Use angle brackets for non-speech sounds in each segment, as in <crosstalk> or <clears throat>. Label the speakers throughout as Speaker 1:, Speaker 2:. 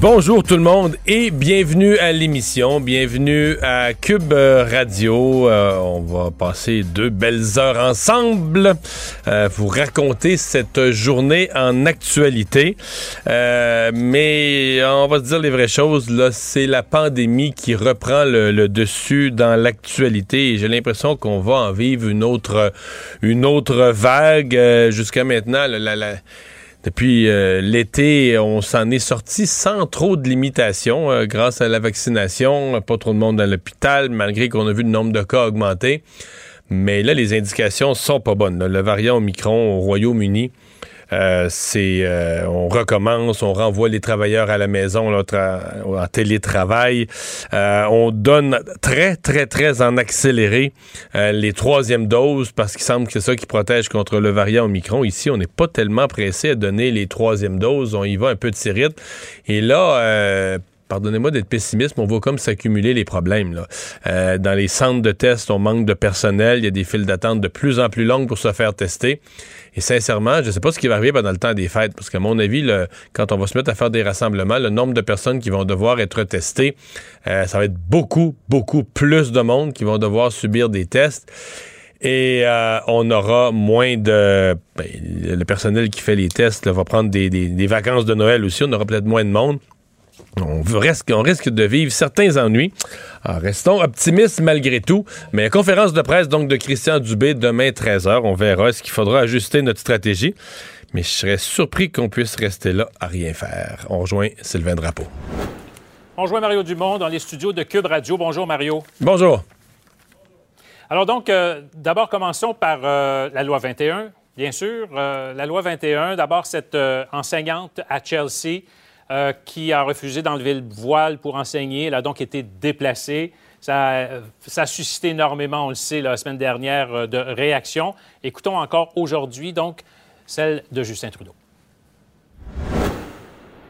Speaker 1: Bonjour tout le monde et bienvenue à l'émission, bienvenue à Cube Radio. Euh, on va passer deux belles heures ensemble euh, vous raconter cette journée en actualité. Euh, mais on va se dire les vraies choses, là, c'est la pandémie qui reprend le, dessus dans l'actualité et j'ai l'impression qu'on va en vivre une autre, une autre vague. Jusqu'à maintenant, la, la depuis euh, l'été, on s'en est sorti sans trop de limitations euh, grâce à la vaccination. Pas trop de monde dans l'hôpital, malgré qu'on a vu le nombre de cas augmenter. Mais là, les indications sont pas bonnes. Le variant Omicron au Royaume-Uni euh, c'est euh, on recommence, on renvoie les travailleurs à la maison là, en télétravail. Euh, on donne très, très, très en accéléré les troisièmes doses parce qu'il semble que c'est ça qui protège contre le variant Omicron. Ici, on n'est pas tellement pressé à donner les troisièmes doses. On y va un peu de sérite. Et là, pardonnez-moi d'être pessimiste, mais on voit comme s'accumuler les problèmes. Là. dans les centres de tests, on manque de personnel. Il y a des files d'attente de plus en plus longues pour se faire tester. Et sincèrement, je ne sais pas ce qui va arriver pendant le temps des fêtes, parce qu'à mon avis, quand on va se mettre à faire des rassemblements, le nombre de personnes qui vont devoir être testées, euh, ça va être beaucoup, beaucoup plus de monde qui vont devoir subir des tests. Et euh, on aura moins de... Ben, le personnel qui fait les tests va prendre des vacances de Noël aussi. On aura peut-être moins de monde. On risque, on risque de vivre certains ennuis. Alors, restons optimistes malgré tout. Mais conférence de presse donc de Christian Dubé demain 13h. On verra. Est-ce qu'il faudra ajuster notre stratégie? Mais je serais surpris qu'on puisse rester là à rien faire. On rejoint Sylvain Drapeau.
Speaker 2: On rejoint Mario Dumont dans les studios de Cube Radio. Bonjour Mario.
Speaker 1: Bonjour.
Speaker 2: Alors donc, euh, d'abord commençons par euh, la loi 21, bien sûr. Euh, la loi 21, d'abord cette enseignante à Chelsea euh, qui a refusé d'enlever le voile pour enseigner. Elle a donc été déplacée. Ça, ça a suscité énormément, on le sait, la semaine dernière, euh, de réactions. Écoutons encore aujourd'hui, donc, celle de Justin Trudeau.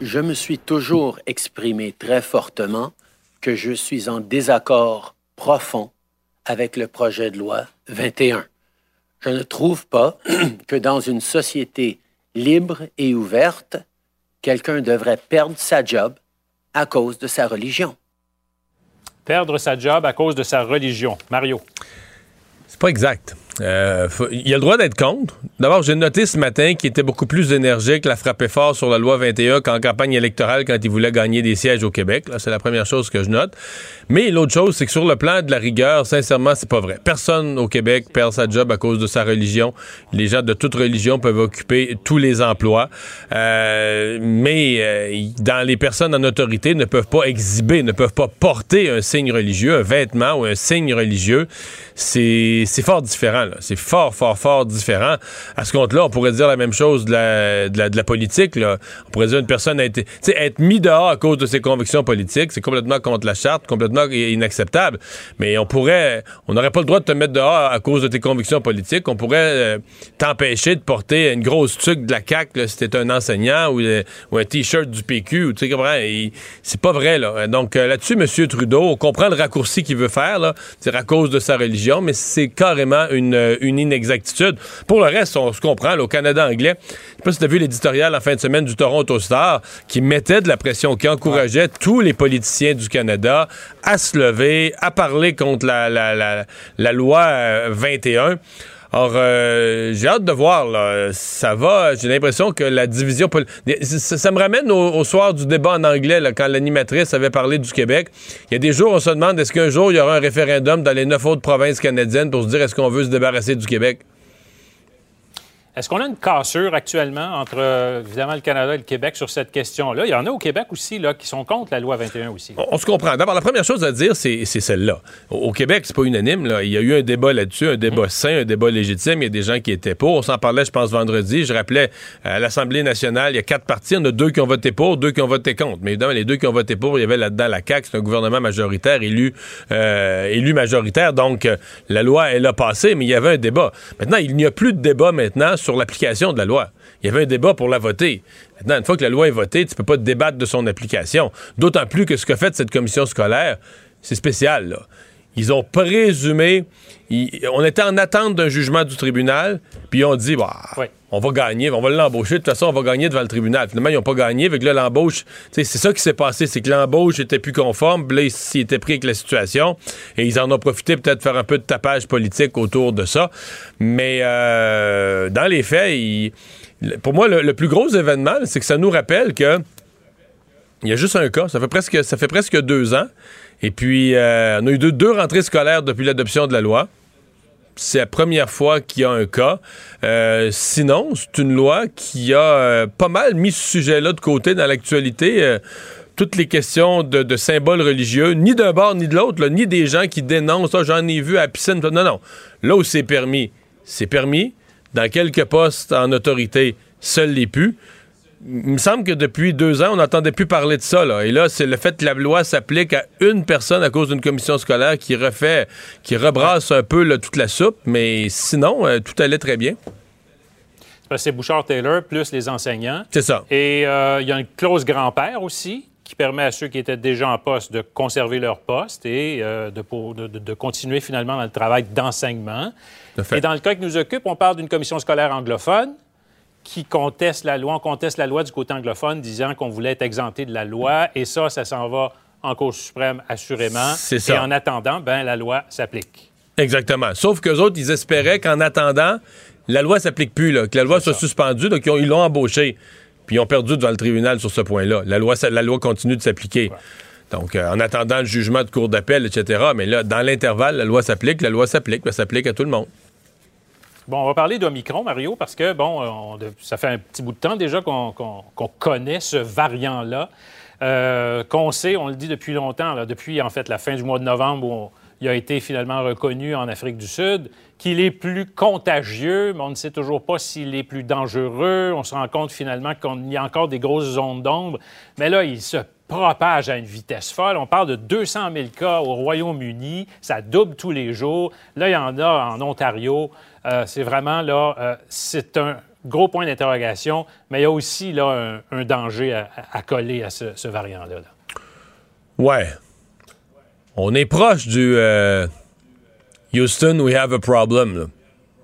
Speaker 3: Je me suis toujours exprimé très fortement que je suis en désaccord profond avec le projet de loi 21. Je ne trouve pas <clears throat> que dans une société libre et ouverte, quelqu'un devrait perdre sa job à cause de sa religion.
Speaker 2: Perdre sa job à cause de sa religion. Mario.
Speaker 1: C'est pas exact. Euh, il a le droit d'être contre. D'abord, j'ai noté ce matin qu'il était beaucoup plus énergique, la frappait fort sur la loi 21 qu'en campagne électorale quand il voulait gagner des sièges au Québec. C'est la première chose que je note. Mais l'autre chose, c'est que sur le plan de la rigueur, sincèrement, c'est pas vrai. Personne au Québec perd sa job à cause de sa religion. Les gens de toute religion peuvent occuper tous les emplois. Euh, mais euh, dans les personnes en autorité ne peuvent pas exhiber, ne peuvent pas porter un signe religieux, un vêtement ou un signe religieux. C'est fort différent. C'est fort, fort, fort différent. À ce compte-là, on pourrait dire la même chose de la, politique. Là. On pourrait dire une personne a été... être mis dehors à cause de ses convictions politiques, c'est complètement contre la charte, complètement inacceptable. Mais on pourrait... On n'aurait pas le droit de te mettre dehors à cause de tes convictions politiques. On pourrait euh, t'empêcher de porter une grosse tuque de la CAQ si t'es un enseignant ou, euh, un T-shirt du PQ. Ou, c'est pas vrai. Là. Donc euh, là-dessus, M. Trudeau, on comprend le raccourci qu'il veut faire. C'est à cause de sa religion, mais c'est carrément une euh, une, inexactitude. Pour le reste, on se comprend, au Canada anglais, je sais pas si tu as vu l'éditorial en fin de semaine du Toronto Star qui mettait de la pression, qui encourageait tous les politiciens du Canada à se lever, à parler contre la, la, loi 21. Or, euh, j'ai hâte de voir. Là. Ça va. J'ai l'impression que la division. Ça, me ramène au, soir du débat en anglais, là, quand l'animatrice avait parlé du Québec. Il y a des jours, on se demande est-ce qu'un jour, il y aura un référendum dans les neuf autres provinces canadiennes pour se dire est-ce qu'on veut se débarrasser du Québec?
Speaker 2: Est-ce qu'on a une cassure actuellement entre, euh, évidemment, le Canada et le Québec sur cette question-là? Il y en a au Québec aussi là, qui sont contre la loi 21 aussi.
Speaker 1: On, on se comprend. D'abord, la première chose à dire, c'est celle-là. Au, au Québec, c'est pas unanime. Là. Il y a eu un débat là-dessus, un débat sain, un débat légitime. Il y a des gens qui étaient pour. On s'en parlait, je pense, vendredi. Je rappelais, à l'Assemblée nationale, il y a quatre partis. Il y en a deux qui ont voté pour, deux qui ont voté contre. Mais évidemment, les deux qui ont voté pour, il y avait là-dedans la CAQ. C'est un gouvernement majoritaire, élu, euh, élu majoritaire. Donc, euh, la loi, elle a passé, mais il y avait un débat. Maintenant, il n'y a plus de débat maintenant sur l'application de la loi. Il y avait un débat pour la voter. Maintenant, une fois que la loi est votée, tu peux pas débattre de son application. D'autant plus que ce qu'a fait cette commission scolaire, c'est spécial. Là. Ils ont présumé, ils- on était en attente d'un jugement du tribunal, puis ils ont dit, bah,
Speaker 2: Oui.
Speaker 1: on va gagner, on va l'embaucher, de toute façon, on va gagner devant le tribunal. Finalement, ils n'ont pas gagné, avec là, l'embauche, c'est ça qui s'est passé, c'est que l'embauche était plus conforme, puis là, ils s'y étaient pris avec la situation, et ils en ont profité peut-être de faire un peu de tapage politique autour de ça. Mais euh, dans les faits, ils- pour moi, le, le plus gros événement, c'est que ça nous rappelle que il y a juste un cas. Ça fait presque, ça fait presque deux ans. Et puis, euh, on a eu deux, deux rentrées scolaires depuis l'adoption de la loi. C'est la première fois qu'il y a un cas. Euh, sinon, c'est une loi qui a euh, pas mal mis ce sujet-là de côté dans l'actualité. Toutes les questions de, symboles religieux, ni d'un bord ni de l'autre, ni des gens qui dénoncent Ah, j'en ai vu à la piscine. Non, non. Là où c'est permis, c'est permis. Dans quelques postes en autorité, seuls les pu il me semble que depuis deux ans, on n'entendait plus parler de ça. Là. Et là, c'est le fait que la loi s'applique à une personne à cause d'une commission scolaire qui refait, qui rebrasse un peu là, toute la soupe. Mais sinon, euh, tout allait très bien.
Speaker 2: C'est Bouchard-Taylor plus les enseignants.
Speaker 1: C'est ça.
Speaker 2: Et euh, il y a une clause grand-père aussi qui permet à ceux qui étaient déjà en poste de conserver leur poste et euh, de, pour- de- continuer finalement dans le travail d'enseignement. Et dans le cas qui nous occupe, on parle d'une commission scolaire anglophone qui conteste la loi. On conteste la loi du côté anglophone, disant qu'on voulait être exempté de la loi. Et ça, ça s'en va en Cour suprême, assurément.
Speaker 1: C'est ça.
Speaker 2: Et en attendant, ben, la loi s'applique.
Speaker 1: Exactement. Sauf qu'eux autres, ils espéraient qu'en attendant, la loi s'applique plus, là, que la loi soit suspendue. Donc, ils ont- ils l'ont embauché. Puis, ils ont perdu devant le tribunal sur ce point-là. La loi, la loi continue de s'appliquer. Donc, euh, en attendant le jugement de cour d'appel, etc. Mais là, dans l'intervalle, la loi s'applique, la loi s'applique, ça s'applique à tout le monde.
Speaker 2: Bon, on va parler d'Omicron, Mario, parce que, bon, on- de- ça fait un petit bout de temps déjà qu'on connaît ce variant-là, euh, qu'on sait, on le dit depuis longtemps, depuis en fait la fin du mois de novembre où il a été finalement reconnu en Afrique du Sud, qu'il est plus contagieux, mais on ne sait toujours pas s'il est plus dangereux. On se rend compte finalement qu'il y a encore des grosses zones d'ombre, mais là, il se propage à une vitesse folle. On parle de 200 000 cas au Royaume-Uni. Ça double tous les jours. Là, il y en a en Ontario. Euh, c'est vraiment là, euh, c'est un gros point d'interrogation, mais il y a aussi là un, un danger à, à coller à ce, ce variant-là. là.
Speaker 1: Ouais. On est proche du euh, Houston, we have a problem. là.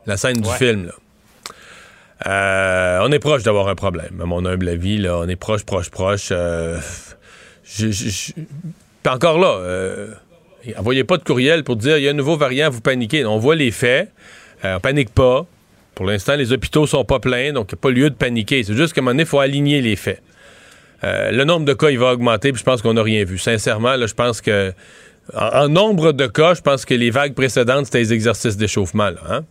Speaker 1: La scène du
Speaker 2: Ouais.
Speaker 1: film. Là. Euh, on est proche d'avoir un problème, à mon humble avis. Là. On est proche, proche, proche. euh, je- encore là, euh, envoyez pas de courriel pour dire il y a un nouveau variant, vous paniquez. On voit les faits. Euh, on panique pas. Pour l'instant, les hôpitaux sont pas pleins, donc il n'y a pas lieu de paniquer. C'est juste qu'à un moment donné, il faut aligner les faits. Euh, le nombre de cas, il va augmenter, puis je pense qu'on n'a rien vu. Sincèrement, je pense que, en, nombre de cas, je pense que les vagues précédentes, c'était les exercices d'échauffement. hein.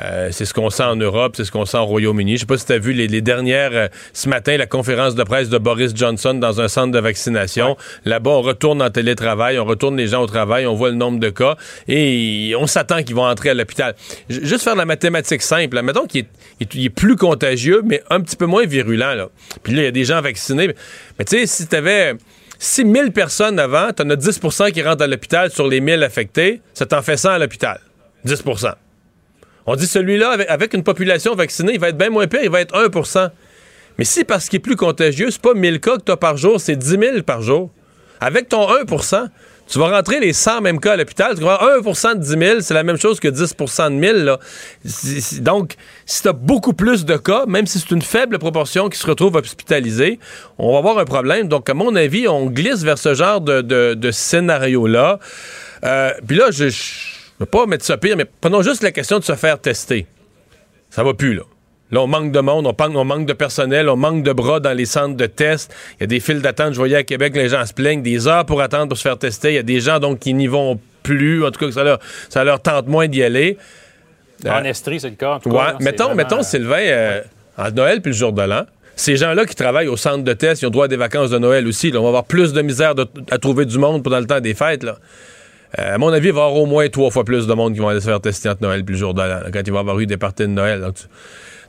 Speaker 1: Euh, c'est ce qu'on sent en Europe, c'est ce qu'on sent au Royaume-Uni. Je sais pas si tu as vu les, les dernières, euh, ce matin, la conférence de presse de Boris Johnson dans un centre de vaccination. Là-bas, on retourne en télétravail, on retourne les gens au travail, on voit le nombre de cas et on s'attend qu'ils vont entrer à l'hôpital. Juste faire la mathématique simple. là. Mettons qu'il est, il est- il est plus contagieux, mais un petit peu moins virulent. Là. Puis là, il y a des gens vaccinés. Mais tu sais, si tu avais 6 000 personnes avant, tu en as 10% qui rentrent à l'hôpital sur les 1000 affectés, ça t'en fait 100 à l'hôpital. 10 On dit celui-là, avec, une population vaccinée, il va être bien moins pire, il va être 1% Mais si parce qu'il est plus contagieux, c'est pas 1000 cas que tu as par jour, c'est 10 000 par jour. Avec ton 1% tu vas rentrer les 100 mêmes cas à l'hôpital, tu vas avoir 1% de 10 000, c'est la même chose que 10% de 1000. Là. Donc, si tu as beaucoup plus de cas, même si c'est une faible proportion qui se retrouve hospitalisée, on va avoir un problème. Donc, à mon avis, on glisse vers ce genre de scénario-là. Euh, Puis là, je ne pas mettre ça pire, mais prenons juste la question de se faire tester. Ça va plus, là. Là, on manque de monde, on, manque de personnel, on manque de bras dans les centres de tests. Il y a des files d'attente. Je voyais à Québec, les gens se plaignent, des heures pour attendre pour se faire tester. Il y a des gens donc qui n'y vont plus. En tout cas, ça leur, ça leur tente moins d'y aller.
Speaker 2: En Estrie, c'est le cas. En tout
Speaker 1: Ouais,
Speaker 2: cas,
Speaker 1: mettons,
Speaker 2: vraiment-
Speaker 1: mettons, Sylvain, euh, en Noël puis le jour de l'an, ces gens-là qui travaillent au centre de test, ils ont droit à des vacances de Noël aussi. là. on va avoir plus de misère de- à trouver du monde pendant le temps des fêtes. Là. Euh, à mon avis, il va y avoir au moins trois fois plus de monde qui vont aller se faire tester entre Noël puis le jour de quand il va y avoir eu des parties de Noël.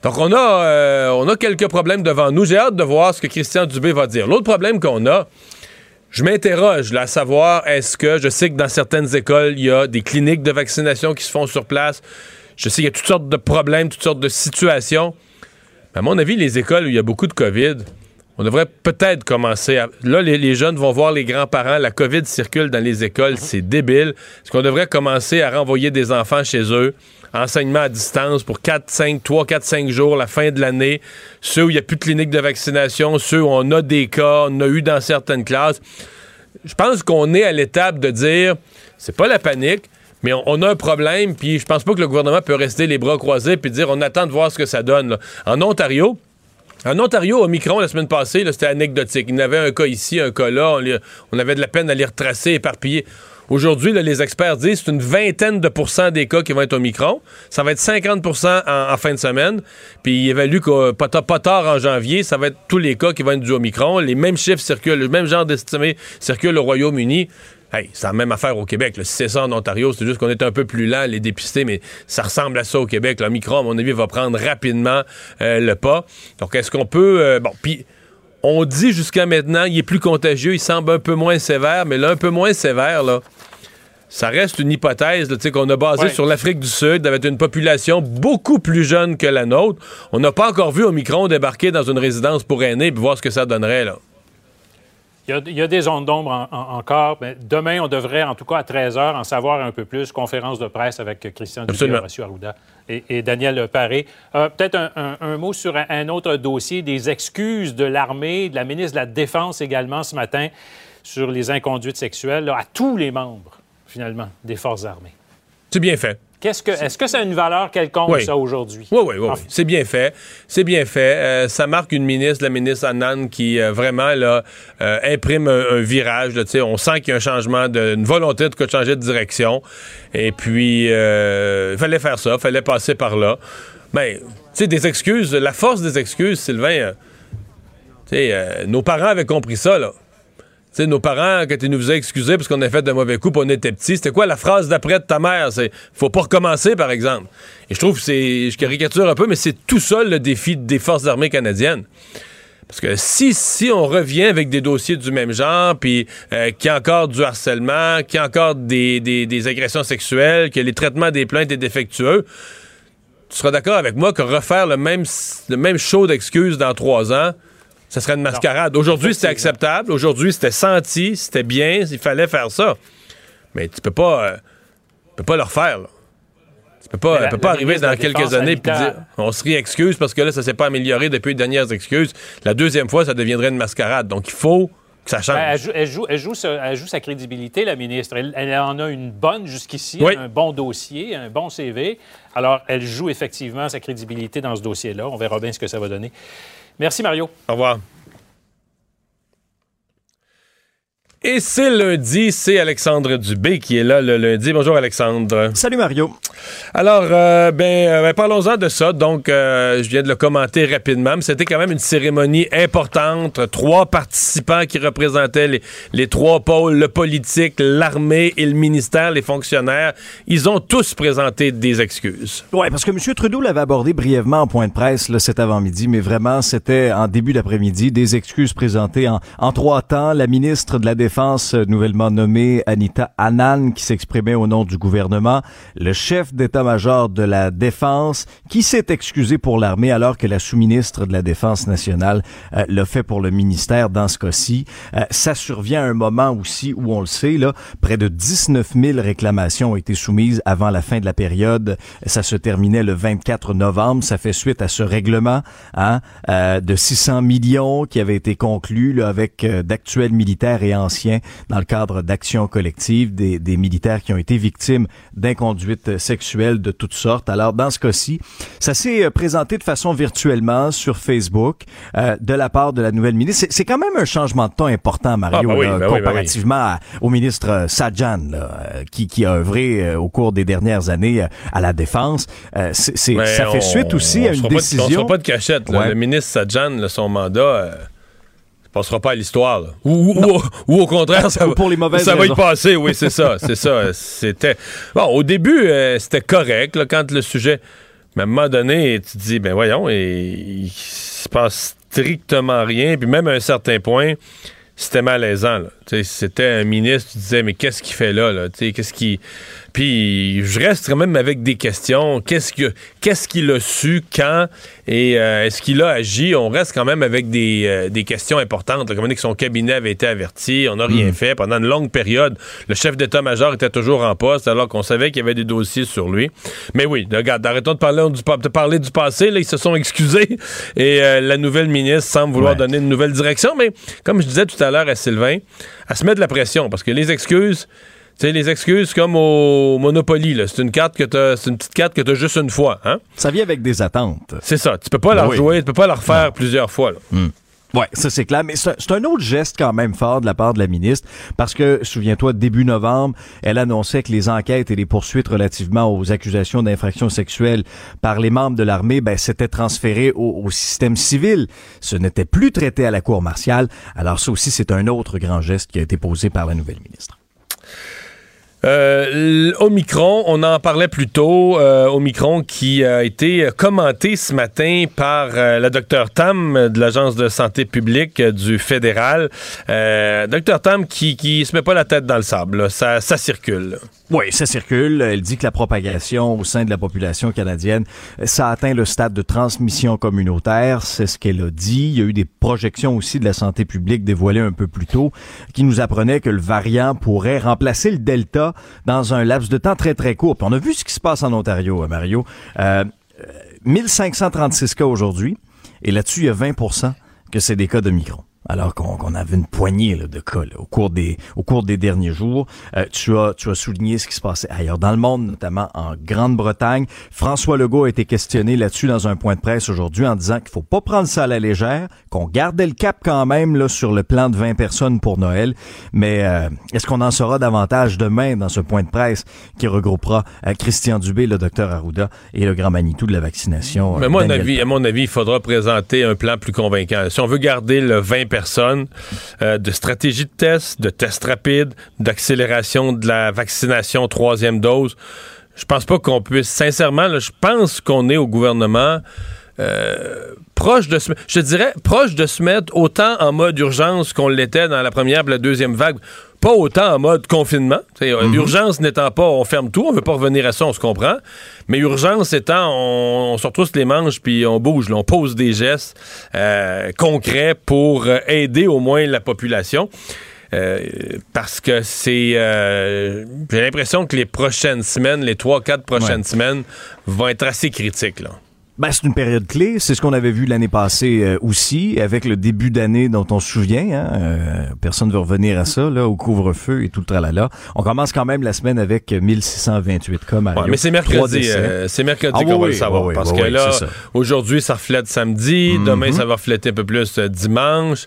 Speaker 1: Donc, on, a, euh, on a quelques problèmes devant nous. J'ai hâte de voir ce que Christian Dubé va dire. L'autre problème qu'on a, je m'interroge à savoir est-ce que je sais que dans certaines écoles, il y a des cliniques de vaccination qui se font sur place. Je sais qu'il y a toutes sortes de problèmes, toutes sortes de situations. À mon avis, les écoles où il y a beaucoup de COVID, on devrait peut-être commencer à. Là, les, les jeunes vont voir les grands-parents. La COVID circule dans les écoles. C'est débile. Est-ce qu'on devrait commencer à renvoyer des enfants chez eux? Enseignement à distance pour 4, 5, 3, 4, 5 jours, la fin de l'année. Ceux où il n'y a plus de clinique de vaccination, ceux où on a des cas, on a eu dans certaines classes. Je pense qu'on est à l'étape de dire c'est pas la panique, mais on, a un problème, puis je pense pas que le gouvernement peut rester les bras croisés puis dire on attend de voir ce que ça donne. là. En Ontario, en Ontario, Omicron, la semaine passée, c'était anecdotique. Il y avait un cas ici, un cas là. On, avait de la peine à les retracer, éparpiller. Aujourd'hui, les experts disent que c'est une vingtaine de pourcents des cas qui vont être Omicron. Ça va être 50 en, en fin de semaine. Puis ils évaluent que pas, pas tard en janvier, ça va être tous les cas qui vont être du Omicron. Les mêmes chiffres circulent, le même genre d'estimés circulent au Royaume-Uni. Hey, c'est la même affaire au Québec. là. Si c'est ça en Ontario, c'est juste qu'on est un peu plus lent à les dépister, mais ça ressemble à ça au Québec. Le micro, à mon avis, va prendre rapidement euh, le pas. Donc, est-ce qu'on peut... euh, bon, puis on dit jusqu'à maintenant, il est plus contagieux, il semble un peu moins sévère, mais là, un peu moins sévère, là, ça reste une hypothèse là, tu sais, qu'on a basée
Speaker 2: Ouais.
Speaker 1: sur l'Afrique du Sud, avec une population beaucoup plus jeune que la nôtre. On n'a pas encore vu Omicron débarquer dans une résidence pour aînés et voir ce que ça donnerait. là.
Speaker 2: Il y, a, il y a des zones d'ombre en- en- encore. Mais demain, on devrait, en tout cas à 13 h, en savoir un peu plus. Conférence de presse avec Christian Dubé. Horacio Arruda et, et Daniel Paré. Euh, Peut-être un, un- un mot sur un, un autre dossier, des excuses de l'armée, de la ministre de la Défense également ce matin, sur les inconduites sexuelles là, à tous les membres, finalement, des forces armées.
Speaker 1: C'est bien fait.
Speaker 2: Qu'est-ce que, est-ce que ça a une valeur quelconque,
Speaker 1: Oui.
Speaker 2: ça, aujourd'hui?
Speaker 1: Oui, oui, oui.
Speaker 2: Enfin,
Speaker 1: C'est bien fait. C'est bien fait. Euh, ça marque une ministre, la ministre Annan, qui euh, vraiment là, euh, imprime un, un virage. Là, on sent qu'il y a un changement, de, une volonté de changer de direction. Et puis, il fallait faire ça, il fallait passer par là. Mais, tu sais, des excuses, la force des excuses, Sylvain, tu sais, nos parents avaient compris ça, là. Nos parents, quand ils nous faisaient excuser parce qu'on a fait de mauvais coups, on était petits, c'était quoi la phrase d'après de ta mère? C'est faut pas recommencer, par exemple. Et je trouve que c'est. Je caricature un peu, mais c'est tout seul le défi des forces armées canadiennes. Parce que si, si on revient avec des dossiers du même genre, puis euh, qu'il y a encore du harcèlement, qu'il y a encore des, des- des agressions sexuelles, que les traitements des plaintes est défectueux, tu seras d'accord avec moi que refaire le même, le même show d'excuses dans trois ans, ça serait une mascarade. Aujourd'hui, c'était acceptable. Aujourd'hui, c'était senti, c'était bien, il fallait faire ça. Mais tu peux pas, euh, tu peux pas le refaire. Là. Tu peux pas,
Speaker 2: la-
Speaker 1: peux pas arriver dans quelques années et dire on se réexcuse parce que là, ça s'est pas amélioré depuis les dernières excuses. La deuxième fois, ça deviendrait une mascarade. Donc, il faut que ça change.
Speaker 2: Ben, elle, joue, elle joue- elle joue sa- elle joue sa crédibilité, la ministre. Elle, elle en a une bonne jusqu'ici,
Speaker 1: Oui.
Speaker 2: un bon dossier, un bon CV. Alors, elle joue effectivement sa crédibilité dans ce dossier-là. On verra bien ce que ça va donner. Merci, Mario.
Speaker 1: Au revoir. Et c'est lundi, c'est Alexandre Dubé qui est là le lundi. Bonjour Alexandre.
Speaker 4: Salut Mario.
Speaker 1: Alors, euh, ben, euh, ben, parlons-en de ça. Donc, euh, je viens de le commenter rapidement, mais c'était quand même une cérémonie importante. Trois participants qui représentaient les, les trois pôles, le politique, l'armée et le ministère, les fonctionnaires. Ils ont tous présenté des excuses.
Speaker 4: Ouais, parce que M. Trudeau l'avait abordé brièvement en point de presse là, cet avant-midi, mais vraiment, c'était en début d'après-midi, des excuses présentées en, en trois temps. La ministre de la Défense, euh, nouvellement nommée Anita Annan, qui s'exprimait au nom du gouvernement, le chef d'état-major de la Défense, qui s'est excusé pour l'armée alors que la sous-ministre de la Défense nationale euh, l'a fait pour le ministère dans ce cas-ci. Euh, ça survient à un moment aussi où on le sait, là, près de 19 000 réclamations ont été soumises avant la fin de la période. Ça se terminait le 24 novembre. Ça fait suite à ce règlement hein, de 600 millions qui avait été conclu là, avec d'actuels militaires et anciens dans le cadre d'actions collectives des, des militaires qui ont été victimes d'inconduites sexuelles de toutes sortes. Alors, dans ce cas-ci, ça s'est présenté de façon virtuellement sur Facebook euh, de la part de la nouvelle ministre. C'est quand même un changement de ton important, Mario,
Speaker 1: ah, ben oui,
Speaker 4: là,
Speaker 1: ben oui, ben
Speaker 4: comparativement au ministre Sajan, là, euh, qui, qui a œuvré euh, au cours des dernières années euh, à la défense. Euh, c'est- ça fait
Speaker 1: on-
Speaker 4: suite aussi à une
Speaker 1: pas de- on
Speaker 4: décision.
Speaker 1: sera pas de cachette. là.
Speaker 4: Ouais.
Speaker 1: Le ministre Sajan, son mandat, euh, passera pas à l'histoire. Ou, ou- au contraire, <laughs> ça, va-
Speaker 4: pour les mauvaises
Speaker 1: ça va y
Speaker 4: raisons.
Speaker 1: passer. Oui, c'est ça. C'est ça. C'était. Bon, au début, euh, c'était correct là, quand le sujet. Mais à un moment donné, tu te dis, ben voyons, et, il se passe strictement rien. Puis même à un certain point, c'était malaisant. C'était un ministre, tu disais, mais qu'est-ce qu'il fait là? là? Qu'est-ce qui. Puis je reste quand même avec des questions. Qu'est-ce que qu'est-ce qu'il a su, quand, et euh, est-ce qu'il a agi? On reste quand même avec des, euh, des questions importantes. là. Comme on dit que son cabinet avait été averti, on n'a rien fait. Pendant une longue période, le chef d'état-major était toujours en poste, alors qu'on savait qu'il y avait des dossiers sur lui. Mais oui, regarde, arrêtons de parler du, de parler du passé. Là, ils se sont excusés et euh, la nouvelle ministre semble vouloir
Speaker 4: Ouais.
Speaker 1: donner une nouvelle direction. Mais comme je disais tout à l'heure à Sylvain, elle se met de la pression parce que les excuses, sais, les excuses comme au Monopoly, là, c'est une carte que t'as, c'est une petite carte que tu as juste une fois. Hein?
Speaker 4: Ça vient avec des attentes.
Speaker 1: C'est ça. Tu peux pas la
Speaker 4: oui.
Speaker 1: rejouer, tu peux pas la refaire plusieurs fois. là.
Speaker 4: Ouais, ça c'est clair, mais c'est un- autre geste quand même fort de la part de la ministre, parce que, souviens-toi, début novembre, elle annonçait que les enquêtes et les poursuites relativement aux accusations d'infractions sexuelles par les membres de l'armée, ben, s'étaient transférées au, au système civil. Ce n'était plus traité à la cour martiale. Alors ça aussi, c'est un autre grand geste qui a été posé par la nouvelle ministre.
Speaker 1: Euh, Omicron, on en parlait plus tôt. euh, Omicron qui a été commenté ce matin par euh, la docteur Tam de l'Agence de santé publique du fédéral. Euh, docteur Tam qui, qui se met pas la tête dans le sable. Ça, ça circule.
Speaker 4: Oui, ça circule. Elle dit que la propagation au sein de la population canadienne, ça atteint le stade de transmission communautaire. C'est ce qu'elle a dit. Il y a eu des projections aussi de la santé publique dévoilées un peu plus tôt qui nous apprenaient que le variant pourrait remplacer le Delta dans un laps de temps très, très court. Puis on a vu ce qui se passe en Ontario, hein, Mario. Euh, euh, 1536 cas aujourd'hui. Et là-dessus, il y a 20% que c'est des cas de micron. Alors qu'on avait une poignée là, de cas là, au cours des au cours des derniers jours, Euh, tu as tu as souligné ce qui se passait ailleurs dans le monde, notamment en Grande-Bretagne. François Legault a été questionné là-dessus dans un point de presse aujourd'hui en disant qu'il faut pas prendre ça à la légère, qu'on gardait le cap quand même là sur le plan de 20 personnes pour Noël. Mais euh, est-ce qu'on en saura davantage demain dans ce point de presse qui regroupera euh, Christian Dubé, le docteur Arruda et le grand Manitou de la vaccination.
Speaker 1: Mais à mon, avis, à mon avis, il faudra présenter un plan plus convaincant. Si on veut garder le 20 euh, de stratégie de test, de tests rapides, d'accélération de la vaccination troisième dose, je pense pas qu'on puisse, sincèrement, je pense qu'on est au gouvernement euh, proche de se, je dirais, proche de se mettre autant en mode urgence qu'on l'était dans la première et la deuxième vague. Pas autant en mode confinement. Euh, Urgence n'étant pas, on ferme tout, on veut pas revenir à ça, on se comprend. Mais urgence étant, on, on se retrousse les manches puis on bouge, là, on pose des gestes euh, concrets pour euh, aider au moins la population. Euh, parce que c'est. euh, J'ai l'impression que les prochaines semaines, les trois, quatre prochaines
Speaker 4: Ouais.
Speaker 1: semaines, vont être assez critiques. Là.
Speaker 4: Ben, c'est une période clé. C'est ce qu'on avait vu l'année passée euh, aussi, avec le début d'année dont on se souvient. Hein? Euh, personne ne veut revenir à ça, là, au couvre-feu et tout le tralala. On commence quand même la semaine avec 1628 cas, Mario.
Speaker 1: Ouais, mais c'est mercredi, euh, c'est mercredi
Speaker 4: Ah,
Speaker 1: qu'on
Speaker 4: oui,
Speaker 1: va le
Speaker 4: oui,
Speaker 1: savoir.
Speaker 4: oui,
Speaker 1: parce que là, aujourd'hui, ça reflète samedi.
Speaker 4: Mhm.
Speaker 1: Demain, ça va refléter un peu plus euh, dimanche.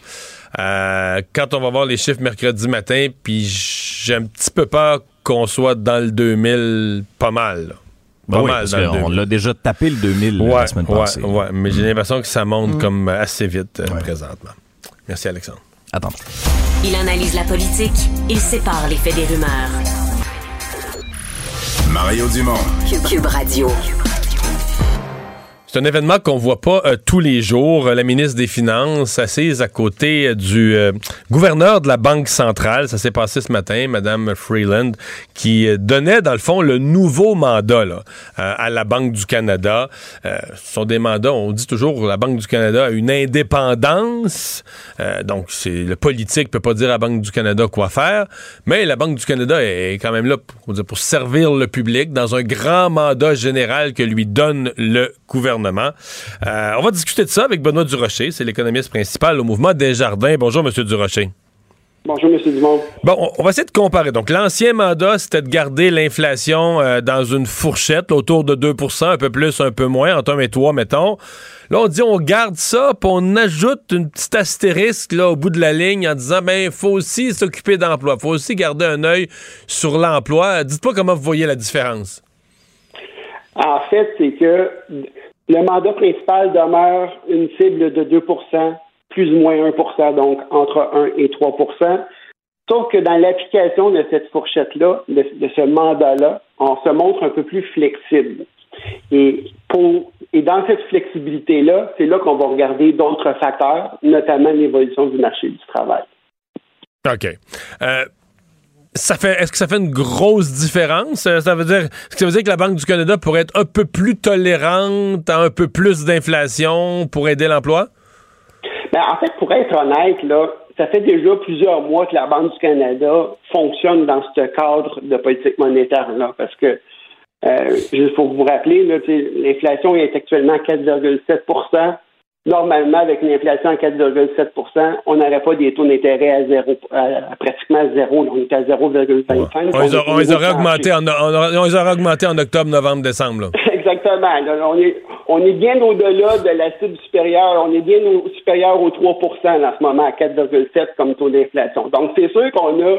Speaker 1: Euh, quand on va voir les chiffres mercredi matin, puis j'ai un petit peu peur qu'on soit dans le 2000 pas mal. là.
Speaker 4: Ben oui, parce
Speaker 1: 2000.
Speaker 4: l'a déjà tapé le 2000
Speaker 1: Ouais,
Speaker 4: la semaine
Speaker 1: ouais,
Speaker 4: passée. Mm.
Speaker 1: ouais, mais j'ai l'impression que ça monte comme assez vite euh,
Speaker 4: Ouais.
Speaker 1: présentement. Merci, Alexandre.
Speaker 4: Attends.
Speaker 5: Il analyse la politique, il sépare les faits des rumeurs.
Speaker 6: Mario Dumont.
Speaker 5: Cube, Cube Radio.
Speaker 1: C'est un événement qu'on voit pas euh, tous les jours. Euh, La ministre des Finances assise à côté euh, du gouverneur de la Banque centrale. Ça s'est passé ce matin, Madame Freeland, qui donnait dans le fond le nouveau mandat à la Banque du Canada. Ce sont des mandats, on dit toujours, la Banque du Canada a une indépendance. Donc, c'est le politique peut pas dire à la Banque du Canada quoi faire, mais la Banque du Canada est quand même là pour, pour servir le public dans un grand mandat général que lui donne le gouvernement. Euh, on va discuter de ça avec Benoît Durocher, c'est l'économiste principal au mouvement Desjardins. Bonjour, Monsieur Durocher.
Speaker 7: Bonjour, M. Dumont.
Speaker 1: Bon, on va essayer de comparer. Donc, l'ancien mandat, c'était de garder l'inflation euh, dans une fourchette, autour de 2% un peu plus, un peu moins, entre 1 et 3, mettons. Là, on dit on garde ça, puis on ajoute une petite astérisque là, au bout de la ligne en disant ben, il faut aussi s'occuper d'emploi, il faut aussi garder un œil sur l'emploi. Dites-moi comment vous voyez la différence.
Speaker 7: En fait, c'est que le mandat principal demeure une cible de 2% plus ou moins 1% donc entre 1 et 3% Sauf que dans l'application de cette fourchette-là, de, ce mandat-là, on se montre un peu plus flexible. Et, dans cette flexibilité-là, c'est là, qu'on va regarder d'autres facteurs, notamment l'évolution du marché du travail.
Speaker 1: OK. Euh, est-ce que ça fait une grosse différence? Euh, ça veut dire, que ça veut dire que la Banque du Canada pourrait être un peu plus tolérante à un peu plus d'inflation pour aider l'emploi?
Speaker 7: Ben, en fait, pour être honnête, là, ça fait déjà plusieurs mois que la Banque du Canada fonctionne dans ce cadre de politique monétaire-là, parce que euh, juste pour vous rappeler, l'inflation est actuellement à 4,7 Normalement, avec une inflation à 4,7% on n'aurait pas des taux d'intérêt à zéro, à, pratiquement zéro. On est à 0,25.
Speaker 1: On, les aurait augmentés en, on, augmentés en octobre, novembre, décembre. <laughs>
Speaker 7: Exactement. on, est, on est bien au-delà de la cible supérieure. On est bien au, supérieur aux 3% en ce moment, à 4,7 comme taux d'inflation. Donc, c'est sûr qu'on a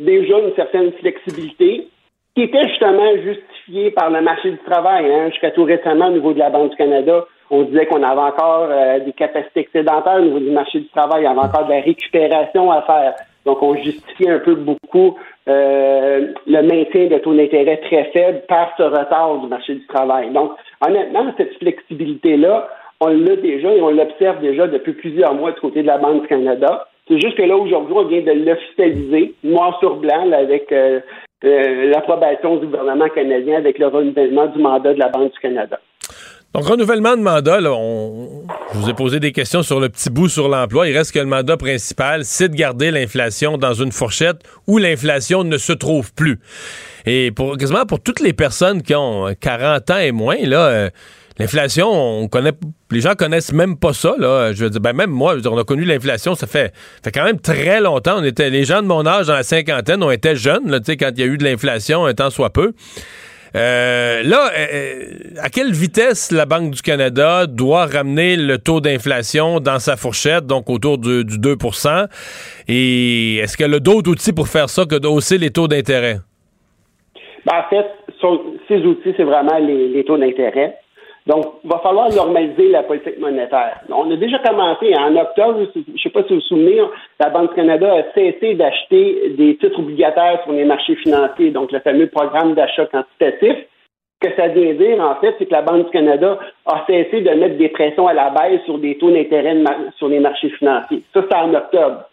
Speaker 7: déjà une certaine flexibilité qui était justement justifiée par le marché du travail. Hein, jusqu'à tout récemment, au niveau de la Banque du Canada, on disait qu'on avait encore euh, des capacités excédentaires au niveau du marché du travail, il y avait encore de la récupération à faire. Donc, on justifie un peu beaucoup euh, le maintien de taux d'intérêt très faible par ce retard du marché du travail. Donc, honnêtement, cette flexibilité-là, on l'a déjà et on l'observe déjà depuis plusieurs mois du côté de la Banque du Canada. C'est juste que là, aujourd'hui, on vient de l'officialiser, noir sur blanc, avec euh, l'approbation du gouvernement canadien avec le renouvellement du mandat de la Banque du Canada.
Speaker 1: Donc, renouvellement de mandat, là, je vous ai posé des questions sur le petit bout sur l'emploi. Il reste que le mandat principal, c'est de garder l'inflation dans une fourchette où l'inflation ne se trouve plus. Et pour quasiment pour toutes les personnes qui ont 40 ans et moins, là, euh, l'inflation, on connaît, les gens connaissent même pas ça. Là. Je veux dire, ben même moi, on a connu l'inflation, ça fait, fait quand même très longtemps. On était, les gens de mon âge dans la cinquantaine, on était jeunes, là, quand il y a eu de l'inflation, un temps soit peu. Euh, là, euh, euh, à quelle vitesse la Banque du Canada doit ramener le taux d'inflation dans sa fourchette, donc autour du, 2% Et est-ce qu'elle a d'autres outils pour faire ça que d'hausser les taux d'intérêt?
Speaker 7: Ben, en fait, ces outils, c'est vraiment les taux d'intérêt. Donc, il va falloir normaliser la politique monétaire. On a déjà commencé en octobre, je ne sais pas si vous vous souvenez, la Banque du Canada a cessé d'acheter des titres obligataires sur les marchés financiers, donc le fameux programme d'achat quantitatif. Ce que ça vient dire, en fait, c'est que la Banque du Canada a cessé de mettre des pressions à la baisse sur des taux d'intérêt sur les marchés financiers. Ça, c'est en octobre.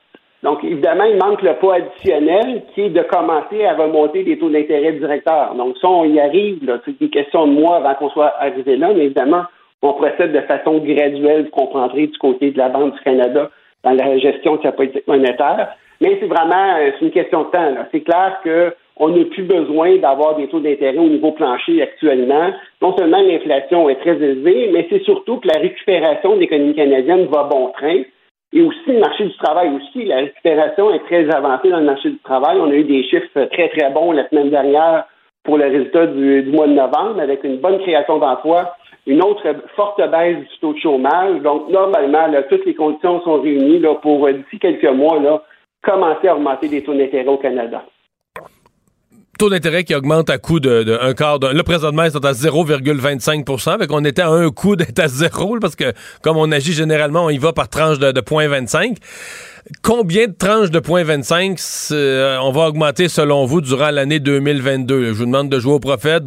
Speaker 7: Donc, évidemment, il manque le poids additionnel qui est de commencer à remonter des taux d'intérêt directeurs. Donc, ça, on y arrive. C'est une question de mois avant qu'on soit arrivé là, mais évidemment, on procède de façon graduelle, vous comprendrez, du côté de la Banque du Canada dans la gestion de sa politique monétaire. Mais c'est vraiment euh, une question de temps. C'est clair qu'on n'a plus besoin d'avoir des taux d'intérêt au niveau plancher actuellement. Non seulement l'inflation est très élevée, mais c'est surtout que la récupération de l'économie canadienne va bon train. Et aussi, le marché du travail aussi, la récupération est très avancée dans le marché du travail. On a eu des chiffres très, très bons la semaine dernière pour le résultat du, mois de novembre, avec une bonne création d'emplois, une autre forte baisse du taux de chômage. Donc, normalement, toutes les conditions sont réunies là, pour, d'ici quelques mois, là, commencer à augmenter les taux d'intérêt au Canada
Speaker 1: taux d'intérêt qui augmente à coût de, un quart de. Là, présentement, ils sont à 0,25% Fait qu'on était à un coup d'être à zéro, parce que comme on agit généralement, on y va par tranche de, de 0,25. Combien de tranches de 0,25 euh, on va augmenter selon vous durant l'année 2022? Je vous demande de jouer au prophète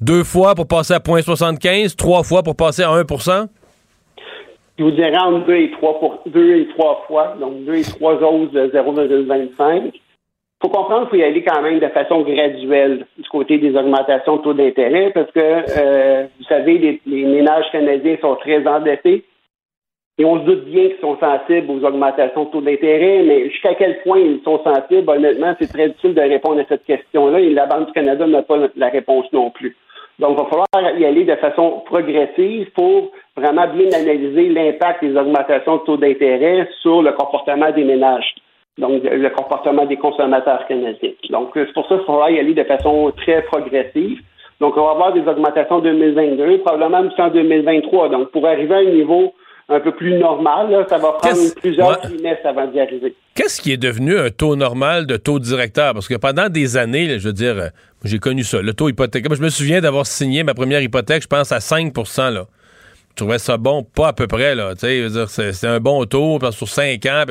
Speaker 1: deux fois pour passer à 0,75, trois fois pour passer à 1%
Speaker 7: Je vous dirais entre et trois, pour, deux et trois fois, donc deux et trois autres de 0,25 faut comprendre qu'il faut y aller quand même de façon graduelle du côté des augmentations de taux d'intérêt parce que, euh, vous savez, les, ménages canadiens sont très endettés et on se doute bien qu'ils sont sensibles aux augmentations de taux d'intérêt, mais jusqu'à quel point ils sont sensibles, honnêtement, c'est très difficile de répondre à cette question-là et la Banque du Canada n'a pas la réponse non plus. Donc, il va falloir y aller de façon progressive pour vraiment bien analyser l'impact des augmentations de taux d'intérêt sur le comportement des ménages. Donc le comportement des consommateurs canadiens. Donc, c'est pour ça qu'il faudra y aller de façon très progressive. Donc, on va avoir des augmentations en 2022, probablement aussi en 2023. Donc, pour arriver à un niveau un peu plus normal, ça va prendre plusieurs trimestres avant d'y arriver.
Speaker 1: Qu'est-ce qui est devenu un taux normal de taux directeur? Parce que pendant des années, je veux dire, euh, j'ai connu ça, le taux hypothécaire. Je me souviens d'avoir signé ma première hypothèque, je pense, à 5 là trouvais ça bon, pas à peu près, là. C'est un bon taux, sur cinq ans.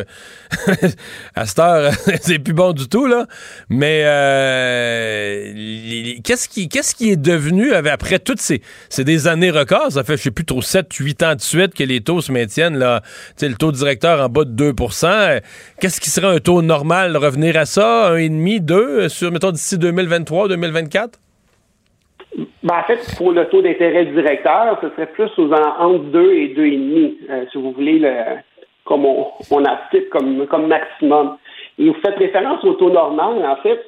Speaker 1: <laughs> à cette heure, <laughs> c'est plus bon du tout, là. Mais euh, qu'est-ce qui, est devenu après toutes ces, des années records? Ça fait, je sais plus trop, 7, 8 ans de suite que les taux se maintiennent, là. Le taux directeur en bas de 2% Qu'est-ce qui serait un taux normal? Revenir à ça, 1,5, 2, sur, mettons, d'ici 2023, 2024?
Speaker 7: Ben, en fait, pour le taux d'intérêt directeur, ce serait plus aux entre 2 et 2,5, euh, si vous voulez, le, comme on, on comme maximum. Et vous faites référence au taux normal, en fait.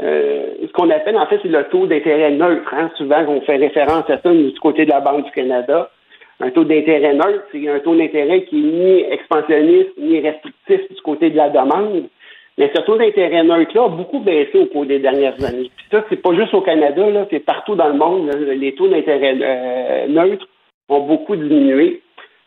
Speaker 7: Euh, ce qu'on appelle, en fait, c'est le taux d'intérêt neutre. Hein. Souvent, on fait référence à ça du côté de la Banque du Canada. Un taux d'intérêt neutre, c'est un taux d'intérêt qui est ni expansionniste ni restrictif du côté de la demande. Mais ce taux d'intérêt neutre-là a beaucoup baissé au cours des dernières années. Puis ça, c'est pas juste au Canada, là, c'est partout dans le monde. Les taux d'intérêt euh, neutres ont beaucoup diminué,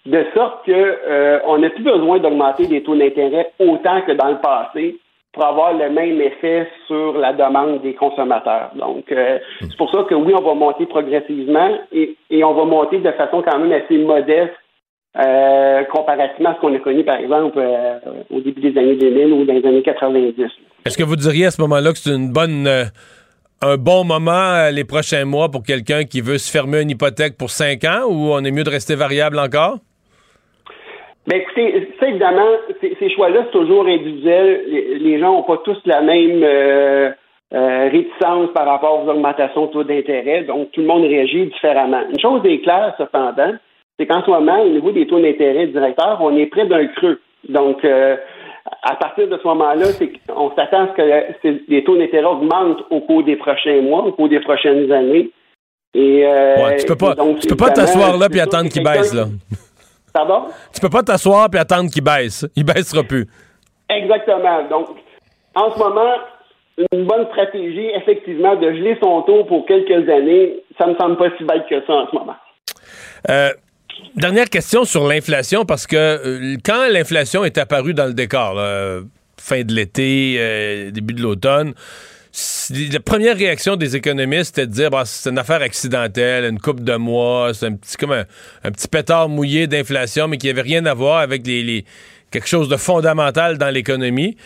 Speaker 7: de sorte que euh, on n'a plus besoin d'augmenter les taux d'intérêt autant que dans le passé pour avoir le même effet sur la demande des consommateurs. Donc, euh, c'est pour ça que oui, on va monter progressivement et, et on va monter de façon quand même assez modeste euh, comparativement à ce qu'on a connu, par exemple, euh, au début des années 2000 ou dans les années 90.
Speaker 1: Est-ce que vous diriez à ce moment-là que c'est une bonne, euh, un bon moment les prochains mois pour quelqu'un qui veut se fermer une hypothèque pour cinq ans ou on est mieux de rester variable encore?
Speaker 7: Bien, écoutez, ça, évidemment, ces, choix-là, c'est toujours individuel. Les, gens n'ont pas tous la même réticence par rapport aux augmentations de taux d'intérêt, donc tout le monde réagit différemment. Une chose est claire, cependant, c'est qu'en ce moment, au niveau des taux d'intérêt directeurs, on est près d'un creux. Donc, euh, à partir de ce moment-là, on s'attend à ce que les taux d'intérêt augmentent au cours des prochains mois, au cours des prochaines années.
Speaker 1: Et, euh, tu peux pas, tu peux pas t'asseoir là puis attendre qu'il baisse là.
Speaker 7: Pardon?
Speaker 1: Tu peux pas t'asseoir puis attendre qu'il baisse. Il baissera plus.
Speaker 7: Exactement. Donc, en ce moment, une bonne stratégie, effectivement, de geler son taux pour quelques années, ça me semble pas si bête que ça en ce moment.
Speaker 1: Euh, Dernière question sur l'inflation, parce que euh, quand l'inflation est apparue dans le décor, fin de l'été, euh, début de l'automne, la première réaction des économistes était de dire bah, c'est une affaire accidentelle, une coupe de mois, c'est un petit comme un, petit pétard mouillé d'inflation, mais qui n'avait rien à voir avec quelque chose de fondamental dans l'économie.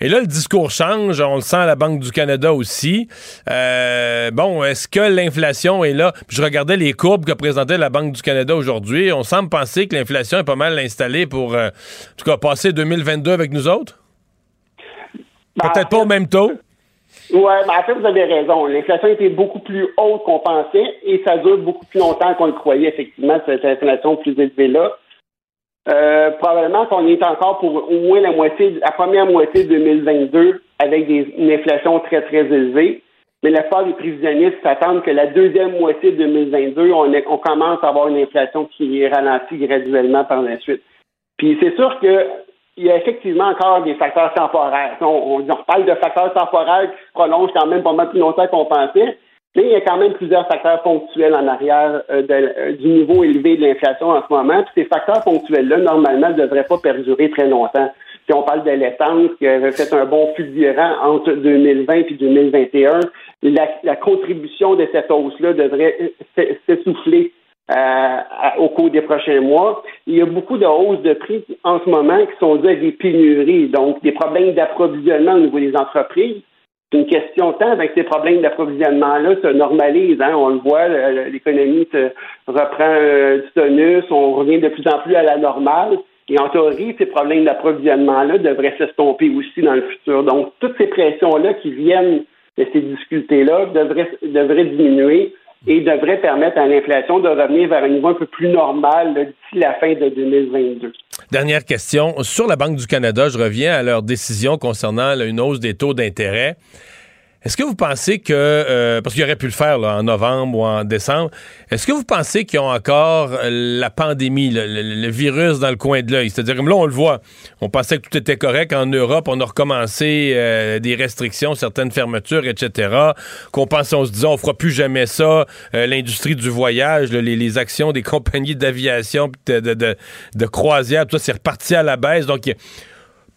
Speaker 1: Et là, le discours change. On le sent à la Banque du Canada aussi. Euh, bon, est-ce que l'inflation est là? je regardais les courbes que présentait la Banque du Canada aujourd'hui. On semble penser que l'inflation est pas mal installée pour, euh, en tout cas, passer 2022 avec nous autres. Ben, Peut-être pas au même taux.
Speaker 7: Oui, mais en fait, vous avez raison. L'inflation était beaucoup plus haute qu'on pensait et ça dure beaucoup plus longtemps qu'on le croyait, effectivement, cette inflation plus élevée-là. Euh, probablement qu'on est encore pour au moins la moitié, la première moitié de 2022 avec des, une inflation très, très élevée. Mais la part des prévisionnistes s'attendent que la deuxième moitié de 2022, on, commence à avoir une inflation qui ralentit graduellement par la suite. Puis c'est sûr qu'il y a effectivement encore des facteurs temporaires. On, on, on, parle de facteurs temporaires qui se prolongent quand même pas mal plus longtemps qu'on pensait. Mais il y a quand même plusieurs facteurs ponctuels en arrière euh, euh, du niveau élevé de l'inflation en ce moment. Puis ces facteurs ponctuels-là, normalement, ne devraient pas perdurer très longtemps. Si on parle de l'essence qui avait fait un bon fulgurant entre 2020 et 2021, la, contribution de cette hausse-là devrait s'essouffler euh, au cours des prochains mois. Il y a beaucoup de hausses de prix en ce moment qui sont dues à des pénuries, donc des problèmes d'approvisionnement au niveau des entreprises. C'est une question de temps avec ces problèmes d'approvisionnement-là se normalisent. Hein? On le voit, l'économie reprend euh, du tonus, on revient de plus en plus à la normale. Et en théorie, ces problèmes d'approvisionnement-là devraient s'estomper aussi dans le futur. Donc, toutes ces pressions-là qui viennent de ces difficultés-là devraient, devraient diminuer et devraient permettre à l'inflation de revenir vers un niveau un peu plus normal d'ici la fin de 2022.
Speaker 1: Dernière question. Sur la Banque du Canada, je reviens à leur décision concernant une hausse des taux d'intérêt. Est-ce que vous pensez que, euh, parce qu'il aurait pu le faire en novembre ou en décembre, est-ce que vous pensez qu'ils ont encore euh, la pandémie, le, virus dans le coin de l'œil? C'est-à-dire, comme là, on le voit, on pensait que tout était correct. En Europe, on a recommencé euh, des restrictions, certaines fermetures, etc. Qu'on pensait, on se disait, on fera plus jamais ça. L'industrie du voyage, les, actions des <laughs> compagnies d'aviation, de, de, croisière, tout ça, c'est reparti à la baisse. Donc,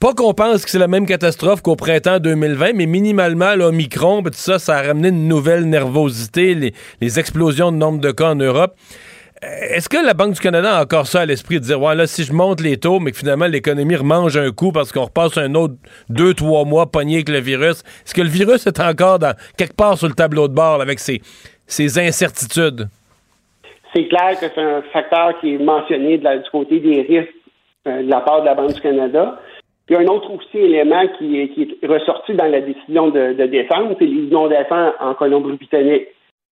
Speaker 1: pas qu'on pense que c'est la même catastrophe qu'au printemps 2020, mais minimalement, l'Omicron, tout ça, ça a ramené une nouvelle nervosité, les, explosions de nombre de cas en Europe. Euh, Est-ce que la Banque du Canada a encore ça à l'esprit de dire, ouais, là, si je monte les taux, mais que finalement l'économie remange un coup parce qu'on repasse un autre deux, trois mois pogné avec le virus, est-ce que le virus est encore quelque part sur le tableau de bord avec ses, incertitudes?
Speaker 7: C'est clair que c'est un facteur qui est mentionné du côté des risques euh, de la part de la Banque du Canada. Puis un autre aussi élément qui est, ressorti dans la décision de, décembre, c'est les inondations en Colombie-Britannique.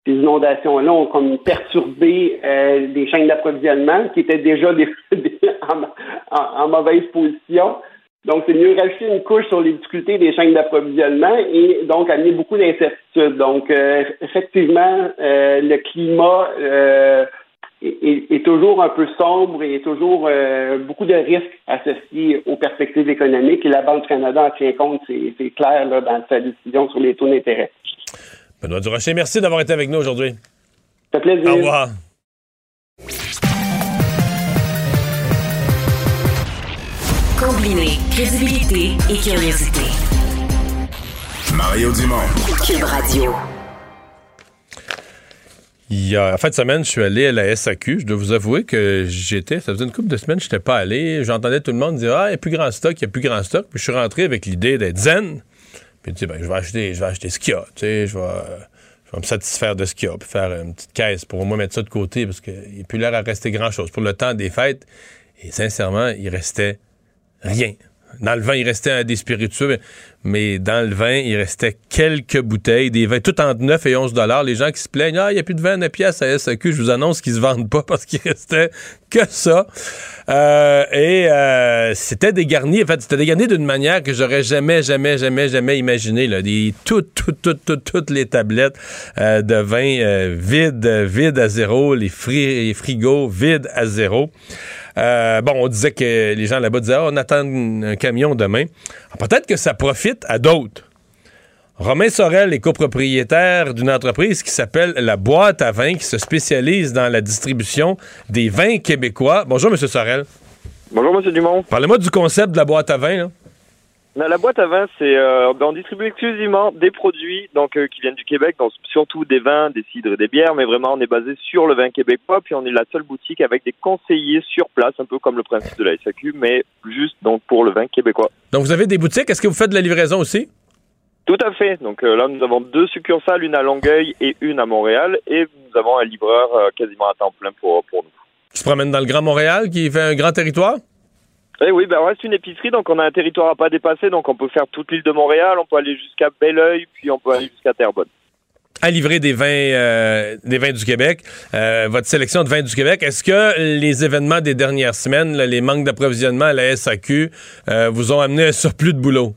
Speaker 7: Ces inondations-là ont comme perturbé euh, des chaînes d'approvisionnement qui étaient déjà des- <laughs> en mauvaise position. Donc, c'est mieux rajouter une couche sur les difficultés des chaînes d'approvisionnement et donc amener beaucoup d'incertitudes. Donc, euh, effectivement, euh, le climat euh, est, toujours un peu sombre et toujours euh, beaucoup de risques associés aux perspectives économiques et la Banque du Canada en tient compte, c'est c'est clair là, dans sa décision sur les taux d'intérêt.
Speaker 1: Benoît Durocher, merci d'avoir été avec nous aujourd'hui.
Speaker 7: Ça fait plaisir.
Speaker 1: Au revoir.
Speaker 5: Combiner crédibilité et curiosité.
Speaker 6: Mario Dumont.
Speaker 5: Cube Radio.
Speaker 1: Il y a, en fin de semaine, je suis allé à la SAQ. Je dois vous avouer que j'étais, ça faisait une couple de semaines, je n'étais pas allé. J'entendais tout le monde dire Ah, il n'y a plus grand stock, il n'y a plus grand stock. Puis je suis rentré avec l'idée d'être zen. Puis tu sais, ben, je vais acheter, je vais acheter ce qu'il y a. Tu sais, je vais, je vais me satisfaire de ce qu'il y a. Puis faire une petite caisse pour au moins mettre ça de côté parce qu'il n'y a plus l'air à rester grand chose. Pour le temps des fêtes, et sincèrement, il restait rien. Dans le vin, il restait des spiritueux, mais, dans le vin, il restait quelques bouteilles, des vins, tout entre 9 et 11 dollars. Les gens qui se plaignent, ah, il n'y a plus de vin à 9 piastres à SAQ, je vous annonce qu'ils se vendent pas <laughs> parce qu'il restait que ça. Euh, et euh, c'était dégarni, en fait, c'était dégarni d'une manière que j'aurais jamais, jamais, jamais, jamais imaginé. Là. Des, toutes, toutes, toutes, toutes, toutes les tablettes euh, de vin euh, vides, vides à zéro, les, les frigos vides à zéro. Euh, bon, on disait que les gens là-bas disaient Ah, on attend un camion demain. Ah, Peut-être que ça profite à d'autres. Romain Sorel est copropriétaire d'une entreprise qui s'appelle La Boîte à vin, qui se spécialise dans la distribution des vins québécois. Bonjour, M. Sorel.
Speaker 8: Bonjour, Monsieur Dumont.
Speaker 1: Parlez-moi du concept de la boîte à vin. Là.
Speaker 8: La, boîte à vin, c'est euh, on distribue exclusivement des produits donc euh, qui viennent du Québec, donc surtout des vins, des cidres et des bières, mais vraiment on est basé sur le vin québécois, puis on est la seule boutique avec des conseillers sur place, un peu comme le principe de la SAQ, mais juste donc pour le vin québécois.
Speaker 1: Donc, vous avez des boutiques? Est-ce que vous faites de la livraison aussi?
Speaker 8: Tout à fait. Donc euh, là, nous avons deux succursales, une à Longueuil et une à Montréal, et nous avons un livreur quasiment à temps plein pour pour nous.
Speaker 1: Qui se promène dans le Grand Montréal, qui fait un grand territoire?
Speaker 8: Eh oui, ben on reste une épicerie, donc on a un territoire à pas dépasser, donc on peut faire toute l'île de Montréal, on peut aller jusqu'à Belleuil, puis on peut aller jusqu'à Terrebonne.
Speaker 1: à livrer des vins, euh, des vins du Québec, euh, votre sélection de vins du Québec. Est-ce que les événements des dernières semaines, là, les manques d'approvisionnement à la SAQ, euh, vous ont amené un surplus de boulot?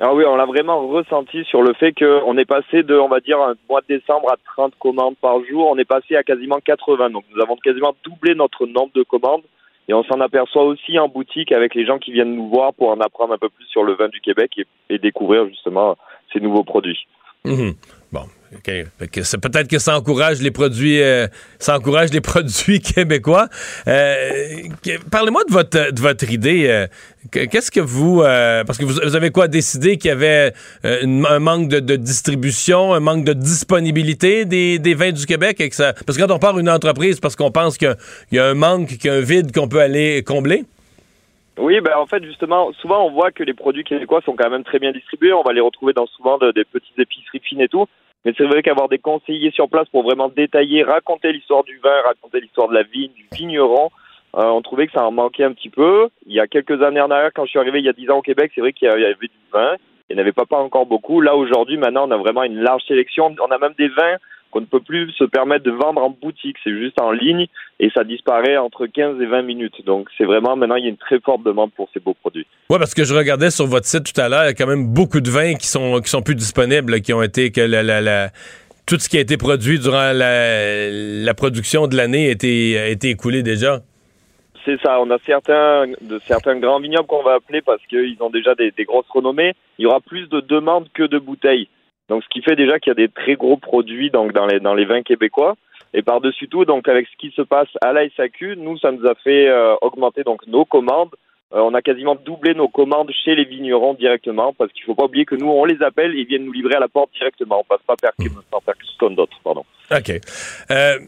Speaker 8: Ah oui, on l'a vraiment ressenti sur le fait qu'on est passé de, on va dire, un mois de décembre à 30 commandes par jour, on est passé à quasiment 80. Donc nous avons quasiment doublé notre nombre de commandes. Et on s'en aperçoit aussi en boutique avec les gens qui viennent nous voir pour en apprendre un peu plus sur le vin du Québec et, découvrir justement ces nouveaux produits.
Speaker 1: Bon, OK. Fait que c'est peut-être que ça encourage les produits, euh, ça encourage les <laughs> produits québécois. Euh, Parlez-moi de votre, de votre idée. euh, que- Qu'est-ce que vous, parce que vous, avez quoi décidé qu'il y avait un manque de, distribution, un manque de disponibilité des, des vins du Québec et que ça, parce que quand on part une entreprise, parce qu'on pense qu'il y a un manque, qu'il y a un vide qu'on peut aller combler?
Speaker 8: Oui, ben en fait justement, souvent on voit que les produits québécois sont quand même très bien distribués. On va les retrouver dans souvent de- des petites épiceries fines et tout. Mais c'est vrai qu'avoir des conseillers sur place pour vraiment détailler, raconter l'histoire du vin, raconter l'histoire de la vigne, du vigneron, euh, on trouvait que ça en manquait un petit peu. Il y a quelques années en arrière, quand je suis arrivé il y a 10 ans au Québec, c'est vrai qu'il y avait du vin. Il n'y en avait pas, pas encore beaucoup. Là, aujourd'hui, maintenant, on a vraiment une large sélection. On a même des vins qu'on ne peut plus se permettre de vendre en boutique. C'est juste en ligne et ça disparaît entre 15 et 20 minutes. Donc c'est vraiment maintenant il y a une très forte demande pour ces beaux produits.
Speaker 1: Oui, parce que je regardais sur votre site tout à l'heure, il y a quand même beaucoup de vins qui sont qui sont plus disponibles, qui ont été que la, la, la tout ce qui a été produit durant la, la production de l'année a été, a été écoulé déjà.
Speaker 8: C'est ça, on a certains, de, certains grands vignobles qu'on va appeler parce qu'ils ont déjà des, des, grosses renommées. Il y aura plus de demandes que de bouteilles. Donc, ce qui fait déjà qu'il y a des très gros produits donc, dans, les, dans les vins québécois. Et par-dessus tout, donc, avec ce qui se passe à la SAQ, nous, ça nous a fait euh, augmenter donc, nos commandes. Euh, on a quasiment doublé nos commandes chez les vignerons directement parce qu'il ne faut pas oublier que nous, on les appelle et ils viennent nous livrer à la porte directement. On passe pas par, par, par d'autres, pardon.
Speaker 1: OK. Euh,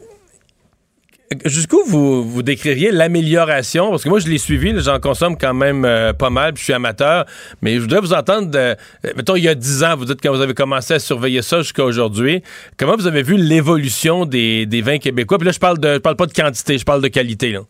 Speaker 1: Jusqu'où vous, vous décririez l'amélioration? Parce que moi, je l'ai suivi, j'en consomme quand même euh, pas mal, je suis amateur, mais je voudrais vous entendre, de, euh, mettons, il y a 10 ans, vous dites quand vous avez commencé à surveiller ça jusqu'à aujourd'hui, comment vous avez vu l'évolution des, des, vins québécois? Puis là, je parle de je parle pas de quantité, je parle de qualité. Là.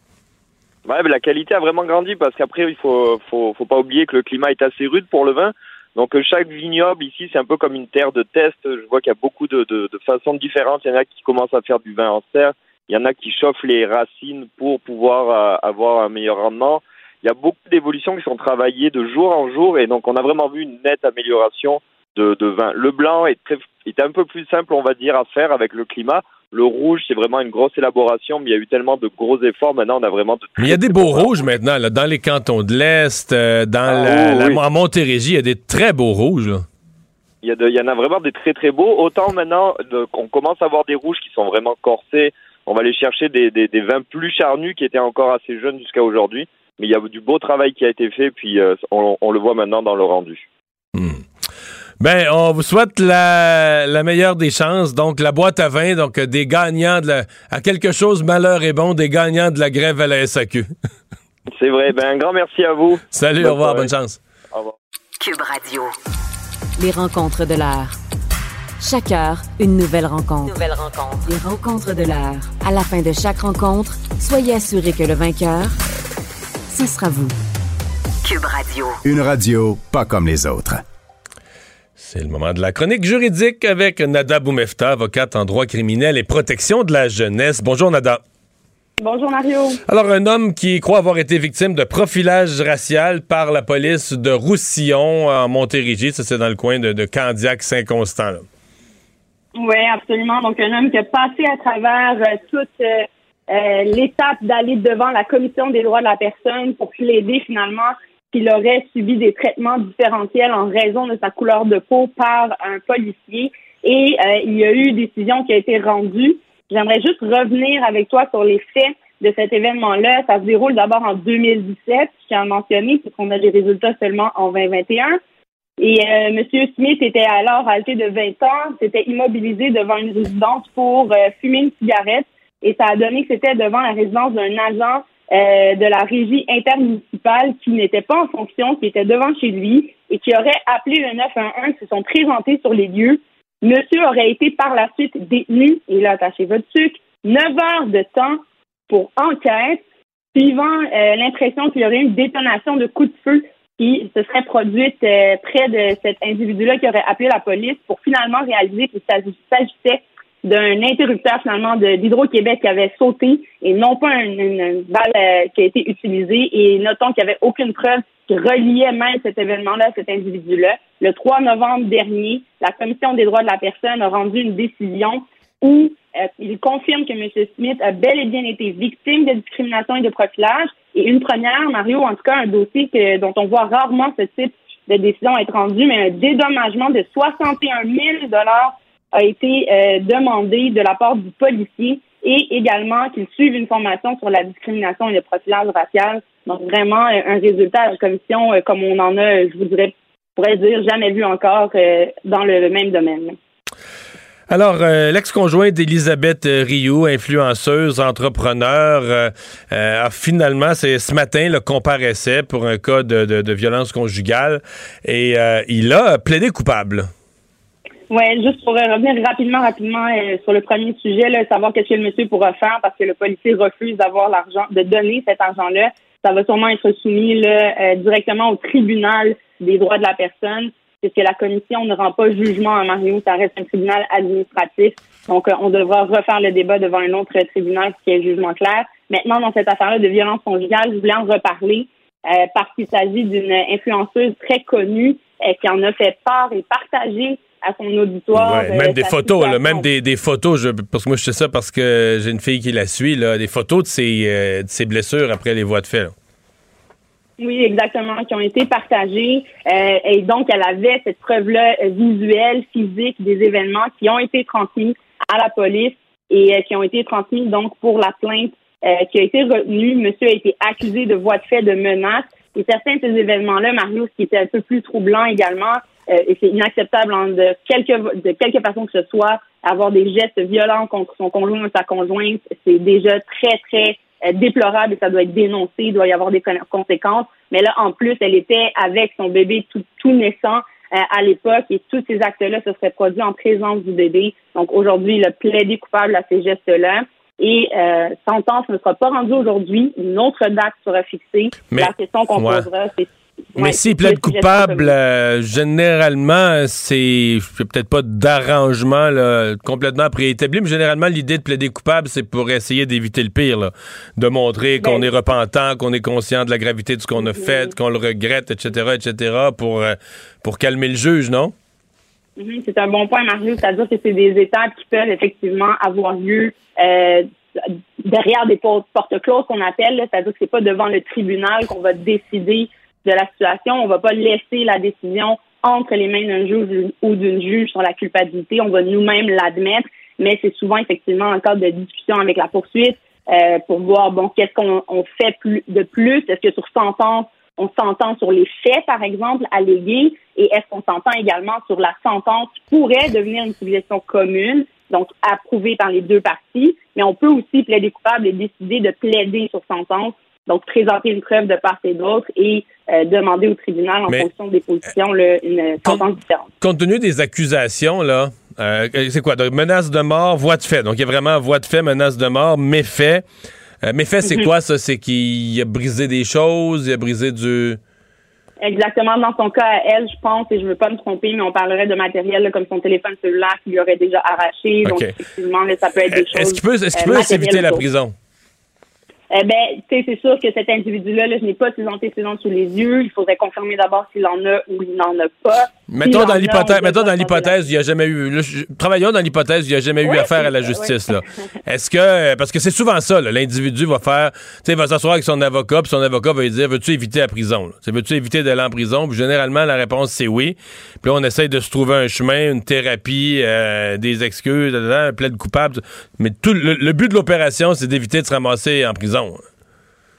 Speaker 8: Ouais, mais la qualité a vraiment grandi parce qu'après, il faut, faut, faut pas oublier que le climat est assez rude pour le vin. Donc chaque vignoble ici, c'est un peu comme une terre de test. Je vois qu'il y a beaucoup de, de, de façons différentes. Il y en a qui commencent à faire du vin en serre. Il y en a qui chauffent les racines pour pouvoir euh, avoir un meilleur rendement. Il y a beaucoup d'évolutions qui sont travaillées de jour en jour et donc on a vraiment vu une nette amélioration de, de vin. Le blanc est, très, est un peu plus simple, on va dire, à faire avec le climat. Le rouge, c'est vraiment une grosse élaboration, mais il y a eu tellement de gros efforts. Maintenant, on a vraiment de.
Speaker 1: Mais il y a des beaux rouges maintenant, là, dans les cantons de l'Est, euh, dans
Speaker 8: Ah,
Speaker 1: la,
Speaker 8: oh,
Speaker 1: la-
Speaker 8: oui.
Speaker 1: en Montérégie, il y a des très beaux rouges. là.
Speaker 8: Il y, a de- il y en a vraiment des très très beaux. Autant maintenant, de- on commence à avoir des rouges qui sont vraiment corsés. On va aller chercher des, des, des vins plus charnus qui étaient encore assez jeunes jusqu'à aujourd'hui. Mais il y a du beau travail qui a été fait, puis euh, on, on le voit maintenant dans le rendu.
Speaker 1: Ben, on vous souhaite la, la meilleure des chances. Donc, la boîte à vin, donc euh, des gagnants de la, à quelque chose, malheur est bon, des gagnants de la grève à la SAQ. <laughs>
Speaker 8: C'est vrai. Ben, un grand merci à vous.
Speaker 1: Salut,
Speaker 8: Bonne
Speaker 1: au revoir,
Speaker 8: soirée.
Speaker 1: bonne chance.
Speaker 8: Au revoir.
Speaker 5: Cube Radio.
Speaker 9: Les rencontres de l'heure. Chaque heure, une nouvelle rencontre.
Speaker 5: Nouvelle rencontre.
Speaker 9: Les rencontres de l'heure. À la fin de chaque rencontre, soyez assurés que le vainqueur, ce sera vous.
Speaker 5: Cube Radio.
Speaker 6: Une radio pas comme les autres.
Speaker 1: C'est le moment de la chronique juridique avec Nada Boumefta, avocate en droit criminel et protection de la jeunesse. Bonjour, Nada.
Speaker 10: Bonjour Mario.
Speaker 1: Alors, un homme qui croit avoir été victime de profilage racial par la police de Roussillon en Montérégie, ça c'est dans le coin de, de Candiac-Saint-Constant.
Speaker 10: Oui, absolument. Donc, un homme qui a passé à travers euh, toute euh, euh, l'étape d'aller devant la Commission des droits de la personne pour plaider finalement qu'il aurait subi des traitements différentiels en raison de sa couleur de peau par un policier. Et euh, il y a eu une décision qui a été rendue. J'aimerais juste revenir avec toi sur les faits de cet événement-là. Ça se déroule d'abord en 2017, je tiens à mentionner, puisqu'on a des résultats seulement en 2021. Et euh, M. Smith était alors âgé de 20 ans, s'était immobilisé devant une résidence pour euh, fumer une cigarette et ça a donné que c'était devant la résidence d'un agent euh, de la régie intermunicipale qui n'était pas en fonction, qui était devant chez lui et qui aurait appelé le 911, qui se sont présentés sur les lieux. Monsieur aurait été par la suite détenu, et là, attachez votre sucre, 9 heures de temps pour enquête, suivant euh, l'impression qu'il y aurait une détonation de coups de feu qui se serait produite euh, près de cet individu-là qui aurait appelé la police pour finalement réaliser qu'il s'agis- s'agissait d'un interrupteur finalement d'Hydro-Québec qui avait sauté et non pas une, une- balle euh, qui a été utilisée. Et notons qu'il n'y avait aucune preuve qui reliait même cet événement-là à cet individu-là. Le 3 novembre dernier, la Commission des droits de la personne a rendu une décision où il confirme que M. Smith a bel et bien été victime de discrimination et de profilage. Et une première, Mario, en tout cas, un dossier que, dont on voit rarement ce type de décision être rendu, mais un dédommagement de 61 000 a été euh, demandé de la part du policier et également qu'il suive une formation sur la discrimination et le profilage racial. Donc vraiment euh, un résultat à la commission euh, comme on en a, je vous dirais, pourrais dire, jamais vu encore euh, dans le même domaine.
Speaker 1: Alors, euh, l'ex-conjoint d'Elisabeth euh, Rioux, influenceuse, entrepreneur, euh, a finalement, c'est ce matin, le comparaissait pour un cas de, violence conjugale et il a plaidé coupable.
Speaker 10: Ouais, juste pour revenir rapidement, rapidement sur le premier sujet, savoir qu'est-ce que le monsieur pourra faire parce que le policier refuse d'avoir l'argent, de donner cet argent-là. Ça va sûrement être soumis directement au tribunal des droits de la personne. Puisque la commission ne rend pas jugement à Mario, ça reste un tribunal administratif. Donc, on devra refaire le débat devant un autre tribunal qui est jugement clair. Maintenant, dans cette affaire-là de violence conjugale, je voulais en reparler parce qu'il s'agit d'une influenceuse très connue qui en a fait part et partagé à son auditoire.
Speaker 1: Ouais, même des photos, là, même des, des photos. Je, parce que moi, je sais ça parce que j'ai une fille qui la suit, là, des photos de ses, de ses blessures après les voies de fait. Là.
Speaker 10: Oui, exactement, qui ont été partagées. Euh, et donc, elle avait cette preuve-là visuelle, physique des événements qui ont été transmis à la police et euh, qui ont été transmis donc pour la plainte euh, qui a été retenue. Monsieur a été accusé de voie de fait de menace. Et certains de ces événements-là, Mario, ce qui était un peu plus troublant également, et c'est inacceptable hein, de quelque de quelque façon que ce soit, avoir des gestes violents contre son conjoint ou sa conjointe, c'est déjà très, très euh, déplorable et ça doit être dénoncé, il doit y avoir des conséquences. Mais là, en plus, elle était avec son bébé tout, tout naissant euh, à l'époque et tous ces actes-là se seraient produits en présence du bébé. Donc aujourd'hui, il a plaidé coupable à ces gestes-là. Et euh, sentence ne sera pas rendue aujourd'hui. Une autre date sera fixée. La question qu'on posera, c'est
Speaker 1: mais s'il plaide coupable, euh, généralement, c'est peut-être pas d'arrangement complètement préétabli, mais généralement, l'idée de plaider coupable, c'est pour essayer d'éviter le pire, de montrer qu'on ben est repentant, qu'on est conscient de la gravité de ce qu'on a fait, qu'on le regrette, etc., etc., pour, euh, pour calmer le juge, non?
Speaker 10: Mhm, c'est un bon point, Mario. C'est-à-dire que c'est des étapes qui peuvent effectivement avoir lieu euh, derrière des portes closes qu'on appelle. C'est-à-dire que c'est pas devant le tribunal qu'on va décider de la situation. On va pas laisser la décision entre les mains d'un juge ou d'une juge sur la culpabilité. On va nous-mêmes l'admettre, mais c'est souvent effectivement en cas de discussion avec la poursuite euh, pour voir bon qu'est-ce qu'on fait plus de plus? Est-ce que sur sentence on s'entend sur les faits, par exemple, allégués, et est-ce qu'on s'entend également sur la sentence qui pourrait devenir une civilisation commune, donc approuvée par les deux parties, mais on peut aussi plaider coupable et décider de plaider sur sentence donc, présenter une preuve de part et d'autre et euh, demander au tribunal, en fonction des positions, une sentence différente.
Speaker 1: Compte tenu des accusations, là, euh, c'est quoi? Donc, menace de mort, voie de fait. Donc, il y a vraiment voie de fait, menace de mort, méfait. Euh, méfait, c'est mhm. quoi, ça? C'est qu'il a brisé des choses, il a brisé du...
Speaker 10: Exactement. Dans son cas, à elle, je pense, et je veux pas me tromper, mais on parlerait de matériel comme son téléphone cellulaire qui lui aurait déjà arraché. Donc, effectivement, ça peut être des choses.
Speaker 1: Est-ce qu'il peut, est peut s'éviter la prison?
Speaker 10: Eh ben, c'est sûr que cet individu-là, je n'ai pas ses antécédents sous les yeux. Il faudrait confirmer d'abord s'il en a ou il n'en a pas.
Speaker 1: Mettons dans l'hypothèse, mettons dans l'hypothèse, il n'y a jamais eu, travaillons dans l'hypothèse, il n'y a jamais eu affaire à la justice, là. <laughs> Est-ce que, parce que c'est souvent ça, l'individu va faire, tu sais, va s'asseoir avec son avocat, puis son avocat va lui dire, veux-tu éviter la prison, Veux-tu éviter d'aller en prison? Puis généralement, la réponse, c'est oui. Puis là, on essaye de se trouver un chemin, une thérapie, euh, des excuses, un plaide coupable. Mais tout, le but de l'opération, c'est d'éviter de se ramasser en prison.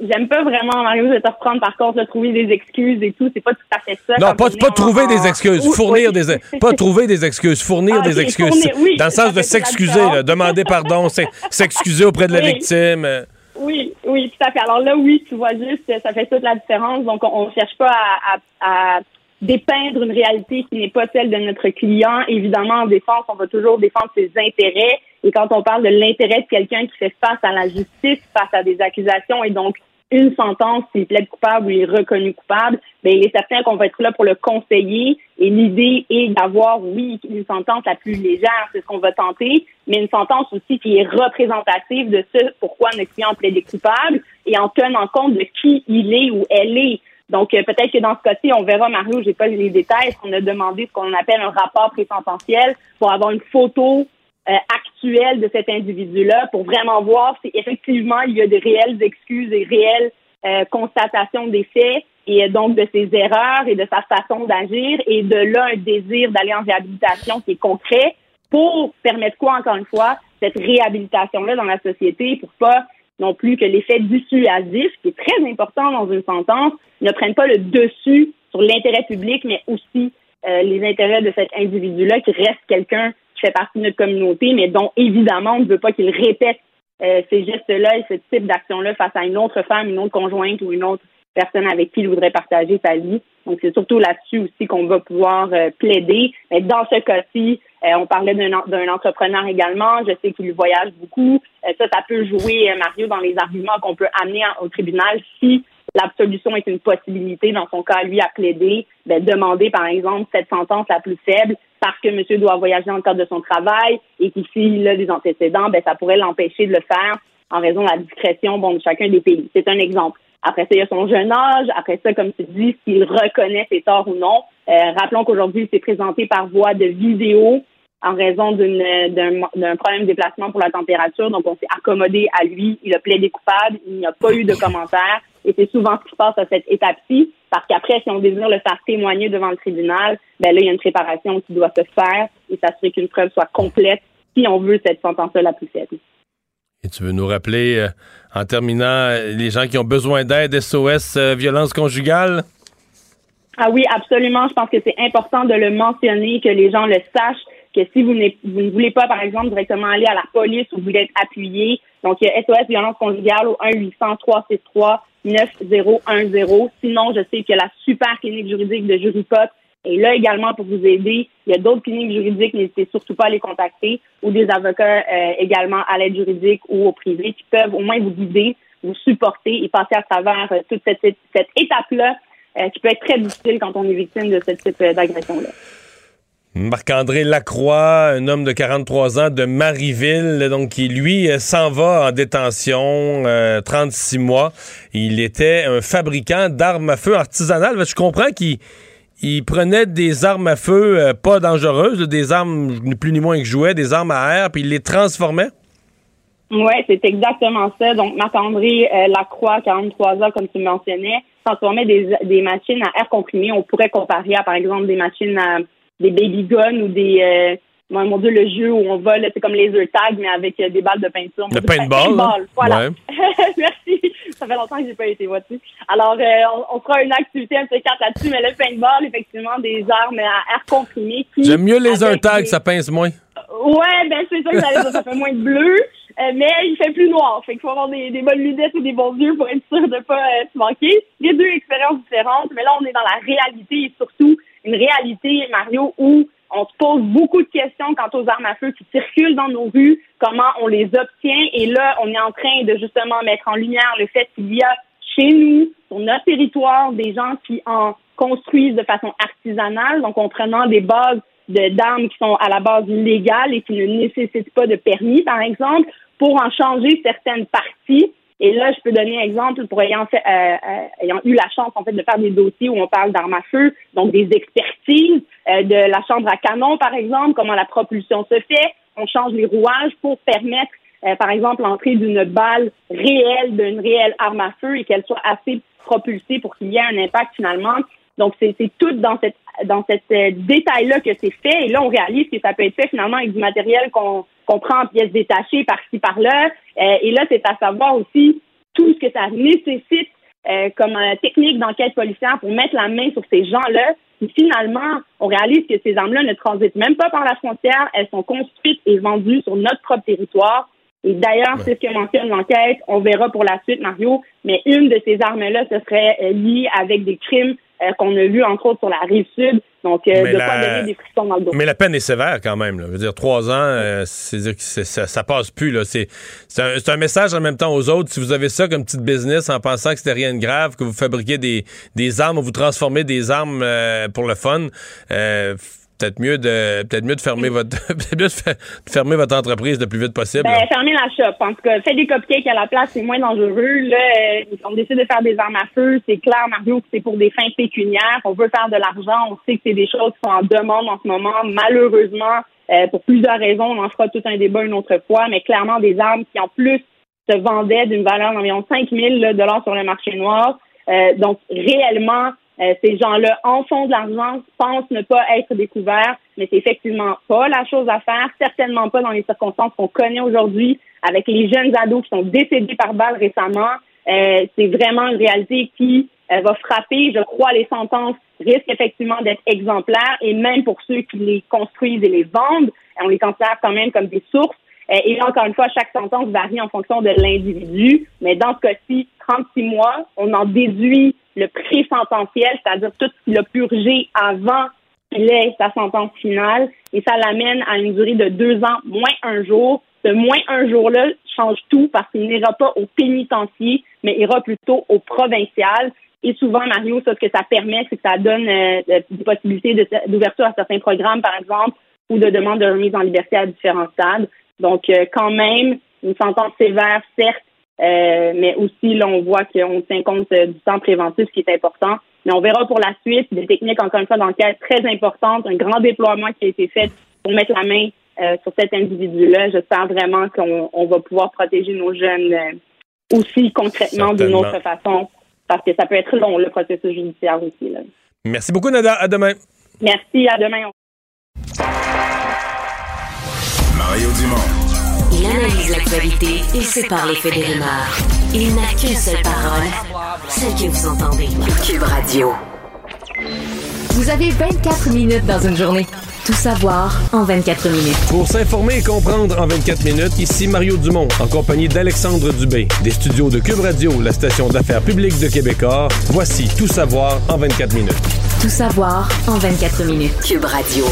Speaker 10: J'aime pas vraiment, Mario, de te reprendre par contre, de trouver des excuses et tout. C'est pas tout à fait ça.
Speaker 1: Non, pas, pas trouver des excuses, fournir des pas trouver des excuses, fournir ah, des excuses. dans le sens de s'excuser, demander pardon, s'excuser auprès de la victime.
Speaker 10: Oui, oui, tout à fait. Alors là, oui, tu vois juste, ça fait toute la différence. Donc, on, ne cherche pas à, à, dépeindre une réalité qui n'est pas celle de notre client. Évidemment, en défense, on va toujours défendre ses intérêts. Et quand on parle de l'intérêt de quelqu'un qui fait face à la justice, face à des accusations et donc une sentence, s'il plaide coupable ou il est reconnu coupable, bien, il est certain qu'on va être là pour le conseiller. Et l'idée est d'avoir, oui, une sentence la plus légère, c'est ce qu'on va tenter, mais une sentence aussi qui est représentative de ce pourquoi notre client plaide coupable et en tenant compte de qui il est ou elle est. Donc, euh, peut-être que dans ce cas-ci, on verra, Mario, j'ai pas les détails, on a demandé ce qu'on appelle un rapport présententiel pour avoir une photo euh, actuelle de cet individu-là pour vraiment voir si effectivement il y a des réelles excuses et réelles euh, constatations des faits et donc de ses erreurs et de sa façon d'agir. Et de là un désir d'aller en réhabilitation qui est concret pour permettre quoi encore une fois cette réhabilitation-là dans la société pour pas non plus que l'effet dissuasif, qui est très important dans une sentence, ne prenne pas le dessus sur l'intérêt public, mais aussi euh, les intérêts de cet individu-là qui reste quelqu'un fait partie de notre communauté, mais dont évidemment on ne veut pas qu'il répète euh, ces gestes-là et ce type d'action-là face à une autre femme, une autre conjointe ou une autre personne avec qui il voudrait partager sa vie. Donc, c'est surtout là-dessus aussi qu'on va pouvoir euh, plaider. Mais dans ce cas-ci, euh, on parlait d'un entrepreneur également. Je sais qu'il voyage beaucoup. ça, ça peut jouer, Mario, dans les arguments qu'on peut amener au tribunal si l'absolution est une possibilité dans son cas, lui, à plaider, ben, demander, par exemple, cette sentence la plus faible parce que monsieur doit voyager dans le cadre de son travail et qu'ici, a des antécédents, ben, ça pourrait l'empêcher de le faire en raison de la discrétion bon, de chacun des pays. C'est un exemple. Après ça, il y a son jeune âge. Après ça, comme tu dis, s'il reconnaît ses torts ou non. Euh, rappelons qu'aujourd'hui, il s'est présenté par voie de vidéo en raison d'un problème de déplacement pour la température. Donc, on s'est accommodé à lui. Il a plaidé coupable. Il n'y a pas eu de commentaires. Et c'est souvent ce qui se passe à cette étape-ci. Parce qu'après, si on désire le faire témoigner devant le tribunal, ben là, il y a une préparation qui doit se faire et s'assurer qu'une preuve soit complète si on veut cette sentence-là la plus faible.
Speaker 1: Et tu veux nous rappeler, euh, en terminant, les gens qui ont besoin d'aide, SOS, euh, violence conjugale?
Speaker 10: Ah oui, absolument. Je pense que c'est important de le mentionner, que les gens le sachent, que si vous, vous ne voulez pas, par exemple, directement aller à la police ou vous voulez être appuyé, donc il y a SOS violence conjugale au 1-800-363-9010. Sinon, je sais que la super clinique juridique de Juripot et là également pour vous aider. Il y a d'autres cliniques juridiques, n'hésitez surtout pas à les contacter, ou des avocats euh, également à l'aide juridique ou au privé qui peuvent au moins vous guider, vous supporter et passer à travers euh, toute cette, cette étape-là euh, qui peut être très difficile quand on est victime de ce type d'agression-là.
Speaker 1: Marc-André Lacroix, un homme de 43 ans de Marieville, donc qui lui s'en va en détention, 36 mois. Il était un fabricant d'armes à feu artisanales. Je comprends qu'il il prenait des armes à feu euh, pas dangereuses, des armes ni plus ni moins que jouets, des armes à air, puis il les transformait?
Speaker 10: Oui, c'est exactement ça. Donc, Marc-André euh, Lacroix, 43 ans, comme tu mentionnais, transformait des, des machines à air comprimé. On pourrait comparer à, par exemple, des machines à des baby guns ou des... Euh, mon Dieu, le jeu où on vole, c'est comme laser tag, mais avec des balles de peinture.
Speaker 1: Le paintball. paintball
Speaker 10: voilà. <laughs> Merci ça fait longtemps que j'ai pas été, vois-tu. Alors, euh, on, fera une activité un peu carte là-dessus, mais le paintball, effectivement, des armes à air comprimé.
Speaker 1: J'aime mieux les un tag, ça pince moins.
Speaker 10: Ouais, ben c'est ça que ça, ça fait moins de bleu, euh, mais il fait plus noir. Fait qu'il faut avoir des, bonnes lunettes ou des bons yeux pour être sûr de pas euh, se manquer. Les deux expériences différentes, mais là, on est dans la réalité et surtout une réalité, Mario, où on se pose beaucoup de questions quant aux armes à feu qui circulent dans nos rues, comment on les obtient. Et là, on est en train de justement mettre en lumière le fait qu'il y a chez nous, sur notre territoire, des gens qui en construisent de façon artisanale, donc en prenant des bases d'armes qui sont à la base légales et qui ne nécessitent pas de permis, par exemple, pour en changer certaines parties et là, je peux donner un exemple pour ayant, fait, euh, euh, ayant eu la chance en fait de faire des dossiers où on parle d'armes à feu, donc des expertises euh, de la chambre à canon, par exemple, comment la propulsion se fait. On change les rouages pour permettre, par exemple, l'entrée d'une balle réelle, d'une réelle arme à feu et qu'elle soit assez propulsée pour qu'il y ait un impact finalement. Donc, c'est tout dans cette dans cette détail-là que c'est fait. Et là, on réalise que ça peut être fait finalement avec du matériel qu'on qu'on prend en pièces détachées par-ci, par-là. Euh, et là, c'est à savoir aussi tout ce que ça nécessite euh, comme euh, technique d'enquête policière pour mettre la main sur ces gens-là. Et finalement, on réalise que ces armes-là ne transitent même pas par la frontière. Elles sont construites et vendues sur notre propre territoire. Et d'ailleurs, c'est ce que mentionne l'enquête. On verra pour la suite, Mario. Mais une de ces armes-là, ce serait liée avec des crimes euh, qu'on a vu, entre autres, sur la rive sud. Donc, euh, de pas donner des frissons dans le dos.
Speaker 1: Mais la peine est sévère quand même. Là. Je veux dire, trois ans, euh, c'est dire que ça, ça, passe plus. Là. C'est, un, un, message en même temps aux autres. Si vous avez ça comme petite business en pensant que c'était rien de grave, que vous fabriquez des, des armes, vous transformez des armes pour le fun, peut-être mieux de peut-être mieux de fermer votre <laughs> mieux de, fermer votre entreprise le plus vite possible.
Speaker 10: Ben, fermer la shop. En tout cas, faites des cupcakes à la place, c'est moins dangereux. Là, euh, on décide de faire des armes à feu, c'est clair, Mario, que c'est pour des fins pécuniaires. On veut faire de l'argent. On sait que c'est des choses qui sont en demande en ce moment. Malheureusement, euh, pour plusieurs raisons, on en fera tout un débat une autre fois, mais clairement des armes qui en plus se vendaient d'une valeur d'environ 5 000 dollars sur le marché noir. Euh, donc réellement, euh, ces gens-là en font de l'argent, pensent ne pas être découverts, mais c'est effectivement pas la chose à faire, certainement pas dans les circonstances qu'on connaît aujourd'hui avec les jeunes ados qui sont décédés par balle récemment. Euh, c'est vraiment une réalité qui euh, va frapper. Je crois les sentences risquent effectivement d'être exemplaires et même pour ceux qui les construisent et les vendent, on les considère quand même comme des sources. et là, encore une fois, chaque sentence varie en fonction de l'individu, mais dans ce cas-ci, 36 mois, on en déduit le pré-sententiel, c'est-à-dire tout ce qu'il a purgé avant qu'il ait sa sentence finale, et ça l'amène à une durée de deux ans moins un jour. Ce moins un jour-là change tout parce qu'il n'ira pas au pénitencier, mais ira plutôt au provincial. Et souvent, Mario, ça, ce que ça permet, c'est que ça donne euh, des possibilités d'ouverture à certains programmes, par exemple, ou de demande de remise en liberté à différents stades. Donc, euh, quand même, une sentence sévère, certes, euh, mais aussi, là, on voit qu'on tient compte du temps préventif, ce qui est important. Mais on verra pour la suite des techniques, encore une fois, d'enquête très importantes, un grand déploiement qui a été fait pour mettre la main sur cet individu-là. J'espère vraiment qu'on va pouvoir protéger nos jeunes aussi concrètement d'une autre façon parce que ça peut être long, le processus judiciaire aussi.
Speaker 1: Merci beaucoup, Nada. À demain.
Speaker 10: Merci. À demain.
Speaker 5: Mario Dumont. Il analyse l'actualité et sépare les faits des rumeurs. Il n'a qu'une seule parole, celle que vous entendez. Cube Radio. Vous avez 24 minutes dans une journée. Tout savoir en 24 minutes.
Speaker 1: Pour s'informer et comprendre en 24 minutes, ici Mario Dumont, en compagnie d'Alexandre Dubé, des studios de Cube Radio, la station d'affaires publique de Québecor. Voici Tout savoir en 24 minutes.
Speaker 5: Tout savoir en 24 minutes. Cube Radio.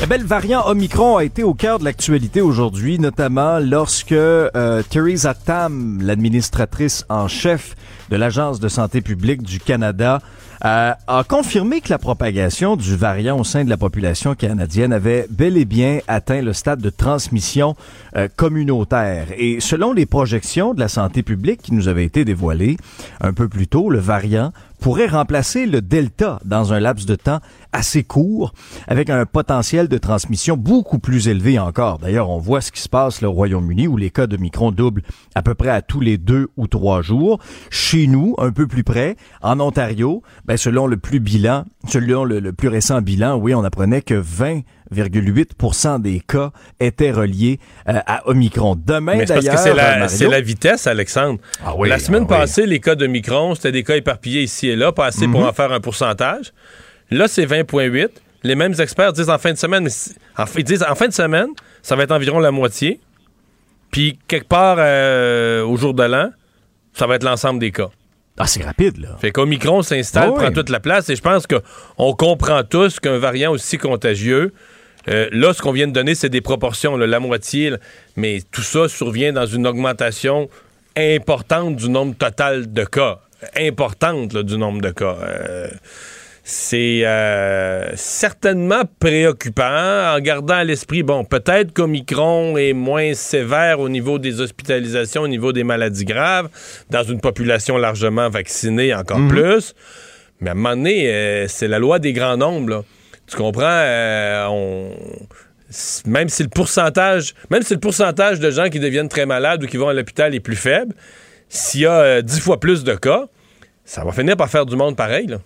Speaker 4: Eh le variant Omicron a été au cœur de l'actualité aujourd'hui, notamment lorsque euh, Theresa Tam, l'administratrice en chef de l'Agence de santé publique du Canada, euh, a confirmé que la propagation du variant au sein de la population canadienne avait bel et bien atteint le stade de transmission euh, communautaire. Et selon les projections de la santé publique qui nous avaient été dévoilées un peu plus tôt, le variant pourrait remplacer le Delta dans un laps de temps assez court, avec un potentiel de transmission beaucoup plus élevé encore. D'ailleurs, on voit ce qui se passe au Royaume-Uni, où les cas de micron doublent à peu près à tous les deux ou trois jours. Chez nous, un peu plus près, en Ontario, ben, selon le plus bilan, selon le, plus récent bilan, oui, on apprenait que 20,8 des cas étaient reliés euh, à Omicron. Demain,
Speaker 1: parce que c'est la, vitesse, Alexandre. Ah oui, la semaine ah passée, les cas d'Omicron, c'était des cas éparpillés ici et là, pas assez pour mhm. en faire un pourcentage. Là, c'est 20,8. Les mêmes experts disent en fin de semaine, ils disent en fin de semaine, ça va être environ la moitié. Puis, quelque part euh, au jour de l'an, ça va être l'ensemble des cas.
Speaker 4: Ah, c'est rapide, là.
Speaker 1: Fait qu'Omicron s'installe, prend toute la place, et je pense qu'on comprend tous qu'un variant aussi contagieux, euh, là, ce qu'on vient de donner, c'est des proportions, la moitié, mais tout ça survient dans une augmentation importante du nombre total de cas. Importante du nombre de cas. Euh, c'est euh, certainement préoccupant en gardant à l'esprit, bon, peut-être qu'Omicron est moins sévère au niveau des hospitalisations, au niveau des maladies graves, dans une population largement vaccinée encore mhm. plus. Mais à un moment donné, euh, c'est la loi des grands nombres. Là. Tu comprends? Euh. Même si le pourcentage, même si le pourcentage de gens qui deviennent très malades ou qui vont à l'hôpital est plus faible, s'il y a dix fois plus de cas, ça va finir par faire du monde pareil. Là.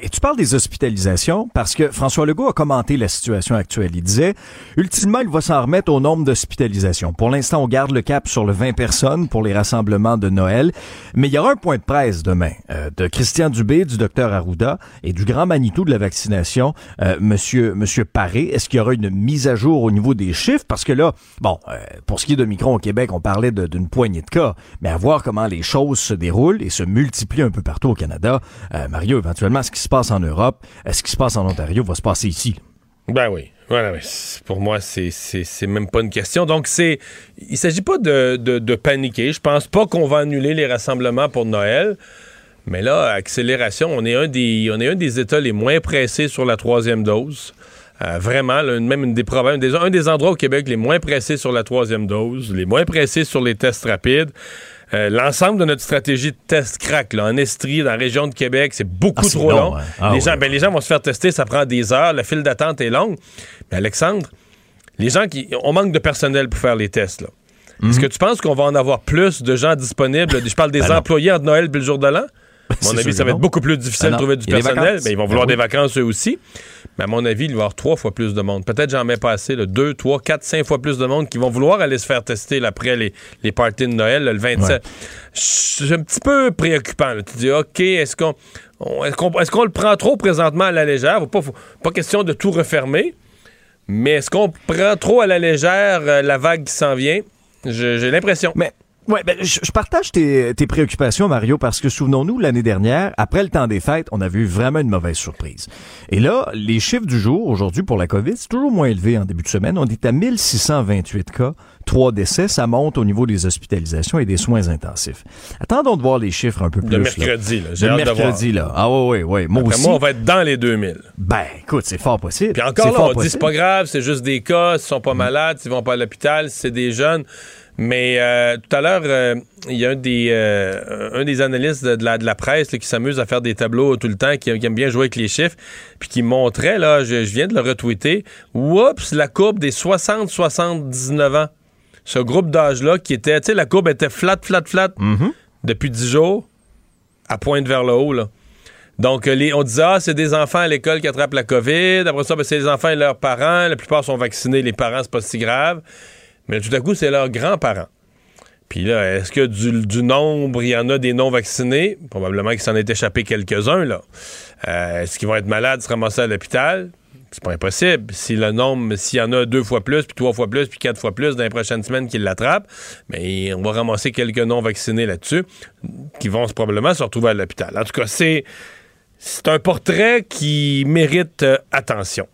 Speaker 4: Et tu parles des hospitalisations parce que François Legault a commenté la situation actuelle. Il disait, ultimement, il va s'en remettre au nombre d'hospitalisations. Pour l'instant, on garde le cap sur le 20 personnes pour les rassemblements de Noël, mais il y aura un point de presse demain euh, de Christian Dubé, du docteur Arruda et du grand Manitou de la vaccination, euh, Monsieur Monsieur Paré. Est-ce qu'il y aura une mise à jour au niveau des chiffres? Parce que là, bon, euh, pour ce qui est de Micron au Québec, on parlait d'une poignée de cas, mais à voir comment les choses se déroulent et se multiplient un peu partout au Canada, euh, Mario, éventuellement ce qui se passe en Europe, ce qui se passe en Ontario va se passer ici?
Speaker 1: Ben oui. Voilà, pour moi, c'est même pas une question. Donc, c'est il s'agit pas de, paniquer. Je pense pas qu'on va annuler les rassemblements pour Noël. Mais là, accélération, on est un des, on est un des États les moins pressés sur la troisième dose. Euh, vraiment, même une des des, un des endroits au Québec les moins pressés sur la troisième dose, les moins pressés sur les tests rapides. Euh, l'ensemble de notre stratégie de test crack là, en Estrie, dans la région de Québec, c'est beaucoup ah, trop long. Hein. Ah les, gens, ben, les gens vont se faire tester, ça prend des heures, la file d'attente est longue. Mais Alexandre, les gens qui. On manque de personnel pour faire les tests. Là. Est-ce mhm. que tu penses qu'on va en avoir plus de gens disponibles? Je parle des ben employés entre Noël et le jour de l'an? À mon avis, ça va être beaucoup plus difficile de trouver du personnel. Mais ils vont vouloir ben des vacances eux aussi. Mais à mon avis, il va y avoir trois fois plus de monde. Peut-être j'en mets pas assez, deux, trois, quatre, cinq fois plus de monde qui vont vouloir aller se faire tester après les, les parties de Noël, le 27. C'est un petit peu préoccupant. Tu dis, OK, est-ce qu'on le prend trop présentement à la légère? Pas, pas question de tout refermer. Mais est-ce qu'on prend trop à la légère euh, la vague qui s'en vient? J'ai l'impression.
Speaker 4: Mais Ouais, ben, je, partage tes, tes, préoccupations, Mario, parce que souvenons-nous, l'année dernière, après le temps des fêtes, on a vu vraiment une mauvaise surprise. Et là, les chiffres du jour, aujourd'hui, pour la COVID, c'est toujours moins élevé en début de semaine. On est à 1628 cas, trois décès. Ça monte au niveau des hospitalisations et des soins intensifs. Attendons de voir les chiffres un peu plus.
Speaker 1: De mercredi, là.
Speaker 4: J'ai hâte mercredi, là. Ah oui, oui, oui. Moi
Speaker 1: aussi. Moi, on va être dans les 2000.
Speaker 4: Ben, écoute, c'est fort possible.
Speaker 1: Puis encore là, on dit c'est pas grave, c'est juste des cas, ils sont pas malades, ils vont pas à l'hôpital, c'est des jeunes. Mais euh, tout à l'heure, euh, il y a un des, euh, un des analystes de, la, de la, presse qui s'amuse à faire des tableaux tout le temps, qui, aime bien jouer avec les chiffres, puis qui montrait, là, je, viens de le retweeter, oups, la courbe des 60-79 ans. Ce groupe d'âge-là qui était, tu sais, la courbe était flat, flat, flat
Speaker 4: mm-hmm.
Speaker 1: depuis 10 jours, à pointe vers le haut, là. Donc, les, on disait, ah, c'est des enfants à l'école qui attrapent la COVID. Après ça, ben, c'est les enfants et leurs parents. La plupart sont vaccinés. Les parents, c'est pas si grave. Mais tout à coup, c'est leurs grands-parents. Puis là, est-ce que du, nombre, il y en a des non-vaccinés? Probablement qu'il s'en est échappé quelques-uns, là. Euh, est-ce qu'ils vont être malades, se ramasser à l'hôpital? C'est pas impossible. Si le nombre, s'il y en a deux fois plus, puis trois fois plus, puis quatre fois plus dans les prochaines semaines qu'ils l'attrapent, mais on va ramasser quelques non-vaccinés là-dessus qui vont probablement se retrouver à l'hôpital. En tout cas, c'est, c'est un portrait qui mérite euh, attention.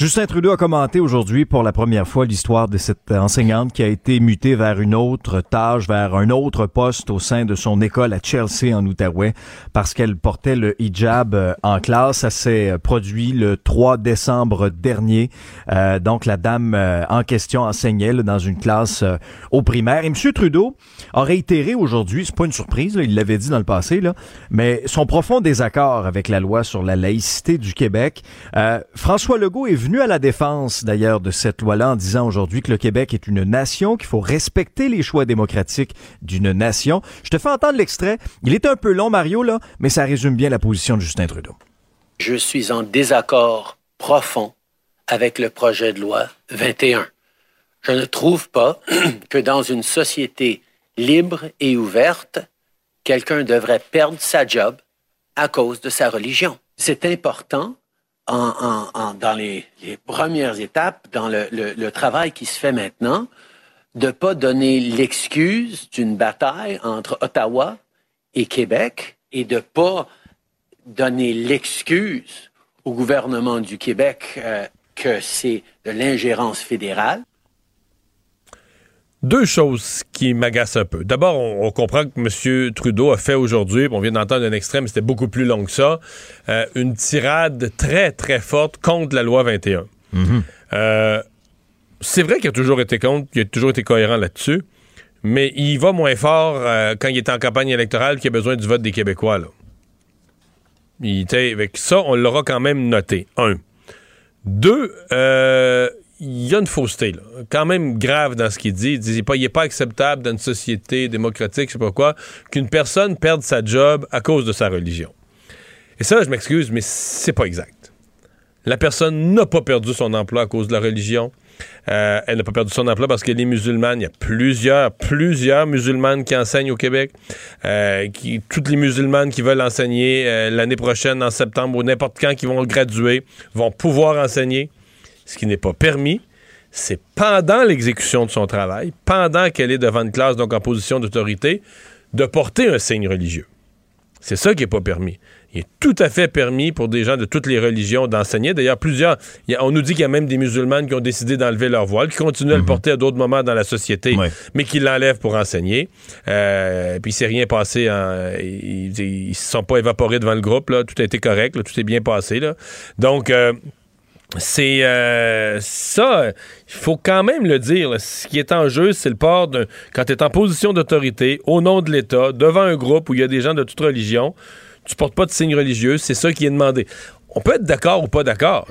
Speaker 4: Justin Trudeau a commenté aujourd'hui pour la première fois l'histoire de cette enseignante qui a été mutée vers une autre tâche, vers un autre poste au sein de son école à Chelsea en Outaouais parce qu'elle portait le hijab euh, en classe. Ça s'est produit le 3 décembre dernier. Euh, donc la dame euh, en question enseignait dans une classe au primaire. Et M. Trudeau a réitéré aujourd'hui, c'est pas une surprise, il l'avait dit dans le passé, mais son profond désaccord avec la loi sur la laïcité du Québec. François Legault est venu venu à la défense d'ailleurs de cette loi-là en disant aujourd'hui que le Québec est une nation, qu'il faut respecter les choix démocratiques d'une nation. Je te fais entendre l'extrait. Il est un peu long, Mario, là, mais ça résume bien la position de Justin Trudeau.
Speaker 3: Je suis en désaccord profond avec le projet de loi 21. Je ne trouve pas <clears throat> que dans une société libre et ouverte, quelqu'un devrait perdre sa job à cause de sa religion. C'est important dans les, premières étapes, dans le, travail qui se fait maintenant, de pas donner l'excuse d'une bataille entre Ottawa et Québec et de pas donner l'excuse au gouvernement du Québec euh, que c'est de l'ingérence fédérale.
Speaker 1: Deux choses qui m'agacent un peu. D'abord, on, comprend que M. Trudeau a fait aujourd'hui, on vient d'entendre un extrême, c'était beaucoup plus long que ça, euh, une tirade très, très forte contre la loi 21.
Speaker 4: Mm-hmm.
Speaker 1: Euh, c'est vrai qu'il a toujours été contre, qu'il a toujours été cohérent là-dessus, mais il va moins fort euh, quand il est en campagne électorale qu'il a besoin du vote des Québécois. Là. Il, avec ça, on l'aura quand même noté. Un. Deux, il y a une fausseté, quand même grave dans ce qu'il dit. Il dit pas, il n'est pas acceptable dans une société démocratique, je sais pas quoi, qu'une personne perde sa job à cause de sa religion. Et ça, je m'excuse, mais c'est pas exact. La personne n'a pas perdu son emploi à cause de la religion. Euh, elle n'a pas perdu son emploi parce qu'elle est musulmane. Il y a plusieurs, plusieurs musulmanes qui enseignent au Québec. Euh, toutes les musulmanes qui veulent enseigner euh, l'année prochaine, en septembre ou n'importe quand, qui vont graduer, vont pouvoir enseigner ce qui n'est pas permis, c'est pendant l'exécution de son travail, pendant qu'elle est devant une classe, donc en position d'autorité, de porter un signe religieux. C'est ça qui n'est pas permis. Il est tout à fait permis pour des gens de toutes les religions d'enseigner. D'ailleurs, plusieurs, on nous dit qu'il y a même des musulmanes qui ont décidé d'enlever leur voile, qui continuent à le mhm. porter à d'autres moments dans la société, mais qui l'enlèvent pour enseigner. Euh, puis il s'est rien passé. ils ne se sont pas évaporés devant le groupe. Là. Tout a été correct. Tout est bien passé. Là. Donc, euh, c'est euh, ça, il faut quand même le dire. ce qui est en jeu, c'est le port de quand tu es en position d'autorité, au nom de l'État, devant un groupe où il y a des gens de toute religion, tu portes pas de signe religieux, c'est ça qui est demandé on peut être d'accord ou pas d'accord.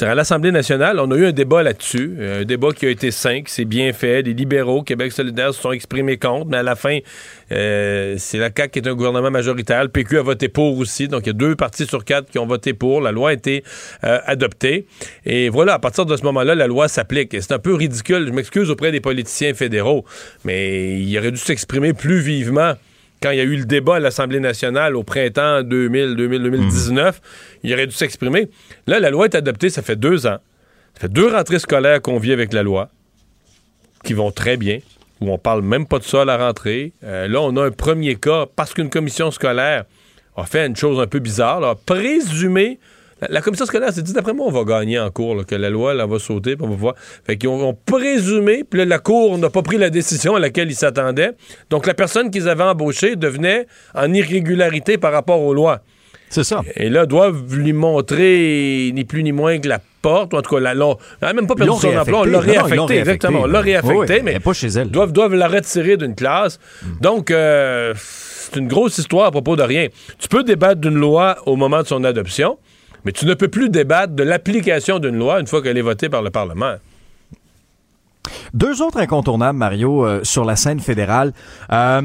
Speaker 1: À l'Assemblée nationale, on a eu un débat là-dessus, euh, un débat qui a été cinq, c'est bien fait. Les libéraux, Québec solidaire, se sont exprimés contre, mais à la fin, euh, c'est la CAQ qui est un gouvernement majoritaire. Le PQ a voté pour aussi, donc il y a deux partis sur quatre qui ont voté pour. La loi a été euh, adoptée. Et voilà, à partir de ce moment-là, la loi s'applique. c'est un peu ridicule, je m'excuse auprès des politiciens fédéraux, mais il aurait dû s'exprimer plus vivement quand il y a eu le débat à l'Assemblée nationale au printemps 2000, 2019, il aurait dû s'exprimer. Là, la loi est adoptée, ça fait deux ans. Ça fait deux rentrées scolaires qu'on vit avec la loi. qui vont très bien, où on parle même pas de ça à la rentrée. Euh, là, on a un premier cas parce qu'une commission scolaire a fait une chose un peu bizarre, a présumé la, commission scolaire s'est dit, d'après moi, on va gagner en cours, que la loi, va sauter, puis on va voir. Fait qu'ils ont, présumé, puis là, la cour n'a pas pris la décision à laquelle ils s'attendaient. Donc, la personne qu'ils avaient embauchée devenait en irrégularité par rapport aux lois.
Speaker 4: C'est ça.
Speaker 1: Et là, doivent lui montrer ni plus ni moins que la porte, ou en tout cas, la, elle n'a même pas perdu son emploi, on l'a réaffecté, exactement, on l'a réaffecté, mais,
Speaker 4: pas chez elle.
Speaker 1: Doivent, doivent la retirer d'une classe. Hmm. Donc, euh, c'est une grosse histoire à propos de rien. Tu peux débattre d'une loi au moment de son adoption, mais tu ne peux plus débattre de l'application d'une loi une fois qu'elle est votée par le Parlement.
Speaker 4: Deux autres incontournables, Mario, euh, sur la scène fédérale. Euh,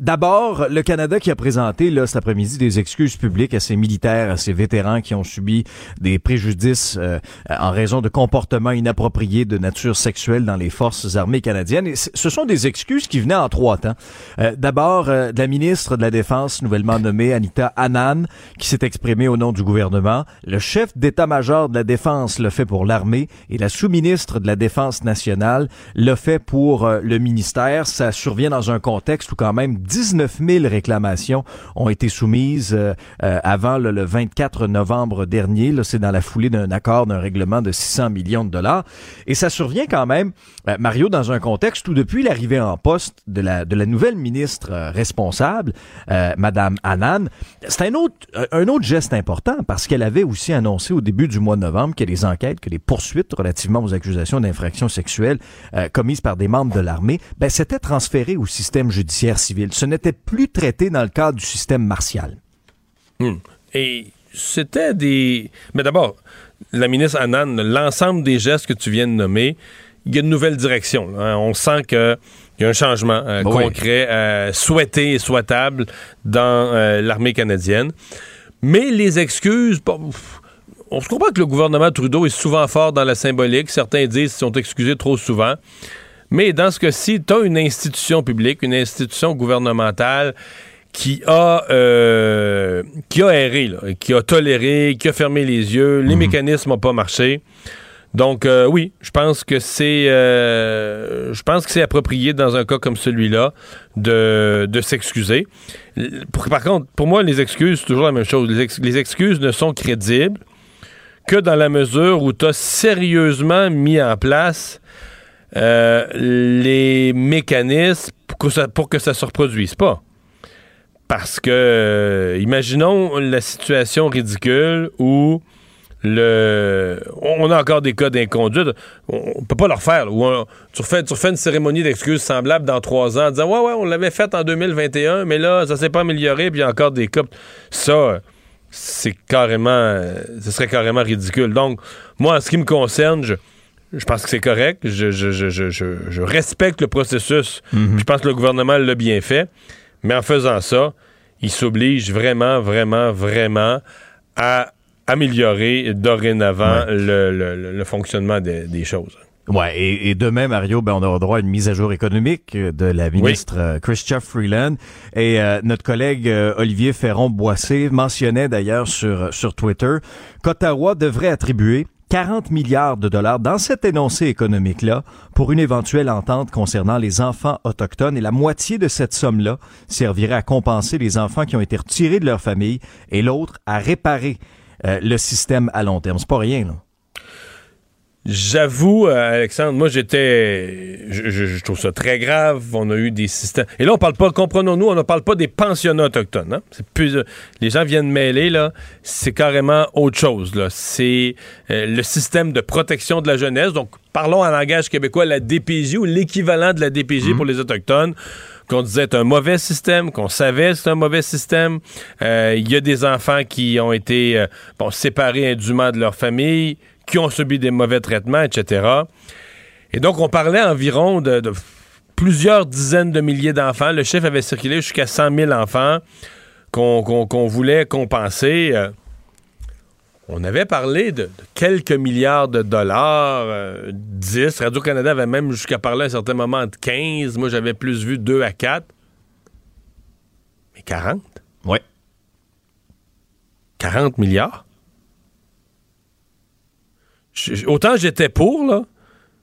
Speaker 4: D'abord, le Canada qui a présenté là, cet après-midi des excuses publiques à ses militaires, à ses vétérans qui ont subi des préjudices euh, en raison de comportements inappropriés de nature sexuelle dans les forces armées canadiennes. Ce sont des excuses qui venaient en trois temps. Euh, D'abord, euh, la ministre de la Défense nouvellement nommée, Anita Annan, qui s'est exprimée au nom du gouvernement. Le chef d'état-major de la Défense le fait pour l'armée et la sous-ministre de la Défense nationale le fait pour euh, le ministère. Ça survient dans un contexte où quand même 19 000 réclamations ont été soumises euh, euh, avant le, 24 novembre dernier. C'est dans la foulée d'un accord d'un règlement de 600 millions de dollars. Et ça survient quand même, euh, Mario, dans un contexte où depuis l'arrivée en poste de la, nouvelle ministre responsable, Madame Annan, c'est un autre, un autre geste important parce qu'elle avait aussi annoncé au début du mois de novembre que les enquêtes, que les poursuites relativement aux accusations d'infractions sexuelles commises par des membres de l'armée, ben, s'étaient transférées au système judiciaire civil ce n'était plus traité dans le cadre du système martial.
Speaker 1: Hmm. Et c'était des... Mais d'abord, la ministre Annan, l'ensemble des gestes que tu viens de nommer, il y a une nouvelle direction. Hein. On sent qu'il y a un changement euh, concret, euh, souhaité et souhaitable dans euh, l'armée canadienne. Mais les excuses, on se comprend que le gouvernement Trudeau est souvent fort dans la symbolique. Certains disent qu'ils sont excusés trop souvent. Mais dans ce cas-ci, tu as une institution publique, une institution gouvernementale qui a euh, qui a erré, qui a toléré, qui a fermé les yeux, les mhm. mécanismes n'ont pas marché. Donc euh, oui, je pense que c'est euh, je pense que c'est approprié dans un cas comme celui-là de, de s'excuser. Par contre, pour moi, les excuses, c'est toujours la même chose. Les, les excuses ne sont crédibles que dans la mesure où tu as sérieusement mis en place euh, les mécanismes pour que, ça, pour que ça se reproduise pas. Parce que, euh, imaginons la situation ridicule où le, on a encore des cas d'inconduite. On, peut pas leur faire. tu, refais, tu refais une cérémonie d'excuses semblable dans trois ans en disant Ouais, ouais, on l'avait fait en 2021, mais là, ça s'est pas amélioré, puis il y a encore des cas. Ça, c'est carrément. Ce serait carrément ridicule. Donc, moi, en ce qui me concerne, je je pense que c'est correct. Je, respecte le processus. Mhm. Je pense que le gouvernement l'a bien fait. Mais en faisant ça, il s'oblige vraiment, vraiment, vraiment à améliorer dorénavant le, fonctionnement des, choses.
Speaker 4: Ouais, et, demain, Mario, ben, on aura droit à une mise à jour économique de la ministre euh, Christian Freeland. Et euh, notre collègue euh, Olivier Ferron-Boissé mentionnait d'ailleurs sur, sur Twitter qu'Ottawa devrait attribuer 40 milliards de dollars dans cet énoncé économique-là pour une éventuelle entente concernant les enfants autochtones et la moitié de cette somme-là servirait à compenser les enfants qui ont été retirés de leur famille et l'autre à réparer euh, le système à long terme. C'est pas rien, là.
Speaker 1: J'avoue, euh, Alexandre, moi j'étais, je, trouve ça très grave. On a eu des systèmes. Et là, on parle pas, comprenons-nous, on ne parle pas des pensionnats autochtones. Hein? C'est plus, euh, les gens viennent mêler là. C'est carrément autre chose là. C'est euh, le système de protection de la jeunesse. Donc, parlons en langage québécois, la DPJ ou l'équivalent de la DPJ mhm. pour les autochtones qu'on disait un mauvais système, qu'on savait c'est un mauvais système. Il y a des enfants qui ont été bon, séparés indûment de leur famille qui ont subi des mauvais traitements, etc. Et donc, on parlait environ de, plusieurs dizaines de milliers d'enfants. Le chef avait circulé jusqu'à 100 000 enfants qu'on voulait compenser. Euh, on avait parlé de, quelques milliards de dollars, 10. Euh, Radio-Canada avait même jusqu'à parler à un certain moment de 15. Moi, j'avais plus vu 2 à 4. Mais 40?
Speaker 4: Oui.
Speaker 1: 40 milliards? Autant j'étais pour, là,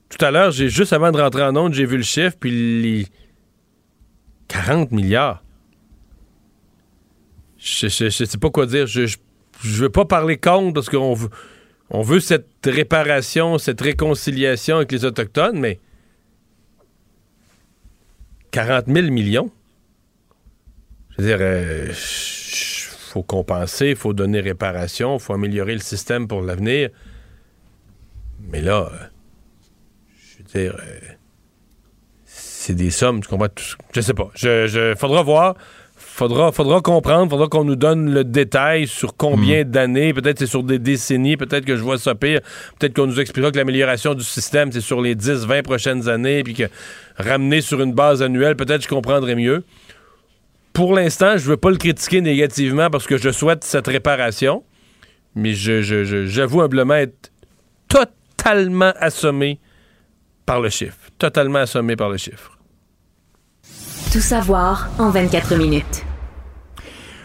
Speaker 1: tout à l'heure, j'ai juste avant de rentrer en onde, j'ai vu le chiffre, puis les 40 milliards. Je, je, sais pas quoi dire. Je, je, veux pas parler contre parce qu'on veut, cette réparation, cette réconciliation avec les Autochtones, mais 40 000 millions? Je veux dire, euh, faut compenser, faut donner réparation, faut améliorer le système pour l'avenir. Mais là, euh, je veux dire, euh, c'est des sommes, tu comprends? Je sais pas. Je, je faudra voir. Faudra, faudra comprendre, faudra qu'on nous donne le détail sur combien hmm. d'années, peut-être c'est sur des décennies, peut-être que je vois ça pire, peut-être qu'on nous expliquera que l'amélioration du système, c'est sur les 10, 20 prochaines années, puis que ramener sur une base annuelle, peut-être je comprendrai mieux. Pour l'instant, je veux pas le critiquer négativement parce que je souhaite cette réparation, mais j'avoue je, je, humblement être totalement assommé par le chiffre. Totalement assommé par le chiffre.
Speaker 5: Tout savoir en 24 minutes.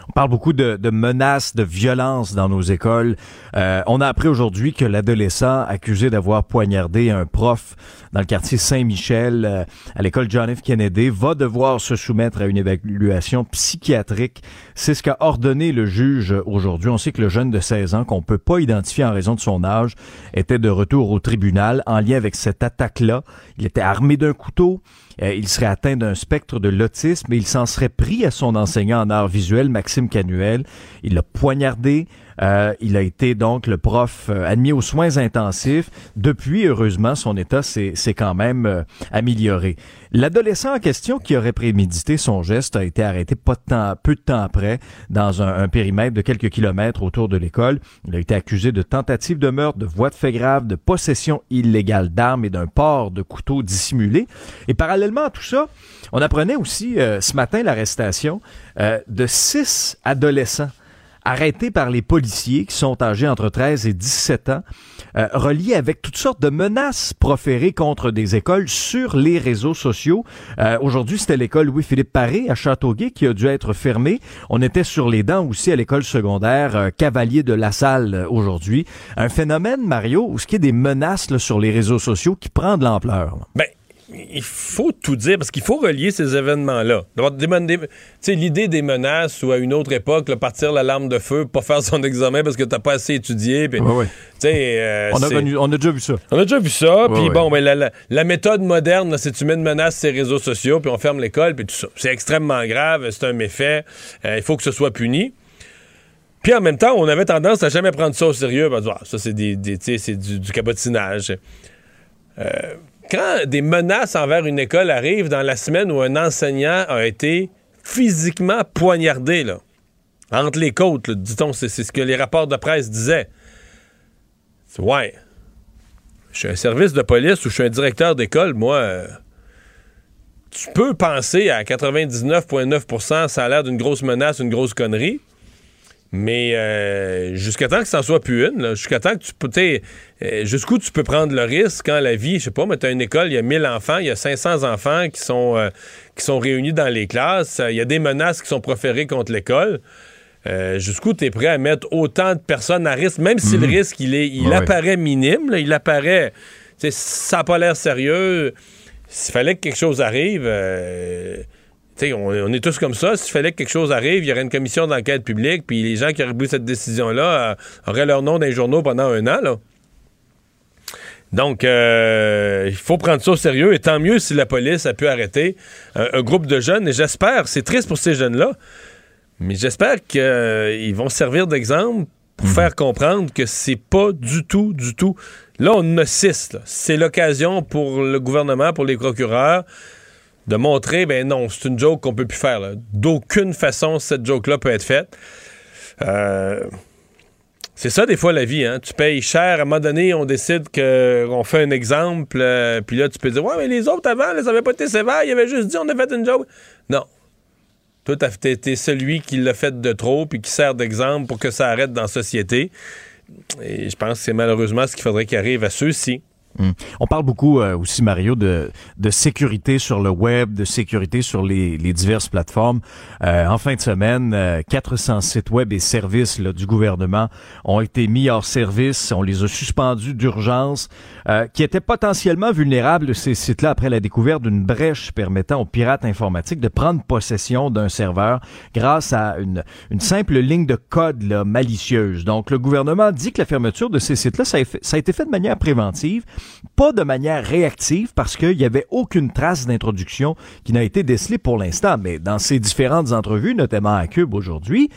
Speaker 4: On parle beaucoup de, menaces, de violences dans nos écoles. Euh, on a appris aujourd'hui que l'adolescent accusé d'avoir poignardé un prof dans le quartier Saint-Michel euh, à l'école John F. Kennedy va devoir se soumettre à une évaluation psychiatrique. C'est ce qu'a ordonné le juge aujourd'hui. On sait que le jeune de 16 ans, qu'on peut pas identifier en raison de son âge, était de retour au tribunal en lien avec cette attaque-là. Il était armé d'un couteau. Euh, il serait atteint d'un spectre de l'autisme et il s'en serait pris à son enseignant en art visuel, Maxime Canuel. Il l'a poignardé. Euh, il a été donc le prof euh, admis aux soins intensifs. Depuis, heureusement, son état s'est quand même amélioré. L'adolescent en question qui aurait prémédité son geste a été arrêté pas de temps, peu de temps après dans un, périmètre de quelques kilomètres autour de l'école. Il a été accusé de tentative de meurtre, de voie de fait grave, de possession illégale d'armes et d'un port de couteau dissimulé. Et parallèlement à tout ça, on apprenait aussi euh, ce matin l'arrestation euh, de six adolescents arrêtés par les policiers qui sont âgés entre 13 et 17 ans, euh, reliés avec toutes sortes de menaces proférées contre des écoles sur les réseaux sociaux. Aujourd'hui, c'était l'école Louis-Philippe Paré à Châteauguay qui a dû être fermée. On était sur les dents aussi à l'école secondaire Cavalier de la Salle aujourd'hui. Un phénomène, Mario, où ce qui est des menaces sur les réseaux sociaux qui prend de l'ampleur.
Speaker 1: Il faut tout dire parce qu'il faut relier ces événements-là. L'idée des menaces ou à une autre époque, partir l'alarme de feu, pas faire son examen parce que t'as pas assez étudié.
Speaker 4: Euh, on, a déjà vu ça.
Speaker 1: On a déjà vu ça. Puis bon, ben, la, méthode moderne, c'est tu mets une menace sur les réseaux sociaux, puis on ferme l'école, puis tout ça. C'est extrêmement grave, c'est un méfait. Euh, il faut que ce soit puni. Puis en même temps, on avait tendance à jamais prendre ça au sérieux. Ah, ça, c'est du, du cabotinage. Euh, quand des menaces envers une école arrivent dans la semaine où un enseignant a été physiquement poignardé, entre les côtes, dit-on, c'est ce que les rapports de presse disaient. Ouais. Je suis un service de police ou je suis un directeur d'école, moi. Euh, tu peux penser à 99,9% ça a l'air d'une grosse menace, une grosse connerie. Mais euh, jusqu'à temps que ça soit plus une, jusqu'à temps que tu peux, euh, jusqu'où tu peux prendre le risque quand la vie, je sais pas, mais tu as une école, il y a 1000 enfants, il y a 500 enfants qui sont, euh, qui sont réunis dans les classes, il y a des menaces qui sont proférées contre l'école. jusqu'où tu es prêt à mettre autant de personnes à risque, même si le mhm. risque, il, est, il apparaît minime, il apparaît, ça n'a pas l'air sérieux. S'il fallait que quelque chose arrive on, est tous comme ça. S'il fallait que quelque chose arrive, il y aurait une commission d'enquête publique, puis les gens qui auraient pris cette décision-là euh, auraient leur nom dans les journaux pendant un an. Donc, euh, il faut prendre ça au sérieux, et tant mieux si la police a pu arrêter un, groupe de jeunes. Et j'espère, c'est triste pour ces jeunes-là, mais j'espère qu'ils vont servir d'exemple pour mhm. faire comprendre que c'est pas du tout, du tout. Là, on a six. C'est l'occasion pour le gouvernement, pour les procureurs, de montrer, ben non, c'est une joke qu'on peut plus faire. D'aucune façon, cette joke-là peut être faite. Euh, c'est ça, des fois, la vie. Hein? Tu payes cher. À un moment donné, on décide qu'on fait un exemple. Euh, puis là, tu peux dire Ouais, mais les autres avant, ils n'avaient pas été sévères. Ils avaient juste dit on a fait une joke. Non. Toi, t'as été celui qui l'a fait de trop puis qui sert d'exemple pour que ça arrête dans la société. Et je pense que c'est malheureusement ce qu'il faudrait qu'il arrive à ceux-ci
Speaker 4: Hum. On parle beaucoup euh, aussi, Mario, de, de sécurité sur le web, de sécurité sur les, les diverses plateformes. Euh, en fin de semaine, 400 sites web et services du gouvernement ont été mis hors service. On les a suspendus d'urgence, qui étaient potentiellement vulnérables, ces sites-là, après la découverte d'une brèche permettant aux pirates informatiques de prendre possession d'un serveur grâce à une, une simple ligne de code malicieuse. Donc, le gouvernement dit que la fermeture de ces sites-là, ça a été fait de manière préventive pas de manière réactive parce qu'il n'y avait aucune trace d'introduction qui n'a été décelée pour l'instant. Mais dans ces différentes entrevues, notamment à Cube aujourd'hui,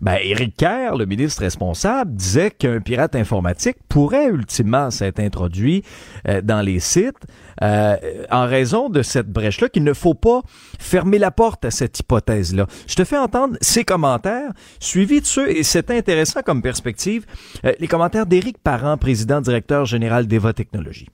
Speaker 4: ben, Éric Kerr, le ministre responsable, disait qu'un pirate informatique pourrait ultimement s'être introduit euh, dans les sites euh, en raison de cette brèche-là, qu'il ne faut pas fermer la porte à cette hypothèse-là. Je te fais entendre ces commentaires, suivis de ceux, et c'est intéressant comme perspective, euh, les commentaires d'Éric Parent, président directeur général d'Eva Technologies.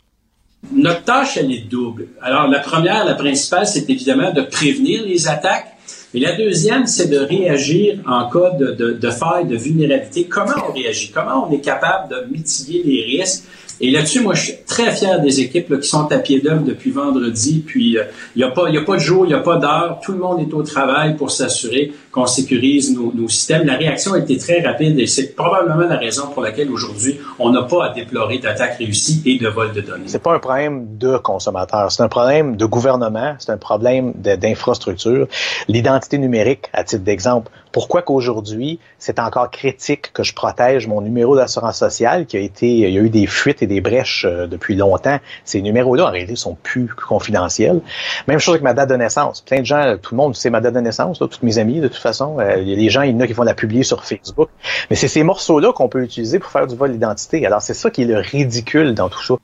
Speaker 11: Notre tâche, elle est double. Alors, la première, la principale, c'est évidemment de prévenir les attaques et la deuxième, c'est de réagir en cas de, de, faille, de vulnérabilité. Comment on réagit? Comment on est capable de mitiguer les risques? Et là-dessus, moi, je suis très fier des équipes qui sont à pied d'œuvre depuis vendredi. Puis, il euh, n'y a, pas, y a pas de jour, il n'y a pas d'heure. Tout le monde est au travail pour s'assurer qu'on sécurise nos, nos, systèmes. La réaction a été très rapide et c'est probablement la raison pour laquelle aujourd'hui, on n'a pas à déplorer d'attaques réussies et de vol de données.
Speaker 12: C'est pas un problème de consommateurs, c'est un problème de gouvernement, c'est un problème d'infrastructure. L'identité numérique, à titre d'exemple, pourquoi qu'aujourd'hui, c'est encore critique que je protège mon numéro d'assurance sociale qui a été, il y a eu des fuites et des brèches euh, depuis longtemps. Ces numéros-là, en réalité, sont plus confidentiels. Même chose avec ma date de naissance. Plein de gens, tout le monde sait ma date de naissance, là, toutes mes amis, de toute façon. Euh, il y a des gens, il y en a qui vont la publier sur Facebook. Mais c'est ces morceaux-là qu'on peut utiliser pour faire du vol d'identité. Alors, c'est ça qui est le ridicule dans tout ça.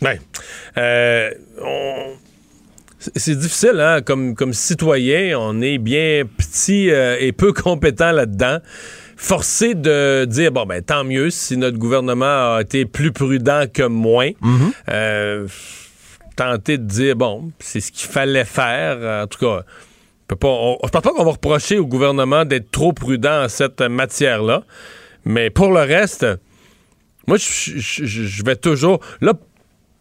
Speaker 1: Ben, euh, on c'est difficile, hein? Comme, comme citoyen, on est bien petit euh, et peu <laughs> compétent là-dedans. Forcé de dire, bon, ben, tant mieux si notre gouvernement a été plus prudent que moins. Mm-hmm. Euh, tenter de dire, bon, c'est ce qu'il fallait faire. En tout cas, peut pas, on, je pense pas qu'on va reprocher au gouvernement d'être trop prudent en cette matière-là. Mais pour le reste, moi, je, je vais toujours. Là,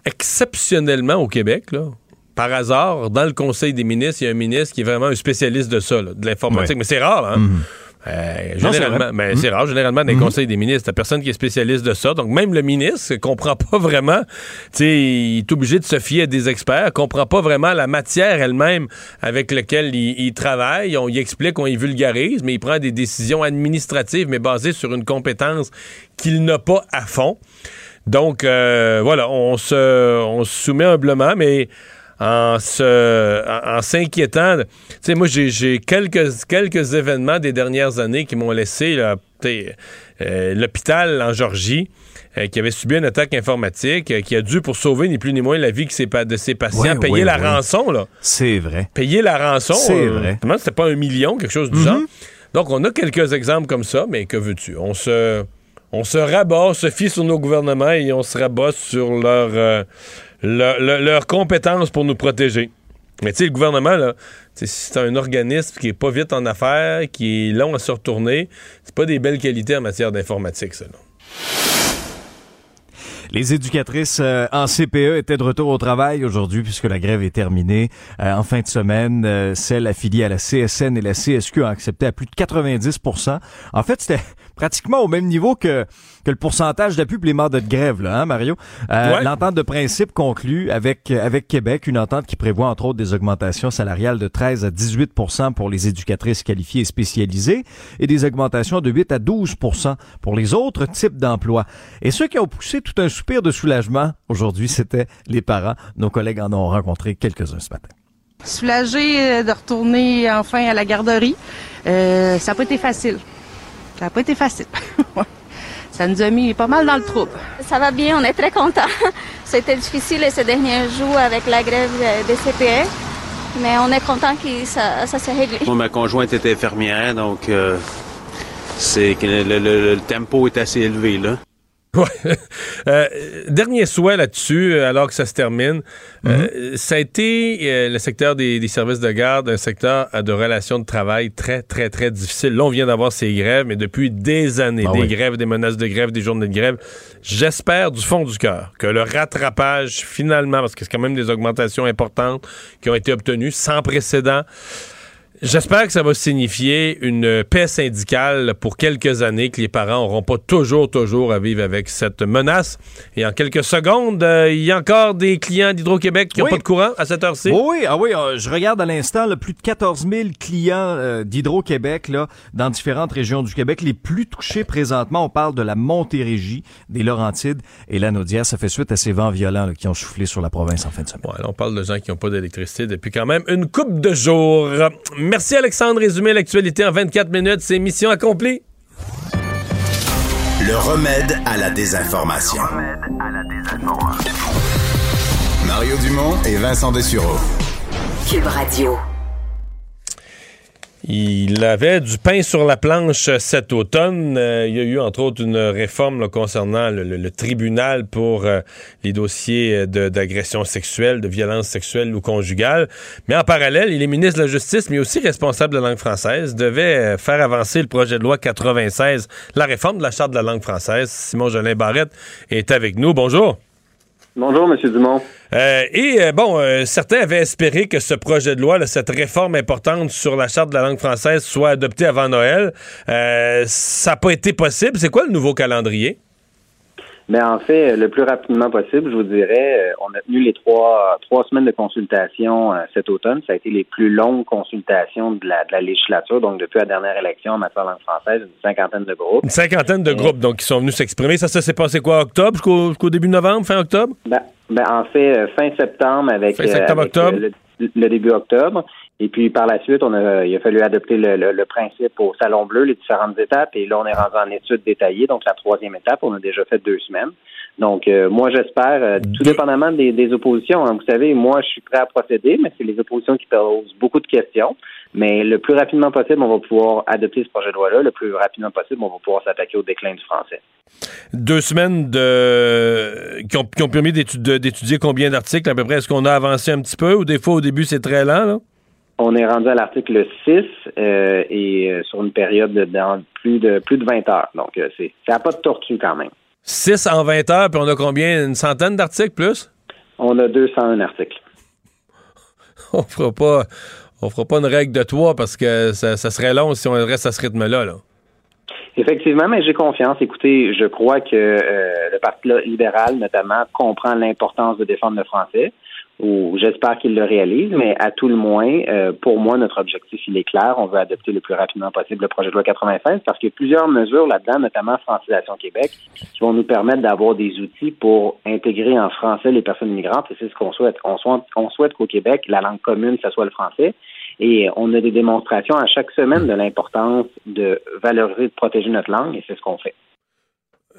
Speaker 1: exceptionnellement au Québec, là, par hasard, dans le Conseil des ministres, il y a un ministre qui est vraiment un spécialiste de ça, de l'informatique. Mais c'est rare, hein? Mhm. Euh, généralement, mais c'est mhm. rare. Généralement, dans les mhm. conseils des ministres, t'as personne qui est spécialiste de ça. Donc, même le ministre comprend pas vraiment. Tu sais, il est obligé de se fier à des experts, comprend pas vraiment la matière elle-même avec laquelle il, travaille. On y explique, on y vulgarise, mais il prend des décisions administratives, mais basées sur une compétence qu'il n'a pas à fond. Donc, euh, voilà, on se, on se soumet humblement, mais en en, s'inquiétant. Tu sais, moi, j'ai quelques, quelques événements des dernières années qui m'ont laissé euh, l'hôpital en Georgie. Euh, qui avait subi une attaque informatique, euh, qui a dû, pour sauver ni plus ni moins la vie de ses, patients, payer la rançon. là.
Speaker 4: C'est vrai.
Speaker 1: Payer la rançon.
Speaker 4: C'est vrai.
Speaker 1: C'était pas un million, quelque chose du mm-hmm. genre. Donc, on a quelques exemples comme ça, mais que veux-tu? On se, on se rabat, on se fie sur nos gouvernements et on se rabat sur leur, leur compétence pour nous protéger. Mais tu sais, le gouvernement, là, c'est un organisme qui est pas vite en affaires, qui est long à se retourner. C'est pas des belles qualités en matière d'informatique, ça.
Speaker 4: Les éducatrices euh, en CPE étaient de retour au travail aujourd'hui puisque la grève est terminée. Euh, en fin de semaine, euh, celles affiliées à la CSN et la CSQ ont accepté à plus de 90% En fait, c'était <laughs> pratiquement au même niveau que, que le pourcentage d'appui pour les mandats de grève, là, hein, Mario? Euh, L'entente de principe conclue avec, avec Québec, une entente qui prévoit entre autres des augmentations salariales de 13 à 18% pour les éducatrices qualifiées et spécialisées et des augmentations de 8 à 12% pour les autres types d'emplois. Et ceux qui ont poussé tout un soupir de soulagement aujourd'hui, c'était les parents. Nos collègues en ont rencontré quelques-uns ce matin.
Speaker 13: Soulagé euh, de retourner enfin à la garderie. Euh, ça n'a pas été facile. Ça n'a pas été facile. <laughs> ça nous a mis pas mal dans le trouble.
Speaker 14: Ça va bien, on est très contents. <laughs> C'était difficile ces derniers jours avec la grève des CPE, mais on est content que ça, ça s'est réglé.
Speaker 15: Moi, ma conjointe était infirmière, donc euh, c'est que le, tempo est assez élevé là. <laughs>
Speaker 1: Ouais. Euh, dernier souhait là-dessus, euh, alors que ça se termine. Euh,
Speaker 4: Mhm.
Speaker 1: ça a été le secteur des, des services de garde, un secteur de relations de travail très, très, très difficile. Là, on vient d'avoir ces grèves, mais depuis des années,
Speaker 4: Ah
Speaker 1: des
Speaker 4: oui.
Speaker 1: grèves, des menaces de grève, des journées de grève. J'espère du fond du cœur que le rattrapage, finalement, parce que c'est quand même des augmentations importantes qui ont été obtenues sans précédent, J'espère que ça va signifier une paix syndicale pour quelques années, que les parents n'auront pas toujours, toujours à vivre avec cette menace. Et en quelques secondes, euh, il y a encore des clients d'Hydro-Québec qui n'ont
Speaker 4: Oui.
Speaker 1: pas de courant à cette heure-ci?
Speaker 4: Oui, oui, ah oui, euh, je regarde à l'instant là, plus de 14 000 clients euh, d'Hydro-Québec là, dans différentes régions du Québec. Les plus touchés présentement, on parle de la Montérégie, des Laurentides et la Naudière. Ça fait suite à ces vents violents là, qui ont soufflé sur la province en fin de semaine.
Speaker 1: Ouais, là, on parle de gens qui n'ont pas d'électricité depuis quand même une coupe de jours. Merci Alexandre, résumer l'actualité en 24 minutes, c'est mission accomplie.
Speaker 6: Le remède à la désinformation. Mario Dumont et Vincent Dessureau.
Speaker 5: Cube Radio.
Speaker 1: Il avait du pain sur la planche cet automne. Euh, il y a eu entre autres une réforme concernant le, tribunal pour euh, les dossiers de- d'agression sexuelle, de violence sexuelle ou conjugale. Mais en parallèle, il est ministre de la Justice, mais aussi responsable de la langue française, devait euh, faire avancer le projet de loi 96, la réforme de la Charte de la langue française. Simon Jolin Barrette est avec nous. Bonjour.
Speaker 15: Bonjour, M. Dumont.
Speaker 1: Euh, et euh, bon, euh, certains avaient espéré que ce projet de loi, là, cette réforme importante sur la charte de la langue française, soit adoptée avant Noël. Euh, ça n'a pas été possible. C'est quoi le nouveau calendrier?
Speaker 15: Mais en fait, le plus rapidement possible, je vous dirais, on a tenu les trois, trois semaines de consultation cet automne. Ça a été les plus longues consultations de la, de la législature. Donc, depuis la dernière élection en matière de langue française, une cinquantaine de groupes.
Speaker 1: Une cinquantaine de groupes donc, qui sont venus s'exprimer. Ça, ça s'est passé quoi, octobre, jusqu'au jusqu'au début novembre, fin octobre?
Speaker 15: Ben, ben, en fait, euh, fin septembre avec,
Speaker 1: Fin septembre,
Speaker 15: avec,
Speaker 1: octobre.
Speaker 15: euh, le, le début octobre. Et puis par la suite, on a, il a fallu adopter le, le- le principe au Salon Bleu, les différentes étapes. Et là, on est rendu en étude détaillée. Donc la troisième étape, on a déjà fait deux semaines. Donc euh, moi, j'espère, euh, tout dépendamment des, des oppositions. hein. vous savez, moi, je suis prêt à procéder, mais c'est les oppositions qui posent beaucoup de questions. Mais le plus rapidement possible, on va pouvoir adopter ce projet de loi-là. Le plus rapidement possible, on va pouvoir s'attaquer au déclin du français.
Speaker 1: Deux semaines de... qui, ont, qui ont permis d'étudier combien d'articles à peu près? Est-ce qu'on a avancé un petit peu? Ou des fois au début c'est très lent? Là?
Speaker 15: On est rendu à l'article 6 euh, et euh, sur une période de dans plus de plus de 20 heures. Donc euh, c'est ça n'a pas de tortue quand même.
Speaker 1: 6 en 20 heures, puis on a combien? Une centaine d'articles plus?
Speaker 15: On a 201 articles. <laughs>
Speaker 1: on fera pas on fera pas une règle de trois parce que ça, ça serait long si on reste à ce rythme-là. Là.
Speaker 15: Effectivement, mais j'ai confiance. Écoutez, je crois que euh, le Parti libéral, notamment, comprend l'importance de défendre le français, ou j'espère qu'il le réalise, mais à tout le moins, euh, pour moi, notre objectif, il est clair. On veut adopter le plus rapidement possible le projet de loi 96 parce qu'il y a plusieurs mesures là-dedans, notamment Francisation Québec, qui vont nous permettre d'avoir des outils pour intégrer en français les personnes migrantes, et c'est ce qu'on souhaite. On souhaite, on souhaite qu'au Québec, la langue commune, ce soit le français. Et on a des démonstrations à chaque semaine de l'importance de valoriser, de protéger notre langue, et c'est ce qu'on fait.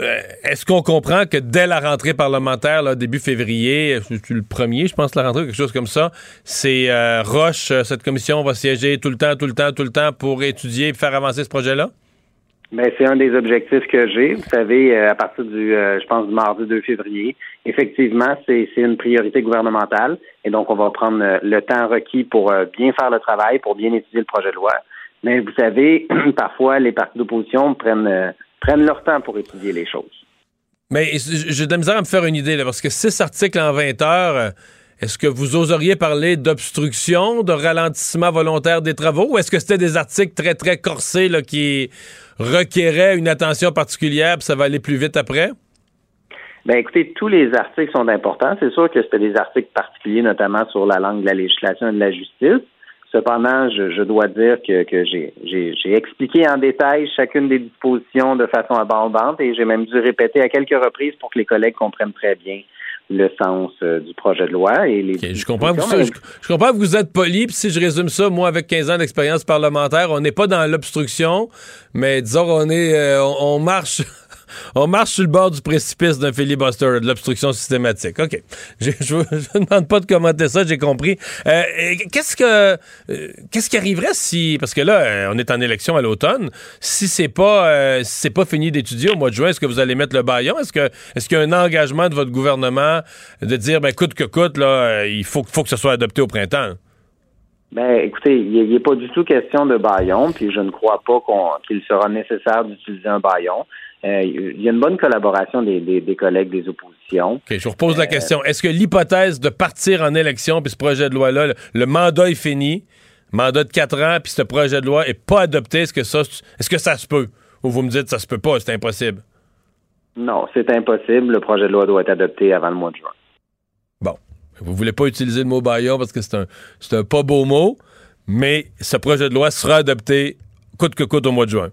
Speaker 1: Euh, Est-ce qu'on comprend que dès la rentrée parlementaire, début février, le premier, je pense, la rentrée, quelque chose comme ça, c'est euh, Roche, euh, cette commission va siéger tout le temps, tout le temps, tout le temps pour étudier et faire avancer ce projet-là?
Speaker 15: Ben, c'est un des objectifs que j'ai. Vous savez, euh, à partir du, euh, je pense, du mardi 2 février, effectivement, c'est une priorité gouvernementale. Et donc, on va prendre euh, le temps requis pour bien faire le travail, pour bien étudier le projet de loi. Mais vous savez, <clears throat> parfois, les partis d'opposition prennent, prennent leur temps pour étudier les choses.
Speaker 1: Mais j'ai de la misère à me faire une idée, là, parce que six articles en 20 heures, est-ce que vous oseriez parler d'obstruction, de ralentissement volontaire des travaux, ou est-ce que c'était des articles très, très corsés qui requéraient une attention particulière, puis ça va aller plus vite après?
Speaker 15: Ben, écoutez, tous les articles sont importants. C'est sûr que c'était des articles particuliers, notamment sur la langue de la législation et de la justice. Cependant, je, dois dire que, que j'ai expliqué en détail chacune des dispositions de façon abondante et j'ai même dû répéter à quelques reprises pour que les collègues comprennent très bien le sens euh, du projet de loi. Et les
Speaker 1: Je comprends, que vous,
Speaker 15: dispositions,
Speaker 1: je, je comprends que vous êtes poli, puis si je résume ça, moi, avec 15 ans d'expérience parlementaire, on n'est pas dans l'obstruction, mais disons, on est, euh, on, on marche, on marche sur le bord du précipice d'un filibuster, de l'obstruction systématique. OK. <laughs> Je ne demande pas de commenter ça, j'ai compris. Euh, qu'est-ce que euh, qu'est-ce qui arriverait si parce que là euh, on est en élection à l'automne, si c'est pas pas fini d'étudier au mois de juin, est-ce que vous allez mettre le baillon? Est-ce que est-ce qu'il y a un engagement de votre gouvernement de dire ben coûte que coûte là, il faut faut que ce soit adopté au printemps?
Speaker 15: Ben, écoutez, il n'est pas du tout question de baillon, puis je ne crois pas qu'il sera nécessaire d'utiliser un baillon. Euh, il y a une bonne collaboration des, collègues des oppositions.
Speaker 1: OK, je vous repose la question. Est-ce que l'hypothèse de partir en élection, puis ce projet de loi-là, le, mandat est fini, mandat de quatre ans, puis ce projet de loi est pas adopté, est-ce que ça, est-ce que ça se peut? Ou vous me dites ça se peut pas, c'est impossible?
Speaker 15: Non, c'est impossible. Le projet de loi doit être adopté avant le mois de juin.
Speaker 1: Bon. Vous voulez pas utiliser le mot baillon parce que c'est un, c'est un pas beau mot, mais ce projet de loi sera adopté coûte que coûte au mois de juin.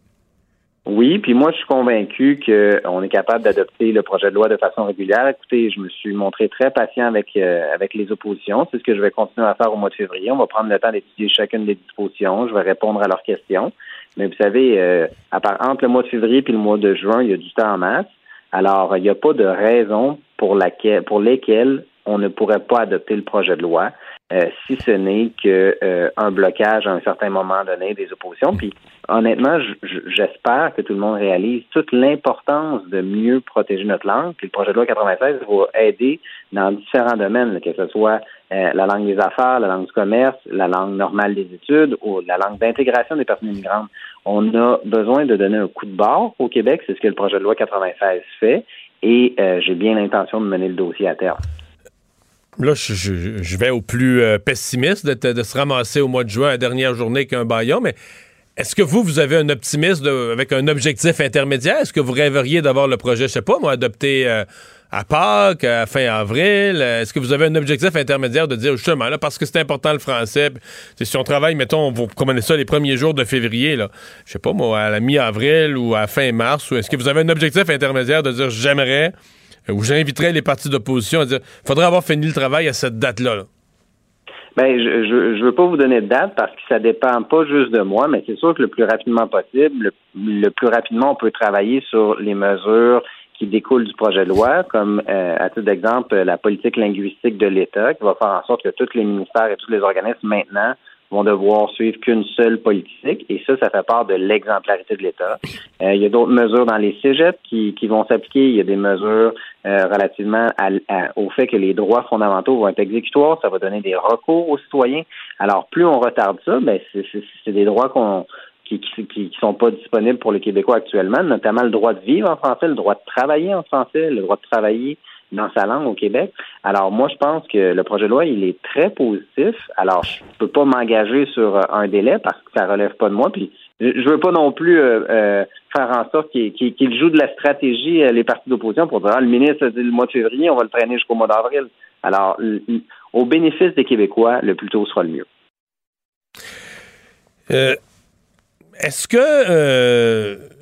Speaker 15: Oui, puis moi, je suis convaincu qu'on est capable d'adopter le projet de loi de façon régulière. Écoutez, je me suis montré très patient avec, euh, avec les oppositions. C'est ce que je vais continuer à faire au mois de février. On va prendre le temps d'étudier chacune des dispositions. Je vais répondre à leurs questions. Mais vous savez, euh, à part, entre le mois de février et le mois de juin, il y a du temps en masse. Alors, il n'y a pas de raison pour, laquelle, pour lesquelles on ne pourrait pas adopter le projet de loi, euh, si ce n'est qu'un euh, blocage à un certain moment donné des oppositions. Puis honnêtement, j'espère que tout le monde réalise toute l'importance de mieux protéger notre langue. Puis le projet de loi 96 va aider dans différents domaines, que ce soit euh, la langue des affaires, la langue du commerce, la langue normale des études ou la langue d'intégration des personnes immigrantes. On a besoin de donner un coup de barre au Québec, c'est ce que le projet de loi 96 fait, et j'ai bien l'intention de mener le dossier à terme.
Speaker 1: Là, je, vais au plus euh, pessimiste de, se ramasser au mois de juin, la dernière journée qu'un baillon, mais est-ce que vous, vous avez un optimisme avec un objectif intermédiaire? Est-ce que vous rêveriez d'avoir le projet, je sais pas, moi, adopté euh, à Pâques, à fin avril? Est-ce que vous avez un objectif intermédiaire de dire, justement, là, parce que c'est important le français, si on travaille, mettons, vous commandez ça les premiers jours de février, là, je sais pas, moi, à la mi-avril ou à fin mars, ou est-ce que vous avez un objectif intermédiaire de dire, j'aimerais où j'inviterais les partis d'opposition à dire faudrait avoir fini le travail à cette date-là.
Speaker 15: Ben, je, je, veux pas vous donner de date parce que ça dépend pas juste de moi, mais c'est sûr que le plus rapidement possible, le, plus rapidement on peut travailler sur les mesures qui découlent du projet de loi, comme euh, à titre d'exemple la politique linguistique de l'État, qui va faire en sorte que tous les ministères et tous les organismes maintenant vont devoir suivre qu'une seule politique, et ça, ça fait part de l'exemplarité de l'État. Euh, il y a d'autres mesures dans les cégeps qui, qui vont s'appliquer. Il y a des mesures euh, relativement au fait que les droits fondamentaux vont être exécutoires. Ça va donner des recours aux citoyens. Alors, plus on retarde ça, ben c'est des droits qu'on qui, qui, qui sont pas disponibles pour les Québécois actuellement, notamment le droit de vivre en français, le droit de travailler en français, le droit de travailler dans sa langue au Québec. Alors moi, je pense que le projet de loi, il est très positif. Alors, je peux pas m'engager sur euh, un délai parce que ça relève pas de moi. Puis je veux pas non plus euh, euh, faire en sorte qu'il joue de la stratégie les partis d'opposition pour dire ah, le ministre a dit le mois de février, on va le traîner jusqu'au mois d'avril. Alors, au bénéfice des Québécois, le plus tôt sera le mieux.
Speaker 1: Est-ce que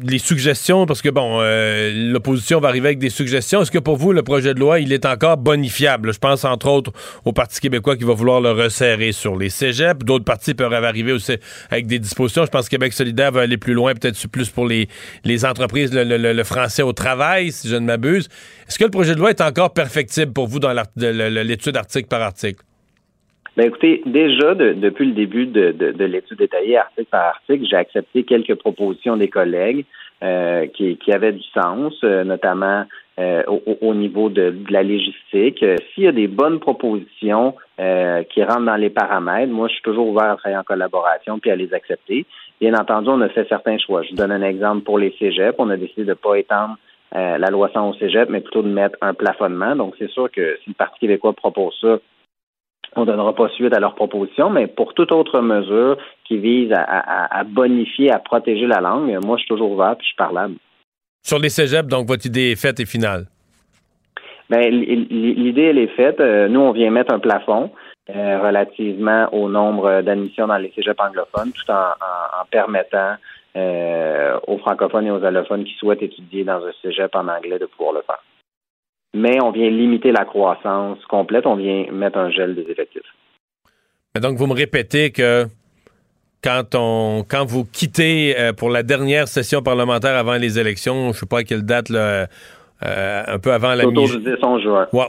Speaker 1: les suggestions, parce que bon, euh, l'opposition va arriver avec des suggestions. Est-ce que pour vous, le projet de loi, il est encore bonifiable? Je pense entre autres au Parti québécois qui va vouloir le resserrer sur les cégeps. D'autres partis peuvent arriver aussi avec des dispositions. Je pense que Québec solidaire va aller plus loin, peut-être plus pour les, les entreprises, le, français au travail, si je ne m'abuse. Est-ce que le projet de loi est encore perfectible pour vous dans l'étude article par article?
Speaker 15: Ben écoutez, déjà depuis le début de, de, l'étude détaillée article par article, j'ai accepté quelques propositions des collègues euh, qui, qui avaient du sens, euh, notamment euh, au, niveau de, la logistique. S'il y a des bonnes propositions qui rentrent dans les paramètres, moi je suis toujours ouvert à travailler en collaboration puis à les accepter. Bien entendu, on a fait certains choix. Je vous donne un exemple pour les cégeps. On a décidé de ne pas étendre la loi 100 au cégep, mais plutôt de mettre un plafonnement. Donc, c'est sûr que si le Parti québécois propose ça, on ne donnera pas suite à leur proposition, mais pour toute autre mesure qui vise à, bonifier, à protéger la langue, moi, je suis toujours ouvert puis je suis parlable.
Speaker 1: Sur les cégeps, donc, votre idée est faite et finale?
Speaker 15: Bien, l'idée, elle est faite. Euh, nous, on vient mettre un plafond euh, relativement au nombre d'admissions dans les cégeps anglophones, tout en, permettant euh, aux francophones et aux allophones qui souhaitent étudier dans un cégep en anglais de pouvoir le faire mais on vient limiter la croissance complète, on vient mettre un gel des effectifs. Mais donc, vous me répétez que,
Speaker 1: quand on quand vous quittez euh, pour la dernière session parlementaire avant les élections, je sais pas à quelle date là, euh, un peu avant la
Speaker 15: mi-juin.
Speaker 1: Ouais,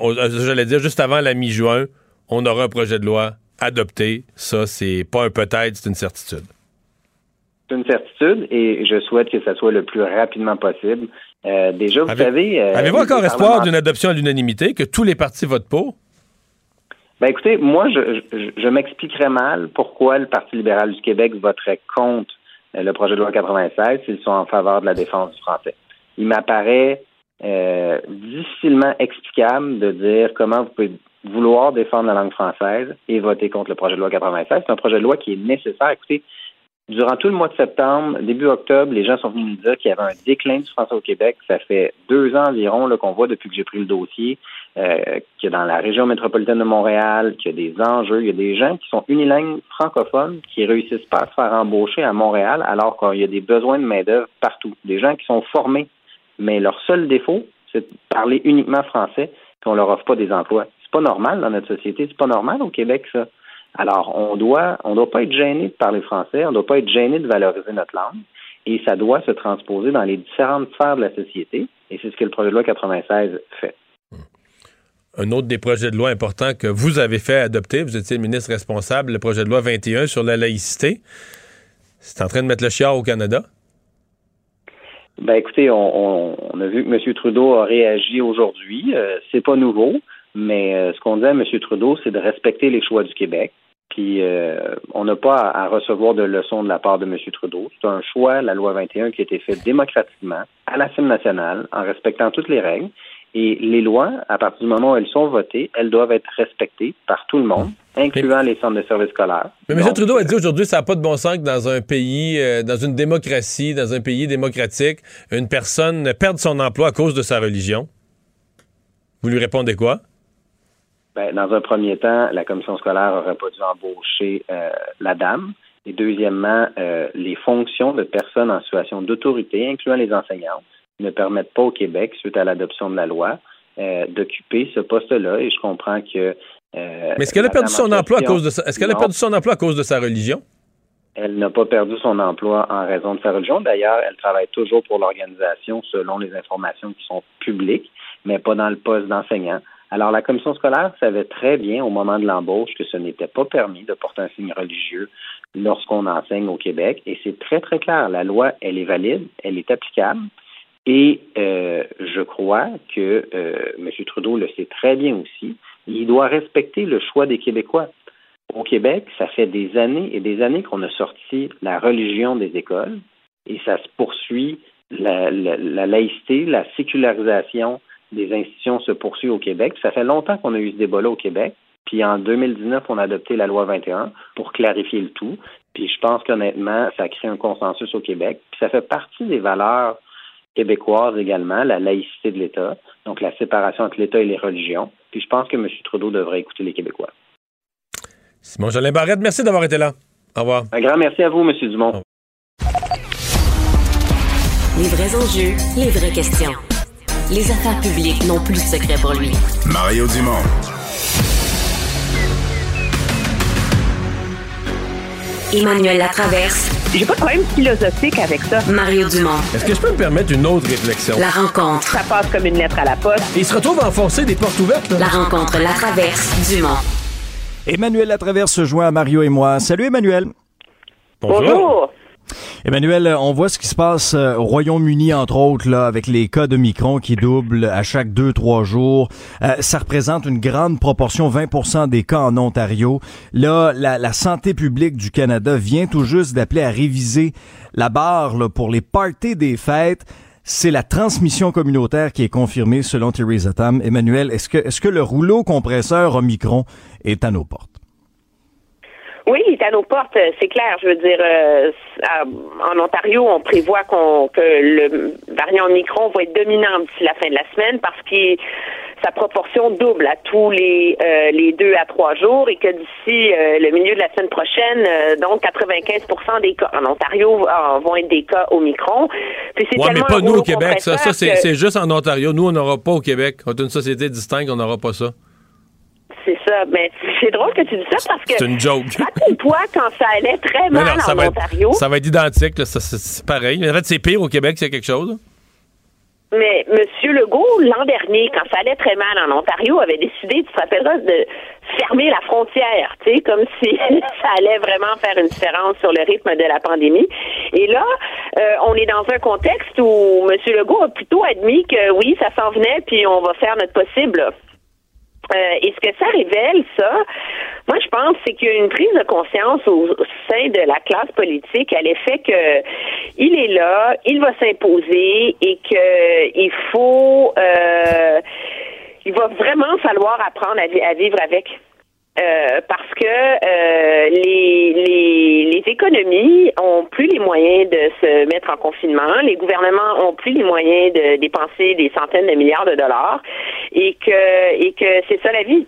Speaker 1: j'allais dire juste avant la mi-juin, on aura un projet de loi adopté. Ça, c'est pas un peut-être, c'est une certitude.
Speaker 15: C'est une certitude et je souhaite que ça soit le plus rapidement possible. Euh, déjà, vous savez.
Speaker 1: Avez-vous encore espoir d'une adoption à l'unanimité, que tous les partis votent pour?
Speaker 15: Ben écoutez, moi, je, je, m'expliquerais mal pourquoi le Parti libéral du Québec voterait contre euh, le projet de loi 96 s'ils sont en faveur de la défense du français. Il m'apparaît euh, difficilement explicable de dire comment vous pouvez vouloir défendre la langue française et voter contre le projet de loi 96. C'est un projet de loi qui est nécessaire. Écoutez, Durant tout le mois de septembre, début octobre, les gens sont venus nous dire qu'il y avait un déclin du français au Québec. Ça fait deux ans environ qu'on voit depuis que j'ai pris le dossier, euh, a dans la région métropolitaine de Montréal, qu'il y a des enjeux, il y a des gens qui sont unilingues francophones qui réussissent pas à se faire embaucher à Montréal alors qu'il y a des besoins de main-d'œuvre partout. Des gens qui sont formés, mais leur seul défaut, c'est de parler uniquement français, puis on leur offre pas des emplois. C'est pas normal dans notre société, c'est pas normal au Québec, ça. Alors, on doit, on doit pas être gêné de parler français, on doit pas être gêné de valoriser notre langue, et ça doit se transposer dans les différentes sphères de la société, et c'est ce que le projet de loi 96 fait.
Speaker 1: Un autre des projets de loi importants que vous avez fait adopter, vous étiez le ministre responsable, le projet de loi 21 sur la laïcité. C'est en train de mettre le chiard au Canada?
Speaker 15: Ben écoutez, on, a vu que M. Trudeau a réagi aujourd'hui. Euh, c'est pas nouveau, mais euh, ce qu'on dit à M. Trudeau, c'est de respecter les choix du Québec. Puis euh, on n'a pas à, recevoir de leçons de la part de M. Trudeau. C'est un choix, la loi 21, qui a été fait démocratiquement à l'Assemblée nationale, en respectant toutes les règles. Et les lois, à partir du moment où elles sont votées, elles doivent être respectées par tout le monde, incluant les centres de services scolaires.
Speaker 1: Mais M. Trudeau a dit aujourd'hui ça n'a pas de bon sens que dans un pays, euh, dans une démocratie, dans un pays démocratique, une personne perde son emploi à cause de sa religion. Vous lui répondez quoi?
Speaker 15: Ben, dans un premier temps, la commission scolaire n'aurait pas dû embaucher euh, la dame. Et deuxièmement, euh, les fonctions de personnes en situation d'autorité, incluant les enseignants, ne permettent pas au Québec, suite à l'adoption de la loi, euh, d'occuper ce poste-là. Et je comprends que.
Speaker 1: Mais est-ce qu'elle a perdu son emploi à cause de sa... Est-ce qu'elle a perdu son emploi à cause de sa religion?
Speaker 15: Elle n'a pas perdu son emploi en raison de sa religion. D'ailleurs, elle travaille toujours pour l'organisation selon les informations qui sont publiques, mais pas dans le poste d'enseignant. Alors, la commission scolaire savait très bien au moment de l'embauche que ce n'était pas permis de porter un signe religieux lorsqu'on enseigne au Québec. Et c'est très, très clair. La loi, elle est valide, elle est applicable. Et euh, je crois que euh, M. Trudeau le sait très bien aussi. Il doit respecter le choix des Québécois. Au Québec, ça fait des années et des années qu'on a sorti la religion des écoles et ça se poursuit la laïcité, la sécularisation des institutions se poursuit au Québec. Ça fait longtemps qu'on a eu ce débat-là au Québec. Puis en 2019, on a adopté la loi 21 pour clarifier le tout. Puis je pense qu'honnêtement, ça crée un consensus au Québec. Puis ça fait partie des valeurs québécoises également, la laïcité de l'État, donc la séparation entre l'État et les religions. Puis je pense que M. Trudeau devrait écouter les Québécois.
Speaker 1: Simon Jolin Barrette, merci d'avoir été là. Au revoir.
Speaker 15: Un grand merci à vous, M. Dumont.
Speaker 5: Les vrais enjeux, les vraies questions. Les affaires publiques n'ont plus de secret pour lui.
Speaker 6: Mario Dumont.
Speaker 5: Emmanuel Latraverse.
Speaker 16: J'ai pas de problème philosophique avec ça.
Speaker 5: Mario Dumont.
Speaker 1: Est-ce que je peux me permettre une autre réflexion?
Speaker 5: La rencontre.
Speaker 16: Ça passe comme une lettre à la poste.
Speaker 1: il se retrouve à enfoncer des portes ouvertes.
Speaker 5: La rencontre La Traverse Dumont.
Speaker 4: Emmanuel Latraverse se joint à Mario et moi. Salut Emmanuel.
Speaker 16: Bonjour.
Speaker 4: Emmanuel, on voit ce qui se passe euh, au Royaume-Uni, entre autres, là, avec les cas de Micron qui doublent à chaque deux, trois jours. Euh, ça représente une grande proportion, 20% des cas en Ontario. Là, la, santé publique du Canada vient tout juste d'appeler à réviser la barre pour les parties des fêtes. C'est la transmission communautaire qui est confirmée selon Theresa Tam. Emmanuel, est-ce que, est-ce que le rouleau compresseur Omicron est à nos portes?
Speaker 16: Oui, il est à nos portes, euh, c'est clair. Je veux dire, euh, en Ontario, on prévoit qu'on que le variant Omicron va être dominant d'ici la fin de la semaine parce que sa proportion double à tous les euh, les deux à trois jours et que d'ici le milieu de la semaine prochaine, donc 95% des cas en Ontario vont être des cas Omicron.
Speaker 1: Puis c'est mais pas nous au Québec. Ça, ça c'est juste en Ontario. Nous, on n'aura pas au Québec. On est une société distincte, on n'aura pas ça
Speaker 16: C'est ça. Mais c'est drôle que tu dis ça parce que.
Speaker 1: C'est une joke. <laughs>
Speaker 16: À toi, quand ça allait très mal en Ontario.
Speaker 1: ça va être identique, c'est pareil. En fait, c'est pire au Québec, c'est quelque chose.
Speaker 16: Mais M. Legault, l'an dernier, quand ça allait très mal en Ontario, avait décidé, tu te rappelleras, de fermer la frontière, tu sais, comme si <laughs> ça allait vraiment faire une différence sur le rythme de la pandémie. Et là, euh, on est dans un contexte où M. Legault a plutôt admis que oui, ça s'en venait, puis on va faire notre possible. Euh, et ce que ça révèle, ça, moi je pense, c'est qu'il y a une prise de conscience au, sein de la classe politique à l'effet que il est là, il va s'imposer et que il faut, euh, il va vraiment falloir apprendre à vivre avec. Euh, parce que euh, les, les, les, économies ont plus les moyens de se mettre en confinement, les gouvernements ont plus les moyens de dépenser des centaines de milliards de dollars et que et que c'est ça la vie.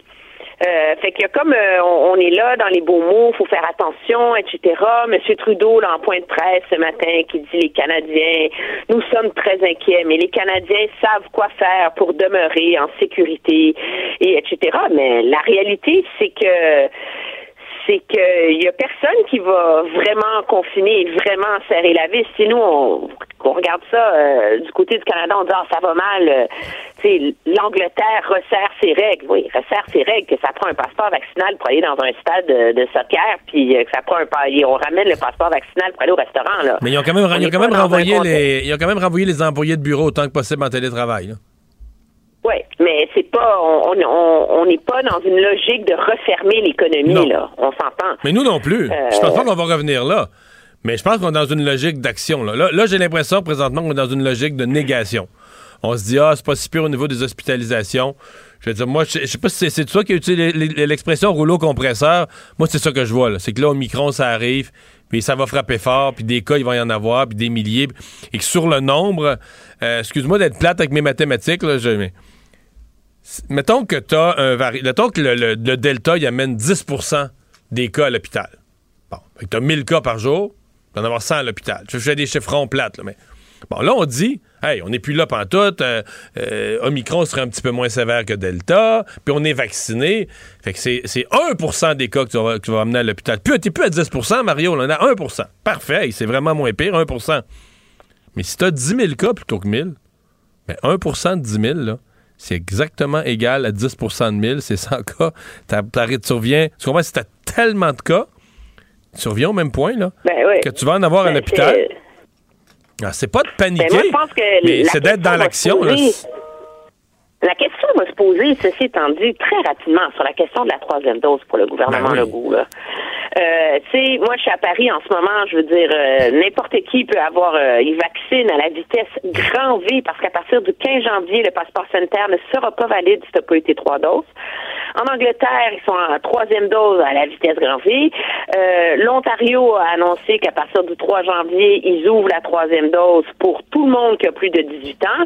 Speaker 16: Euh, fait que comme euh, on, est là dans les beaux mots, faut faire attention, etc. Monsieur Trudeau, là, en point de presse ce matin, qui dit les Canadiens, nous sommes très inquiets, mais les Canadiens savent quoi faire pour demeurer en sécurité, et etc. Mais la réalité, c'est que c'est qu'il y a personne qui va vraiment confiner et vraiment serrer la vis. Si nous, on, regarde ça euh, du côté du Canada, on dit ah, ça va mal. Euh, L'Angleterre resserre ses règles. Oui, resserre ses règles, que ça prend un passeport vaccinal pour aller dans un stade de, soccer, puis euh, que ça prend un on ramène le passeport vaccinal pour aller au restaurant. Là.
Speaker 1: Mais ils ont quand même, ils ont quand même renvoyé les, ils ont quand même renvoyé les employés de bureau autant que possible en télétravail.
Speaker 16: Oui, mais c'est pas, on n'est pas dans une logique de refermer l'économie, là. On s'entend.
Speaker 1: Mais nous non plus. Euh, je pense pas qu'on va revenir là. Mais je pense qu'on est dans une logique d'action. Là, là, j'ai l'impression présentement qu'on est dans une logique de négation. On se dit, ah, c'est pas si pire au niveau des hospitalisations. Je veux dire, moi, je sais pas si c'est toi qui as utilisé l'expression rouleau compresseur. Moi, c'est ça que je vois. C'est que là, au micron, ça arrive, puis ça va frapper fort, puis des cas, il va y en avoir, puis des milliers. Et que sur le nombre, euh, excuse-moi d'être plate avec mes mathématiques, là, je, mettons que un que le, Delta, il amène 10% des cas à l'hôpital. Bon, tu as 1000 cas par jour, tu en avoir 100 à l'hôpital. Je fais des chiffrons plates, là, mais... Bon, là, on dit, hey, on n'est plus là pendant tout. Euh, euh, Omicron serait un petit peu moins sévère que Delta, puis on est vacciné. Fait que c'est, 1% des cas que tu vas, amener à l'hôpital. Puis t'es plus à 10 Mario, on en a 1% Parfait, c'est vraiment moins pire, 1% Mais si tu as 10 000 cas plutôt que 1000, ben 1% de 10 000, là, c'est exactement égal à 10% de 1000, c'est 100 cas. Tu reviens, tu comprends, si tu as tellement de cas, tu reviens au même point, là,
Speaker 16: ben
Speaker 1: que tu vas en avoir à ben, l'hôpital. Ah, c'est pas de paniquer, ben, mais c'est d'être dans l'action.
Speaker 16: La question va se poser, ceci étant dit, très rapidement sur la question de la troisième dose pour le gouvernement ben Legault. Là. Euh, tu sais, moi, je suis à Paris en ce moment. Je veux dire, euh, n'importe qui peut avoir euh, une vaccine à la vitesse grand V parce qu'à partir du 15 janvier, le passeport sanitaire ne sera pas valide si tu n'as pas été trois doses. En Angleterre, ils sont en troisième dose à la vitesse grand V. Euh, L'Ontario a annoncé qu'à partir du 3 janvier, ils ouvrent la troisième dose pour tout le monde qui a plus de 18 ans.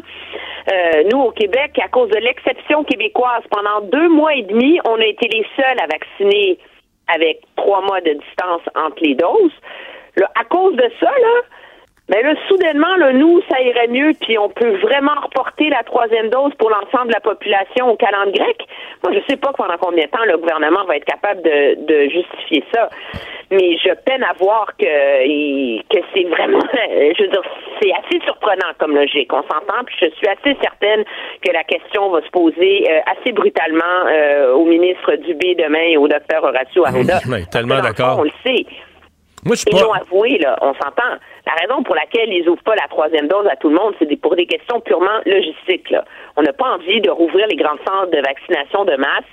Speaker 16: Euh, nous, au Québec, à cause de l'exception québécoise, pendant deux mois et demi, on a été les seuls à vacciner avec trois mois de distance entre les doses. à cause de ça, là, mais là, soudainement, là, nous, ça irait mieux, puis on peut vraiment reporter la troisième dose pour l'ensemble de la population au calendrier grec. Moi, je sais pas pendant combien de temps le gouvernement va être capable de, de justifier ça, mais je peine à voir que, que c'est vraiment, <laughs> je veux dire, c'est assez surprenant comme logique. On s'entend, puis je suis assez certaine que la question va se poser euh, assez brutalement euh, au ministre Dubé demain et au docteur Horacio Arruda.
Speaker 1: tellement d'accord.
Speaker 16: On le sait.
Speaker 1: Moi, je
Speaker 16: Ils l'ont avoué, là, on s'entend. La raison pour laquelle ils ouvrent pas la troisième dose à tout le monde, c'est pour des questions purement logistiques. Là. On n'a pas envie de rouvrir les grands centres de vaccination de masse,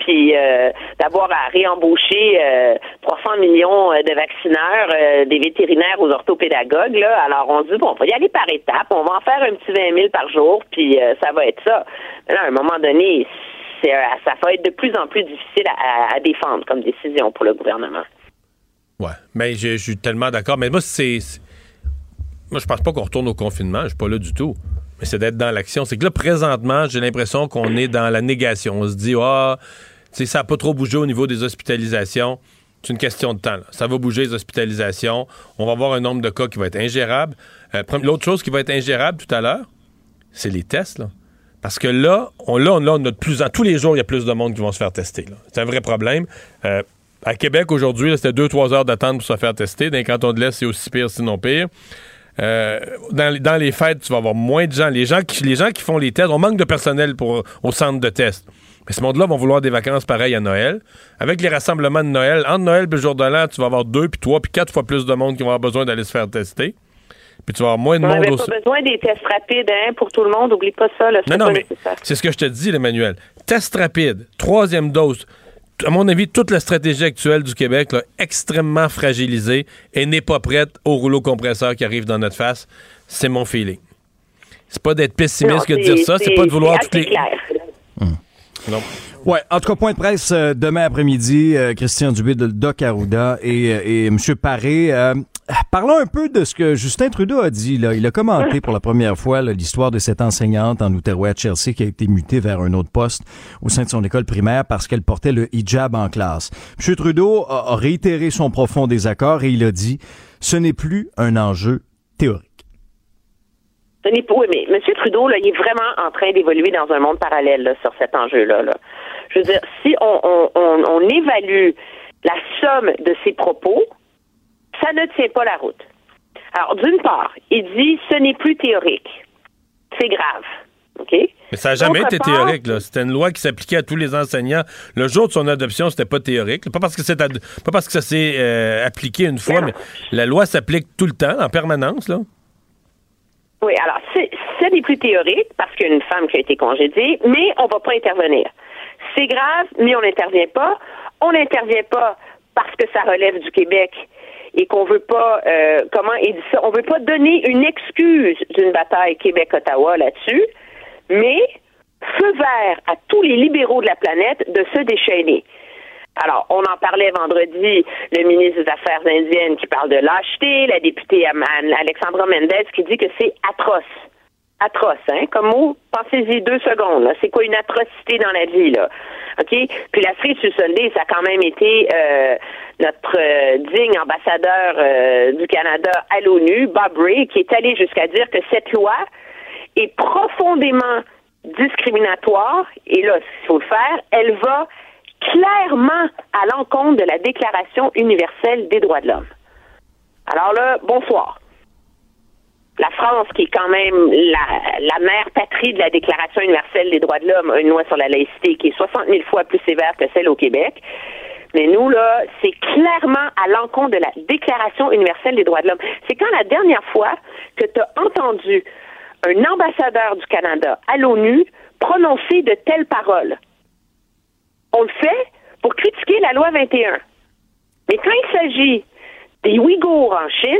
Speaker 16: puis euh, d'avoir à réembaucher euh, 300 millions euh, de vaccineurs, euh, des vétérinaires aux orthopédagogues. Là. Alors on dit bon, on va y aller par étapes, on va en faire un petit 20 000 par jour, puis ça va être ça. Mais là, à un moment donné, ça va être de plus en plus difficile à défendre comme décision pour le gouvernement.
Speaker 1: Ouais, mais je suis tellement d'accord. Mais moi, c'est. Moi, je pense pas qu'on retourne au confinement. Je suis pas là du tout. Mais c'est d'être dans l'action. C'est que là, présentement, j'ai l'impression qu'on est dans la négation. On se dit, ah, sais, ça n'a pas trop bougé au niveau des hospitalisations. C'est une question de temps. Ça va bouger les hospitalisations. On va avoir un nombre de cas qui va être ingérable. Euh, l'autre chose qui va être ingérable tout à l'heure, c'est les tests. Là. Parce que là, on, là, on, a de plus en tous les jours, il y a plus de monde qui vont se faire tester. C'est un vrai problème. Euh, à Québec, aujourd'hui, c'était 2-3 heures d'attente pour se faire tester. Dans les cantons de l'Est, c'est aussi pire, sinon pire. Euh, dans, les fêtes, tu vas avoir moins de gens. Les gens qui, les gens qui font les tests, on manque de personnel pour, au centre de test. Mais ce monde-là vont vouloir des vacances pareilles à Noël. Avec les rassemblements de Noël, entre Noël et le jour de l'an, tu vas avoir deux, puis trois, puis quatre fois plus de monde qui vont avoir besoin d'aller se faire tester. Puis tu vas avoir moins de
Speaker 16: on
Speaker 1: monde.
Speaker 16: On pas besoin des tests rapides hein, pour tout le monde. Oublie pas ça.
Speaker 1: non, non, mais c'est ce que je te dis, Emmanuel. Test rapide, troisième dose. À mon avis, toute la stratégie actuelle du Québec, là, extrêmement fragilisée et n'est pas prête au rouleau compresseur qui arrive dans notre face. C'est mon feeling. C'est pas d'être pessimiste que de dire ça, c'est pas de vouloir toutes les.
Speaker 4: Non. Ouais, en tout cas, point de presse euh, demain après-midi, euh, Christian Dubé de Doc Arruda et, euh, et M. Paré. Parlons un peu de ce que Justin Trudeau a dit. Là. Il a commenté pour la première fois l'histoire de cette enseignante en Outaouais à Chelsea qui a été mutée vers un autre poste au sein de son école primaire parce qu'elle portait le hijab en classe. M. Trudeau a, réitéré son profond désaccord et il a dit ce n'est plus un enjeu théorique.
Speaker 16: Oui, mais M. Trudeau, là, il est vraiment en train d'évoluer dans un monde parallèle sur cet enjeu-là. Je veux dire, si on, on, évalue la somme de ses propos, ça ne tient pas la route. Alors, d'une part, il dit ce n'est plus théorique. C'est grave. OK?
Speaker 1: Mais ça n'a jamais été théorique. C'était une loi qui s'appliquait à tous les enseignants. Le jour de son adoption, c'était pas théorique. Pas parce que c'est pas parce que ça s'est euh, appliqué une fois, mais la loi s'applique tout le temps, en permanence. Là.
Speaker 16: Oui, alors, ce n'est plus théorique parce qu'il y a une femme qui a été congédiée, mais on ne va pas intervenir. C'est grave, mais on n'intervient pas. On n'intervient pas parce que ça relève du Québec et qu'on veut pas, euh, comment il dit ça, on veut pas donner une excuse d'une bataille Québec-Ottawa là-dessus, mais feu vert à tous les libéraux de la planète de se déchaîner. Alors, on en parlait vendredi, le ministre des Affaires indiennes qui parle de lâcheté, la députée Alexandra Mendez qui dit que c'est atroce. Atroce, hein? Comme mot, pensez-y deux secondes. C'est quoi une atrocité dans la vie, là? OK? Puis la frise sur Sunday, ça a quand même été euh, notre euh, digne ambassadeur euh, du Canada à l'ONU, Bob Ray, qui est allé jusqu'à dire que cette loi est profondément discriminatoire, et là, s'il faut le faire, elle va clairement à l'encontre de la Déclaration universelle des droits de l'homme. Alors là, bonsoir. La France, qui est quand même la, mère patrie de la Déclaration universelle des droits de l'homme, une loi sur la laïcité qui est 60 000 fois plus sévère que celle au Québec. Mais nous, là, c'est clairement à l'encontre de la Déclaration universelle des droits de l'homme. C'est quand la dernière fois que tu as entendu un ambassadeur du Canada à l'ONU prononcer de telles paroles on le fait pour critiquer la loi 21. Mais quand il s'agit des Ouïghours en Chine,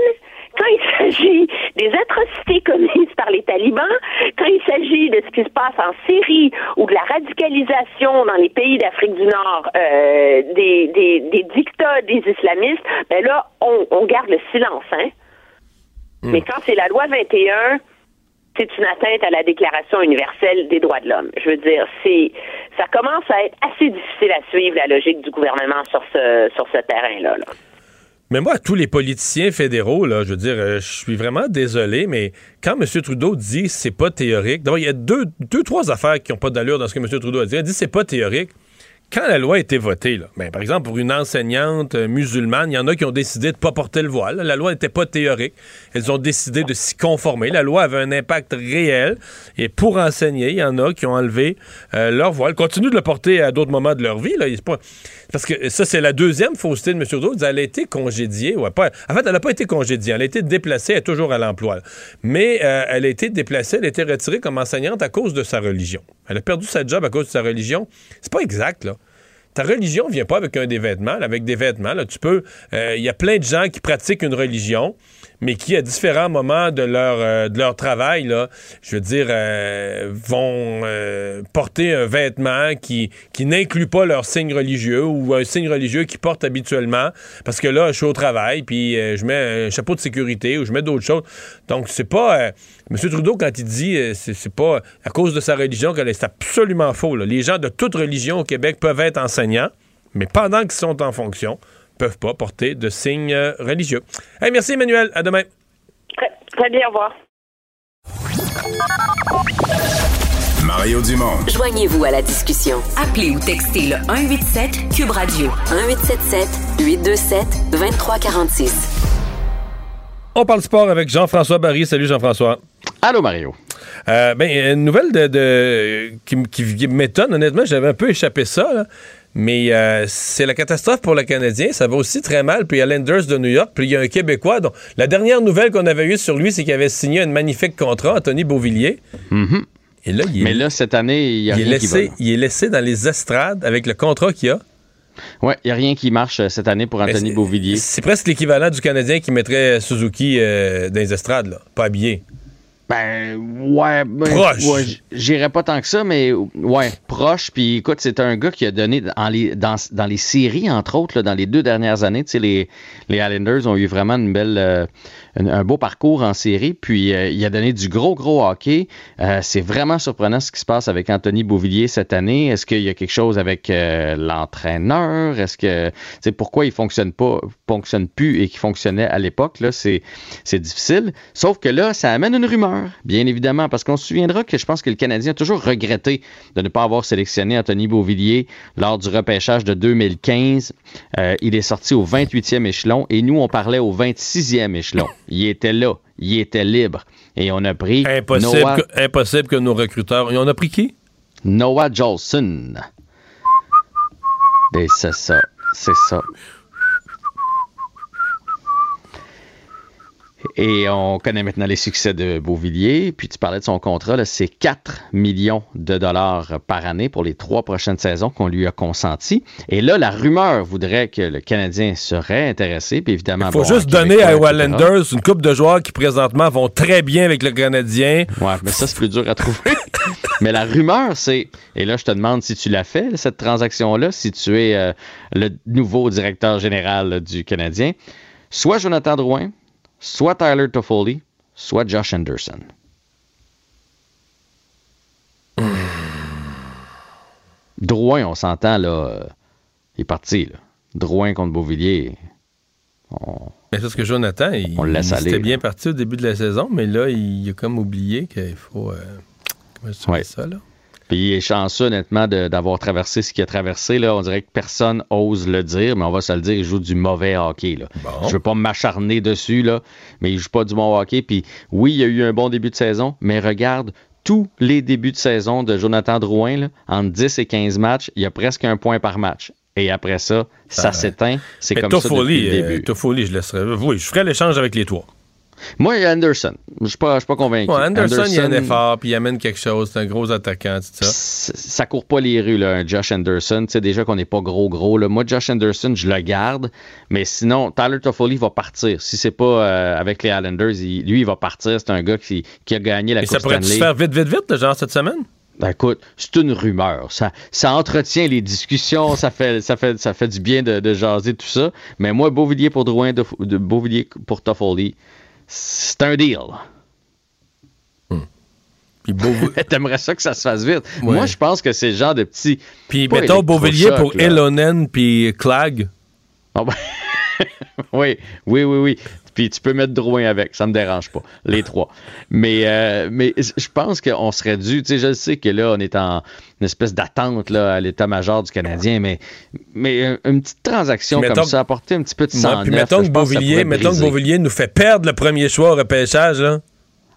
Speaker 16: quand il s'agit des atrocités commises par les talibans, quand il s'agit de ce qui se passe en Syrie ou de la radicalisation dans les pays d'Afrique du Nord euh, des, des, des dictats des islamistes, ben là, on, garde le silence. Hein? Hmm. Mais quand c'est la loi 21, c'est une atteinte à la Déclaration universelle des droits de l'homme. Je veux dire, c'est ça commence à être assez difficile à suivre la logique du gouvernement sur ce sur ce terrain-là.
Speaker 1: Mais moi, tous les politiciens fédéraux, je veux dire, euh, je suis vraiment désolé, mais quand M. Trudeau dit c'est pas théorique, d'abord, il y a deux, deux, trois affaires qui n'ont pas d'allure dans ce que M. Trudeau a dit. Il dit c'est pas théorique quand la loi a été votée, ben, par exemple, pour une enseignante euh, musulmane, il y en a qui ont décidé de ne pas porter le voile. La loi n'était pas théorique. Elles ont décidé de s'y conformer. La loi avait un impact réel. Et pour enseigner, il y en a qui ont enlevé euh, leur voile. Continuent de le porter à d'autres moments de leur vie. Là. Pas... Parce que ça, c'est la deuxième fausseté de M. Trudeau. Elle a été congédiée. Pas... En fait, elle n'a pas été congédiée. Elle a été déplacée. Elle est toujours à l'emploi. Mais euh, elle a été déplacée. Elle a été retirée comme enseignante à cause de sa religion. Elle a perdu sa job à cause de sa religion. C'est pas exact, là ta religion vient pas avec un des vêtements, avec des vêtements. Là, tu peux. Euh, il y a plein de gens qui pratiquent une religion, mais qui, à différents moments de leur, euh, de leur travail, je veux dire, euh, vont porter un vêtement qui, qui n'inclut pas leur signe religieux ou un signe religieux qu'ils portent habituellement. Parce que là, je suis au travail, puis je mets un chapeau de sécurité ou je mets d'autres choses. Donc, c'est pas. M. Trudeau, quand il dit c'est pas à cause de sa religion, c'est absolument faux. Les gens de toute religion au Québec peuvent être enseignés mais pendant qu'ils sont en fonction, peuvent pas porter de signes euh, religieux. merci Emmanuel, à demain.
Speaker 16: Très, bien, au revoir.
Speaker 6: Mario Dumont.
Speaker 5: Joignez-vous à la discussion. Appelez ou textez le 187 Cube Radio 1877 827 2346.
Speaker 1: On parle sport avec Jean-François Barry. Salut Jean-François.
Speaker 17: Allô Mario.
Speaker 1: Euh, ben, une nouvelle de, qui, qui m'étonne, honnêtement, j'avais un peu échappé ça. Là. Mais euh, c'est la catastrophe pour le Canadien. Ça va aussi très mal. Puis il y a Lenders de New York. Puis il y a un Québécois. Donc, la dernière nouvelle qu'on avait eue sur lui, c'est qu'il avait signé un magnifique contrat, Anthony Beauvillier.
Speaker 17: Mm-hmm.
Speaker 1: Et là, il
Speaker 17: Mais là, cette année, il y a
Speaker 1: il est
Speaker 17: rien
Speaker 1: laissé,
Speaker 17: qui va.
Speaker 1: Il est laissé dans les estrades avec le contrat qu'il a.
Speaker 17: Ouais, il n'y a rien qui marche euh, cette année pour Anthony Beauvillier.
Speaker 1: C'est presque l'équivalent du Canadien qui mettrait Suzuki euh, dans les estrades, là, pas habillé.
Speaker 17: Ben, ouais. ben,
Speaker 1: Proche.
Speaker 17: ouais, j- J'irais pas tant que ça, mais ouais, proche. Puis écoute, c'est un gars qui a donné dans les, dans, dans les séries, entre autres, là, dans les deux dernières années, tu sais, les, les Islanders ont eu vraiment une belle, euh, un, beau parcours en série. Puis euh, il a donné du gros, gros hockey. Euh, c'est vraiment surprenant ce qui se passe avec Anthony Beauvillier cette année. Est-ce qu'il y a quelque chose avec euh, l'entraîneur? Est-ce que, sais, pourquoi il fonctionne pas, fonctionne plus et qui fonctionnait à l'époque, là, c'est, c'est difficile. Sauf que là, ça amène une rumeur, bien évidemment, parce qu'on se souviendra que je pense que le Canadien a toujours regretté de ne pas avoir sélectionné Anthony Beauvillier lors du repêchage de 2015. Euh, il est sorti au 28e échelon et nous, on parlait au 26e échelon. Il était là, il était libre. Et on a pris
Speaker 1: Impossible,
Speaker 17: Noah,
Speaker 1: que, impossible que nos recruteurs. Et on a pris qui?
Speaker 17: Noah Jolson. Et c'est ça, c'est ça. Et on connaît maintenant les succès de Beauvillier. Puis tu parlais de son contrat, c'est 4 millions de dollars par année pour les trois prochaines saisons qu'on lui a consenti. Et là, la rumeur voudrait que le Canadien serait intéressé. Puis évidemment,
Speaker 1: Il faut
Speaker 17: bon,
Speaker 1: juste donner à
Speaker 17: etc.
Speaker 1: Islanders une coupe de joueurs qui présentement vont très bien avec le Canadien.
Speaker 17: Ouais, mais ça, c'est plus dur à trouver. <laughs> mais la rumeur, c'est, et là, je te demande si tu l'as fait, cette transaction-là, si tu es euh, le nouveau directeur général du Canadien, soit Jonathan Drouin, soit Tyler Toffoli, soit Josh Anderson. Drouin, on s'entend, là, euh, il est parti, là. Drouin contre Beauvillier. on-
Speaker 1: Mais c'est parce que Jonathan, il,
Speaker 17: On le laisse
Speaker 1: il
Speaker 17: aller,
Speaker 1: était
Speaker 17: là.
Speaker 1: bien parti au début de la saison, mais là, il a comme oublié qu'il faut. euh, comment je dirais ça, là?
Speaker 17: Puis il est chanceux, honnêtement, d'avoir traversé ce qu'il a traversé. Là. On dirait que personne ose le dire, mais on va se le dire, il joue du mauvais hockey. Là. Je veux pas m'acharner dessus, là, mais il joue pas du bon hockey. Puis oui, il y a eu un bon début de saison, mais regarde tous les débuts de saison de Jonathan Drouin, là, entre 10 et 15 matchs, il y a presque un point par match. Et après ça, ça
Speaker 1: Ah,
Speaker 17: s'éteint. C'est comme ça depuis le
Speaker 1: euh,
Speaker 17: début.
Speaker 1: Toffoli, je laisserais. Oui, je ferais l'échange avec les trois.
Speaker 17: Moi, il y a Anderson. Je suis pas, je suis pas convaincu.
Speaker 1: Ouais, Anderson, il y a un effort, puis il amène quelque chose. C'est un gros attaquant, tout ça.
Speaker 17: ça, court pas les rues, là, un Josh Anderson. Tu sais, déjà qu'on n'est pas gros, gros. Là. Moi, Josh Anderson, je le garde. Mais sinon, Tyler Toffoli va partir. Si c'est pas euh, avec les Islanders, il- lui, il va partir. C'est un gars qui, qui a gagné la
Speaker 1: Et
Speaker 17: Coupe
Speaker 1: ça pourrait se faire vite, vite, vite, là, genre cette semaine?
Speaker 17: Ben, écoute, c'est une rumeur. Ça, ça entretient les discussions, ça fait, ça fait, ça fait du bien de, de jaser tout ça. Mais moi, Beauvillier pour Drouin, de, de Beauvillier pour Toffoli, c'est un deal. <laughs> T'aimerais ça que ça se fasse vite.
Speaker 1: Ouais.
Speaker 17: Moi, je pense que c'est le genre de petit.
Speaker 1: Puis mettons Beauvillier pour
Speaker 17: là?
Speaker 1: Elonen puis Clag.
Speaker 17: Ah ben, oui, oui, oui, oui. Puis tu peux mettre Drouin avec, ça me dérange pas, les trois. Mais, euh, mais je pense qu'on serait dû, tu sais, je sais que là, on est en une espèce d'attente là, à l'état-major du Canadien, mais, mais une petite transaction comme ça, apporter un petit peu de
Speaker 1: Ouais,
Speaker 17: sang
Speaker 1: puis mettons que Beauvillier, mettons que. Beauvillier nous fait perdre le premier choix au repêchage, là.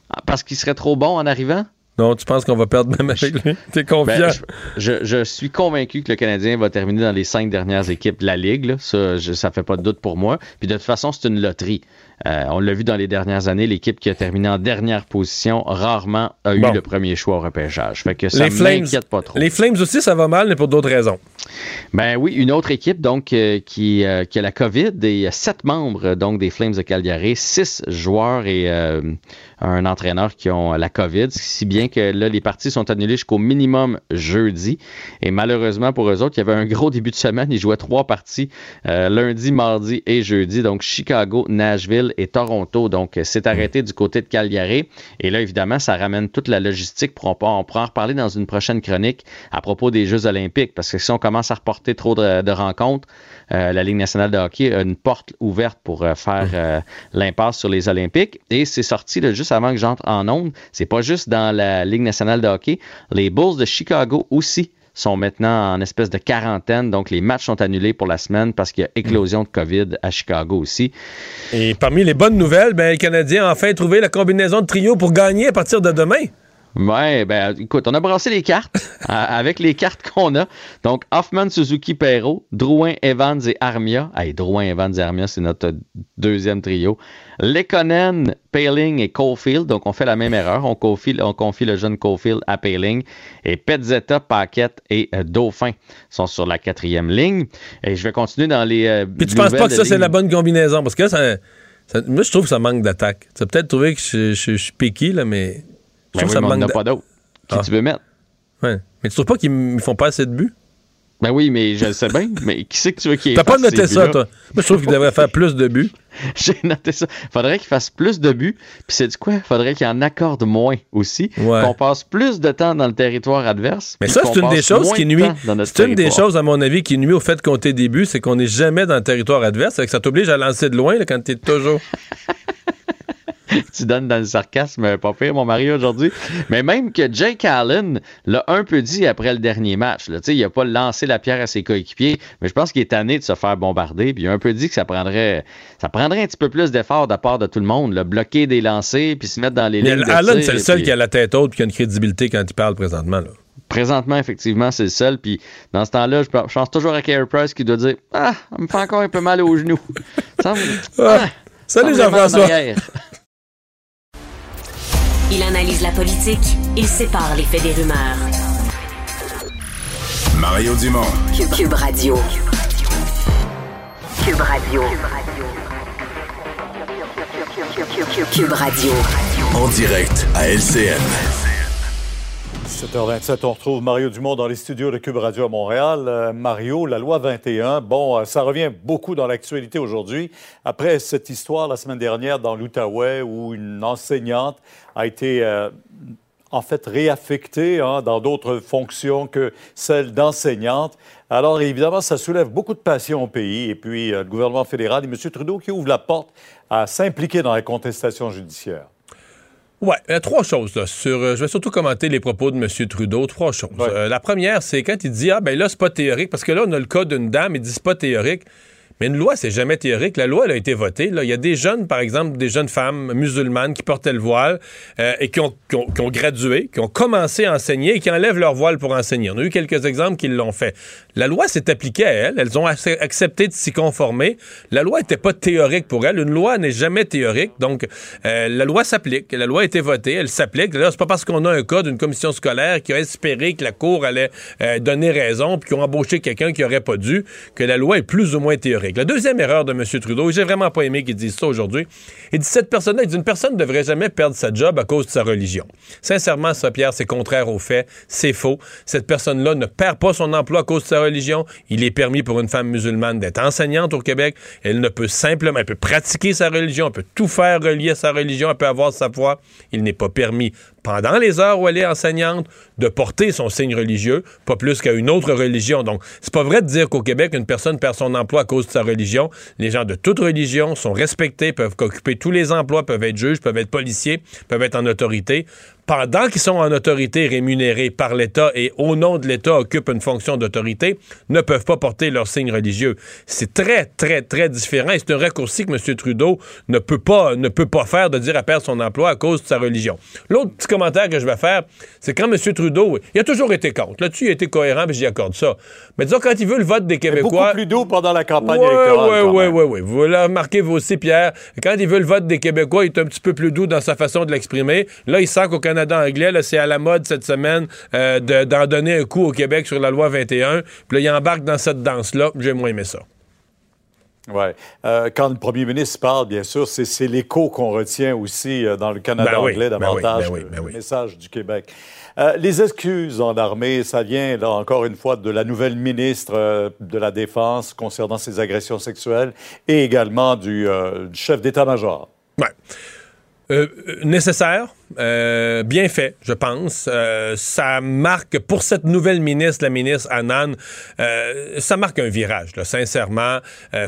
Speaker 17: Ah, Parce qu'il serait trop bon en arrivant?
Speaker 1: Non, tu penses qu'on va perdre même avec lui? T'es confiant?
Speaker 17: Ben, je, je- je suis convaincu que le Canadien va terminer dans les cinq dernières équipes de la Ligue. là. Ça, je- ça fait pas de doute pour moi. Puis de toute façon, c'est une loterie. Euh, on l'a vu dans les dernières années, l'équipe qui a terminé en dernière position rarement a eu
Speaker 1: Bon.
Speaker 17: le premier choix au repêchage. Fait que ça
Speaker 1: les Flames,
Speaker 17: m'inquiète pas trop.
Speaker 1: les Flames aussi, ça va mal, mais pour d'autres raisons.
Speaker 17: Ben oui, une autre équipe donc euh, qui, euh, qui a la COVID et il y a sept membres donc des Flames de Calgary, six joueurs et un entraîneur qui ont la COVID, si bien que là les parties sont annulées jusqu'au minimum jeudi et malheureusement pour eux autres, il y avait un gros début de semaine, ils jouaient trois parties lundi, mardi et jeudi donc Chicago, Nashville et Toronto. Donc, c'est arrêté du côté de Calgary. Et là, évidemment, ça ramène toute la logistique. Pour, on, pourra en reparler dans une prochaine chronique à propos des Jeux olympiques. Parce que si on commence à reporter trop de, rencontres, euh, la Ligue nationale de hockey a une porte ouverte pour euh, faire euh, l'impasse sur les Olympiques. Et c'est sorti là, juste avant que j'entre en onde. C'est pas juste dans la Ligue nationale de hockey. Les Bulls de Chicago aussi sont maintenant en espèce de quarantaine. Donc, les matchs sont annulés pour la semaine parce qu'il y a éclosion de COVID à Chicago aussi.
Speaker 1: Et parmi les bonnes nouvelles, ben, les Canadiens ont enfin trouvé la combinaison de trio pour gagner à partir de demain.
Speaker 17: Ouais, ben écoute, on a brassé les cartes <laughs> avec les cartes qu'on a. Donc, Hoffman, Suzuki, Perrault, Drouin, Evans et Armia. Hey, Drouin, Evans et Armia, c'est notre deuxième trio. Lekonen, Paling et Caulfield. Donc, on fait la même erreur. On confie, on confie le jeune Caulfield à Paling. Et Petzetta, Paquette et euh, Dauphin sont sur la quatrième ligne. Et je vais continuer dans les. Euh,
Speaker 1: Puis tu penses pas que ça, c'est la bonne combinaison? Parce que ça, moi, je trouve que ça manque d'attaque. Tu as peut-être trouvé que je, je suis piqué, là, mais
Speaker 17: ben oui, on n'a pas d'autres. Qui ah. tu veux mettre?
Speaker 1: Ouais. Mais tu trouves pas qu'ils font pas assez de buts?
Speaker 17: Ben oui, mais je le sais bien. <laughs> Mais qui c'est que tu veux qu'il
Speaker 1: T'as pas noté ça, toi? Moi, je trouve qu'il devrait faire plus de buts. <laughs>
Speaker 17: J'ai noté ça. Faudrait qu'il fasse plus de buts. Puis c'est du quoi? Faudrait qu'il en accorde moins aussi. Qu'on passe plus de temps dans le territoire adverse.
Speaker 1: Mais ça, c'est une des choses qui nuit. C'est une des choses, à mon avis, qui nuit au fait de compter des buts, c'est qu'on n'est jamais dans le territoire adverse. Que ça t'oblige à lancer de loin là, quand t'es toujours. <laughs> <laughs>
Speaker 17: tu donnes dans le sarcasme, pas pire, mon mari, aujourd'hui. Mais même que Jake Allen l'a un peu dit après le dernier match. Là. Il n'a pas lancé la pierre à ses coéquipiers, mais je pense qu'il est tanné de se faire bombarder. Puis il a un peu dit que ça prendrait, ça prendrait un petit peu plus d'efforts de la part de tout le monde. Là. Bloquer des lancers, puis se mettre dans les lignes.
Speaker 1: Allen, c'est le seul qui a la tête haute et qui a une crédibilité quand il parle présentement. Là.
Speaker 17: Présentement, effectivement, c'est le seul. Puis dans ce temps-là, je pense toujours à Carey Price qui doit dire Ah, ça me fait encore un peu mal aux genoux.
Speaker 1: Ça ah, Salut Jean-François.
Speaker 5: Il analyse la politique, il sépare les faits des rumeurs.
Speaker 6: Mario Dumont.
Speaker 5: Cube, Radio. Cube Radio. Cube Radio.
Speaker 6: En direct à LCN.
Speaker 18: 7h27, on retrouve Mario Dumont dans les studios de Cube Radio à Montréal. Euh, Mario, la loi 21, bon, euh, ça revient beaucoup dans l'actualité aujourd'hui. Après cette histoire la semaine dernière dans l'Outaouais où une enseignante a été euh, en fait réaffectée hein, dans d'autres fonctions que celle d'enseignante. Alors évidemment, ça soulève beaucoup de passion au pays. Et puis le gouvernement fédéral et M. Trudeau qui ouvre la porte à s'impliquer dans la contestation judiciaire.
Speaker 1: Oui, euh, trois choses. sur, euh, je vais surtout commenter les propos de M. Trudeau. Trois choses. Euh, la première, c'est quand il dit Ah, ben là, c'est pas théorique, parce que là, on a le cas d'une dame, il dit c'est pas théorique. Mais une loi, c'est jamais théorique. La loi, elle a été votée. Là. Il y a des jeunes, par exemple, des jeunes femmes musulmanes qui portaient le voile euh, et qui ont, gradué, qui ont commencé à enseigner et qui enlèvent leur voile pour enseigner. On a eu quelques exemples qui l'ont fait. La loi s'est appliquée à elles. Elles ont accepté de s'y conformer. La loi n'était pas théorique pour elles. Une loi n'est jamais théorique. Donc, euh, la loi s'applique. La loi a été votée. Elle s'applique. Là, c'est pas parce qu'on a un cas d'une commission scolaire qui a espéré que la Cour allait euh, donner raison puis qui ont embauché quelqu'un qui aurait pas dû que la loi est plus ou moins théorique. La deuxième erreur de M. Trudeau, et j'ai vraiment pas aimé qu'il dise ça aujourd'hui, il dit cette personne-là, dit une personne ne devrait jamais perdre sa job à cause de sa religion. Sincèrement, ça, Pierre, c'est contraire aux faits, c'est faux. Cette personne-là ne perd pas son emploi à cause de sa religion. Il est permis pour une femme musulmane d'être enseignante au Québec. Elle ne peut simplement, elle peut pratiquer sa religion, elle peut tout faire relier à sa religion, elle peut avoir sa foi. Il n'est pas permis pendant les heures où elle est enseignante, de porter son signe religieux, pas plus qu'à une autre religion. Donc, c'est pas vrai de dire qu'au Québec, une personne perd son emploi à cause de sa religion. Les gens de toute religion sont respectés, peuvent occuper tous les emplois, peuvent être juges, peuvent être policiers, peuvent être en autorité pendant qu'ils sont en autorité rémunérés par l'État et au nom de l'État occupent une fonction d'autorité, ne peuvent pas porter leur signe religieux. C'est très, très, très différent et c'est un raccourci que M. Trudeau ne peut pas, ne peut pas faire de dire à perdre son emploi à cause de sa religion. L'autre petit commentaire que je vais faire, c'est quand M. Trudeau, il a toujours été contre. Là-dessus, il a été cohérent et j'y accorde ça. Mais disons, quand il veut le vote des Québécois.
Speaker 18: Beaucoup plus doux pendant la campagne électorale.
Speaker 1: Oui, oui, oui, oui. Vous le remarquez, vous aussi, Pierre. Quand il veut le vote des Québécois, il est un petit peu plus doux dans sa façon de l'exprimer. Là, il sent qu'au Canada anglais, c'est à la mode cette semaine euh, d'en donner un coup au Québec sur la loi 21. Puis là, il embarque dans cette danse-là. J'ai moins aimé ça.
Speaker 18: Oui. Euh, quand le premier ministre parle, bien sûr, c'est l'écho qu'on retient aussi euh, dans le Canada
Speaker 1: Ben
Speaker 18: anglais
Speaker 1: ben
Speaker 18: davantage
Speaker 1: oui, ben oui, ben oui.
Speaker 18: le message du Québec. Euh, les excuses en armée, ça vient là encore une fois de la nouvelle ministre de la Défense concernant ses agressions sexuelles et également du, du chef d'état-major.
Speaker 1: Ouais. Euh, euh, nécessaire, euh, bien fait, je pense. Euh, ça marque, pour cette nouvelle ministre, la ministre Annan, ça marque un virage, là, sincèrement.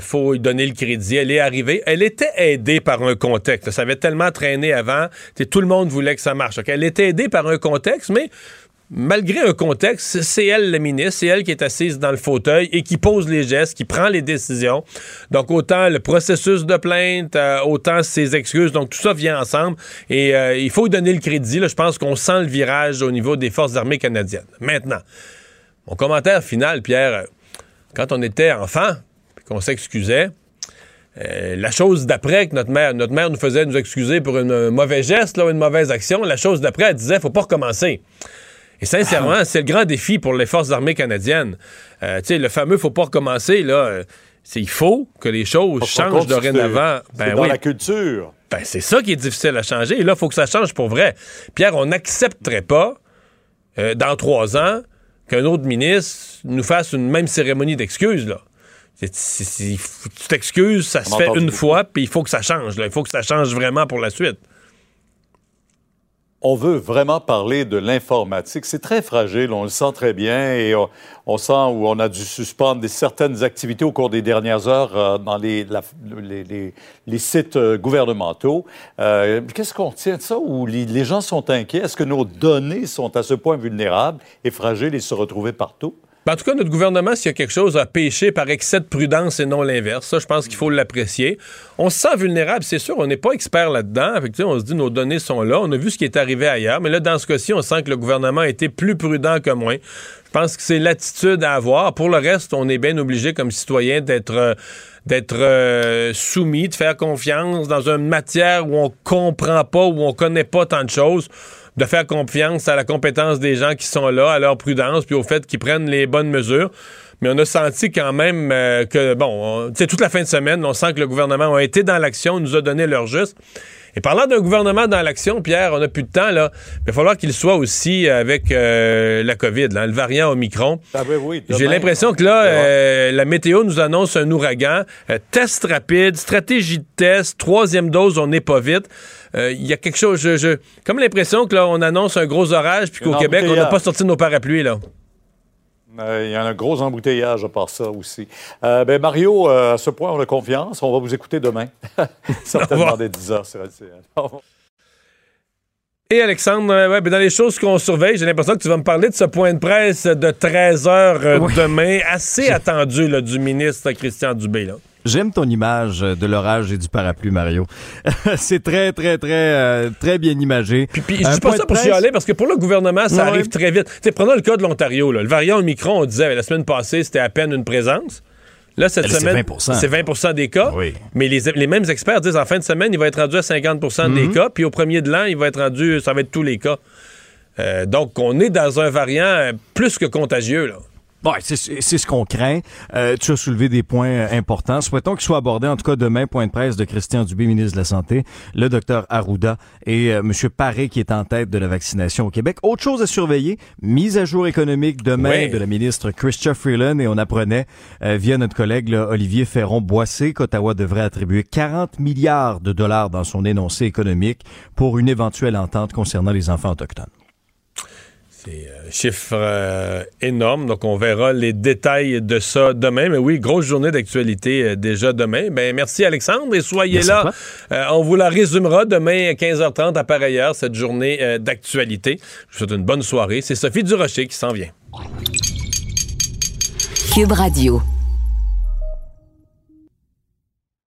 Speaker 1: Faut lui donner le crédit. Elle est arrivée. Elle était aidée par un contexte. Ça avait tellement traîné avant. Tout le monde voulait que ça marche. Elle était aidée par un contexte, mais malgré un contexte, c'est elle la ministre, c'est elle qui est assise dans le fauteuil et qui pose les gestes, qui prend les décisions. Donc autant le processus de plainte, euh, autant ses excuses, donc tout ça vient ensemble et euh, il faut donner le crédit. Je pense qu'on sent le virage au niveau des forces armées canadiennes. Maintenant, mon commentaire final, Pierre, euh, quand on était enfant, qu'on s'excusait, la chose d'après que notre mère, notre mère nous faisait nous excuser pour un mauvais geste, une mauvaise action, la chose d'après, elle disait, faut pas recommencer. Et sincèrement, c'est le grand défi pour les forces armées canadiennes. Euh, tu sais, le fameux faut pas recommencer, là, euh, c'est il faut que les choses
Speaker 18: Par
Speaker 1: changent
Speaker 18: contre,
Speaker 1: dorénavant.
Speaker 18: c'est-
Speaker 1: Ben
Speaker 18: dans
Speaker 1: oui.
Speaker 18: la culture.
Speaker 1: Ben, c'est ça qui est difficile à changer. Et là, il faut que ça change pour vrai. Pierre, on n'accepterait pas, euh, dans trois ans, qu'un autre ministre nous fasse une même cérémonie d'excuses, là. C'est- tu t'excuses, ça se fait une
Speaker 18: beaucoup.
Speaker 1: fois, puis il faut que ça change. là. Il faut que ça change vraiment pour la suite.
Speaker 18: On veut vraiment parler de l'informatique. C'est très fragile, on le sent très bien et on, sent où on a dû suspendre certaines activités au cours des dernières heures euh, dans les, sites euh, gouvernementaux. Euh, Qu'est-ce qu'on tient de ça où les, les gens sont inquiets? Est-ce que nos données sont à ce point vulnérables et fragiles et se retrouver partout?
Speaker 1: Ben, en tout cas, notre gouvernement, s'il y a quelque chose à pécher par excès de prudence et non l'inverse, ça, je pense qu'il faut l'apprécier. On se sent vulnérable, c'est sûr, on n'est pas expert là-dedans. On se dit, nos données sont là. On a vu ce qui est arrivé ailleurs. Mais là, dans ce cas-ci, on sent que le gouvernement a été plus prudent que moins. Je pense que c'est l'attitude à avoir. Pour le reste, on est bien obligé, comme citoyen, d'être... euh, euh, soumis, de faire confiance dans une matière où on comprend pas, où on connaît pas tant de choses, de faire confiance à la compétence des gens qui sont là, à leur prudence, puis au fait qu'ils prennent les bonnes mesures. Mais on a senti quand même euh, que, bon, on- tu sais, toute la fin de semaine, on sent que le gouvernement a été dans l'action, nous a donné leur juste. Et parlant d'un gouvernement dans l'action, Pierre, on n'a plus de temps, là. Il va falloir qu'il soit aussi avec euh, la COVID, là, le variant Omicron.
Speaker 18: Ah oui, oui,
Speaker 1: J'ai l'impression que là, euh, la météo nous annonce un ouragan. Euh, test rapide, stratégie de test, troisième dose, on n'est pas vite. Euh, Il y a quelque chose, je, je- comme l'impression que là, on annonce un gros orage, puis qu'au Québec, on n'a pas sorti nos parapluies, là.
Speaker 18: Euh, Il y a un gros embouteillage à part ça aussi. Euh, ben Mario, euh, à ce point, on a confiance. On va vous écouter demain. Certainement dès 10 heures sur LCN. Au revoir.
Speaker 1: Et Alexandre, ouais, ben, dans les choses qu'on surveille, j'ai l'impression que tu vas me parler de ce point de presse de 13 heures euh, demain, assez attendu là, du ministre Christian Dubé. Là.
Speaker 4: J'aime ton image de l'orage et du parapluie, Mario. <laughs> c'est très, très, très, euh, très bien imagé.
Speaker 1: Puis je dis pas ça pour chialer, parce que pour le gouvernement, ça
Speaker 4: Ouais.
Speaker 1: arrive très vite. Prenons le cas de l'Ontario. là. Le variant Omicron, on disait la semaine passée, c'était à peine une présence. Là, cette
Speaker 4: Elle, c'est
Speaker 1: semaine,
Speaker 4: 20%.
Speaker 1: c'est 20 des cas. Mais les, les mêmes experts disent en fin de semaine, il va être rendu à 50% des
Speaker 4: Mhm.
Speaker 1: cas. Puis au premier de l'an, il va être rendu, ça va être tous les cas. Euh, donc, on est dans un variant euh, plus que contagieux. Là.
Speaker 4: Ouais, c'est ce qu'on craint. Euh, tu as soulevé des points euh, importants. Souhaitons qu'ils soient abordés, en tout cas demain, point de presse de Christian Dubé, ministre de la Santé, le docteur Arruda et euh, M. Paré qui est en tête de la vaccination au Québec. Autre chose à surveiller, mise à jour économique demain de la ministre Chrystia Freeland et on apprenait euh, via notre collègue là, Olivier Ferron-Boissé qu'Ottawa devrait attribuer 40 milliards de dollars dans son énoncé économique pour une éventuelle entente concernant les enfants autochtones.
Speaker 1: C'est un chiffre euh, énorme. Donc, on verra les détails de ça demain. Mais oui, grosse journée d'actualité euh, déjà demain. Ben, merci Alexandre et soyez
Speaker 4: Merci
Speaker 1: là. Euh, on vous la résumera demain à 15h30 à pareille heure, cette journée euh, d'actualité. Je vous souhaite une bonne soirée. C'est Sophie Durocher qui s'en vient.
Speaker 5: Cube Radio.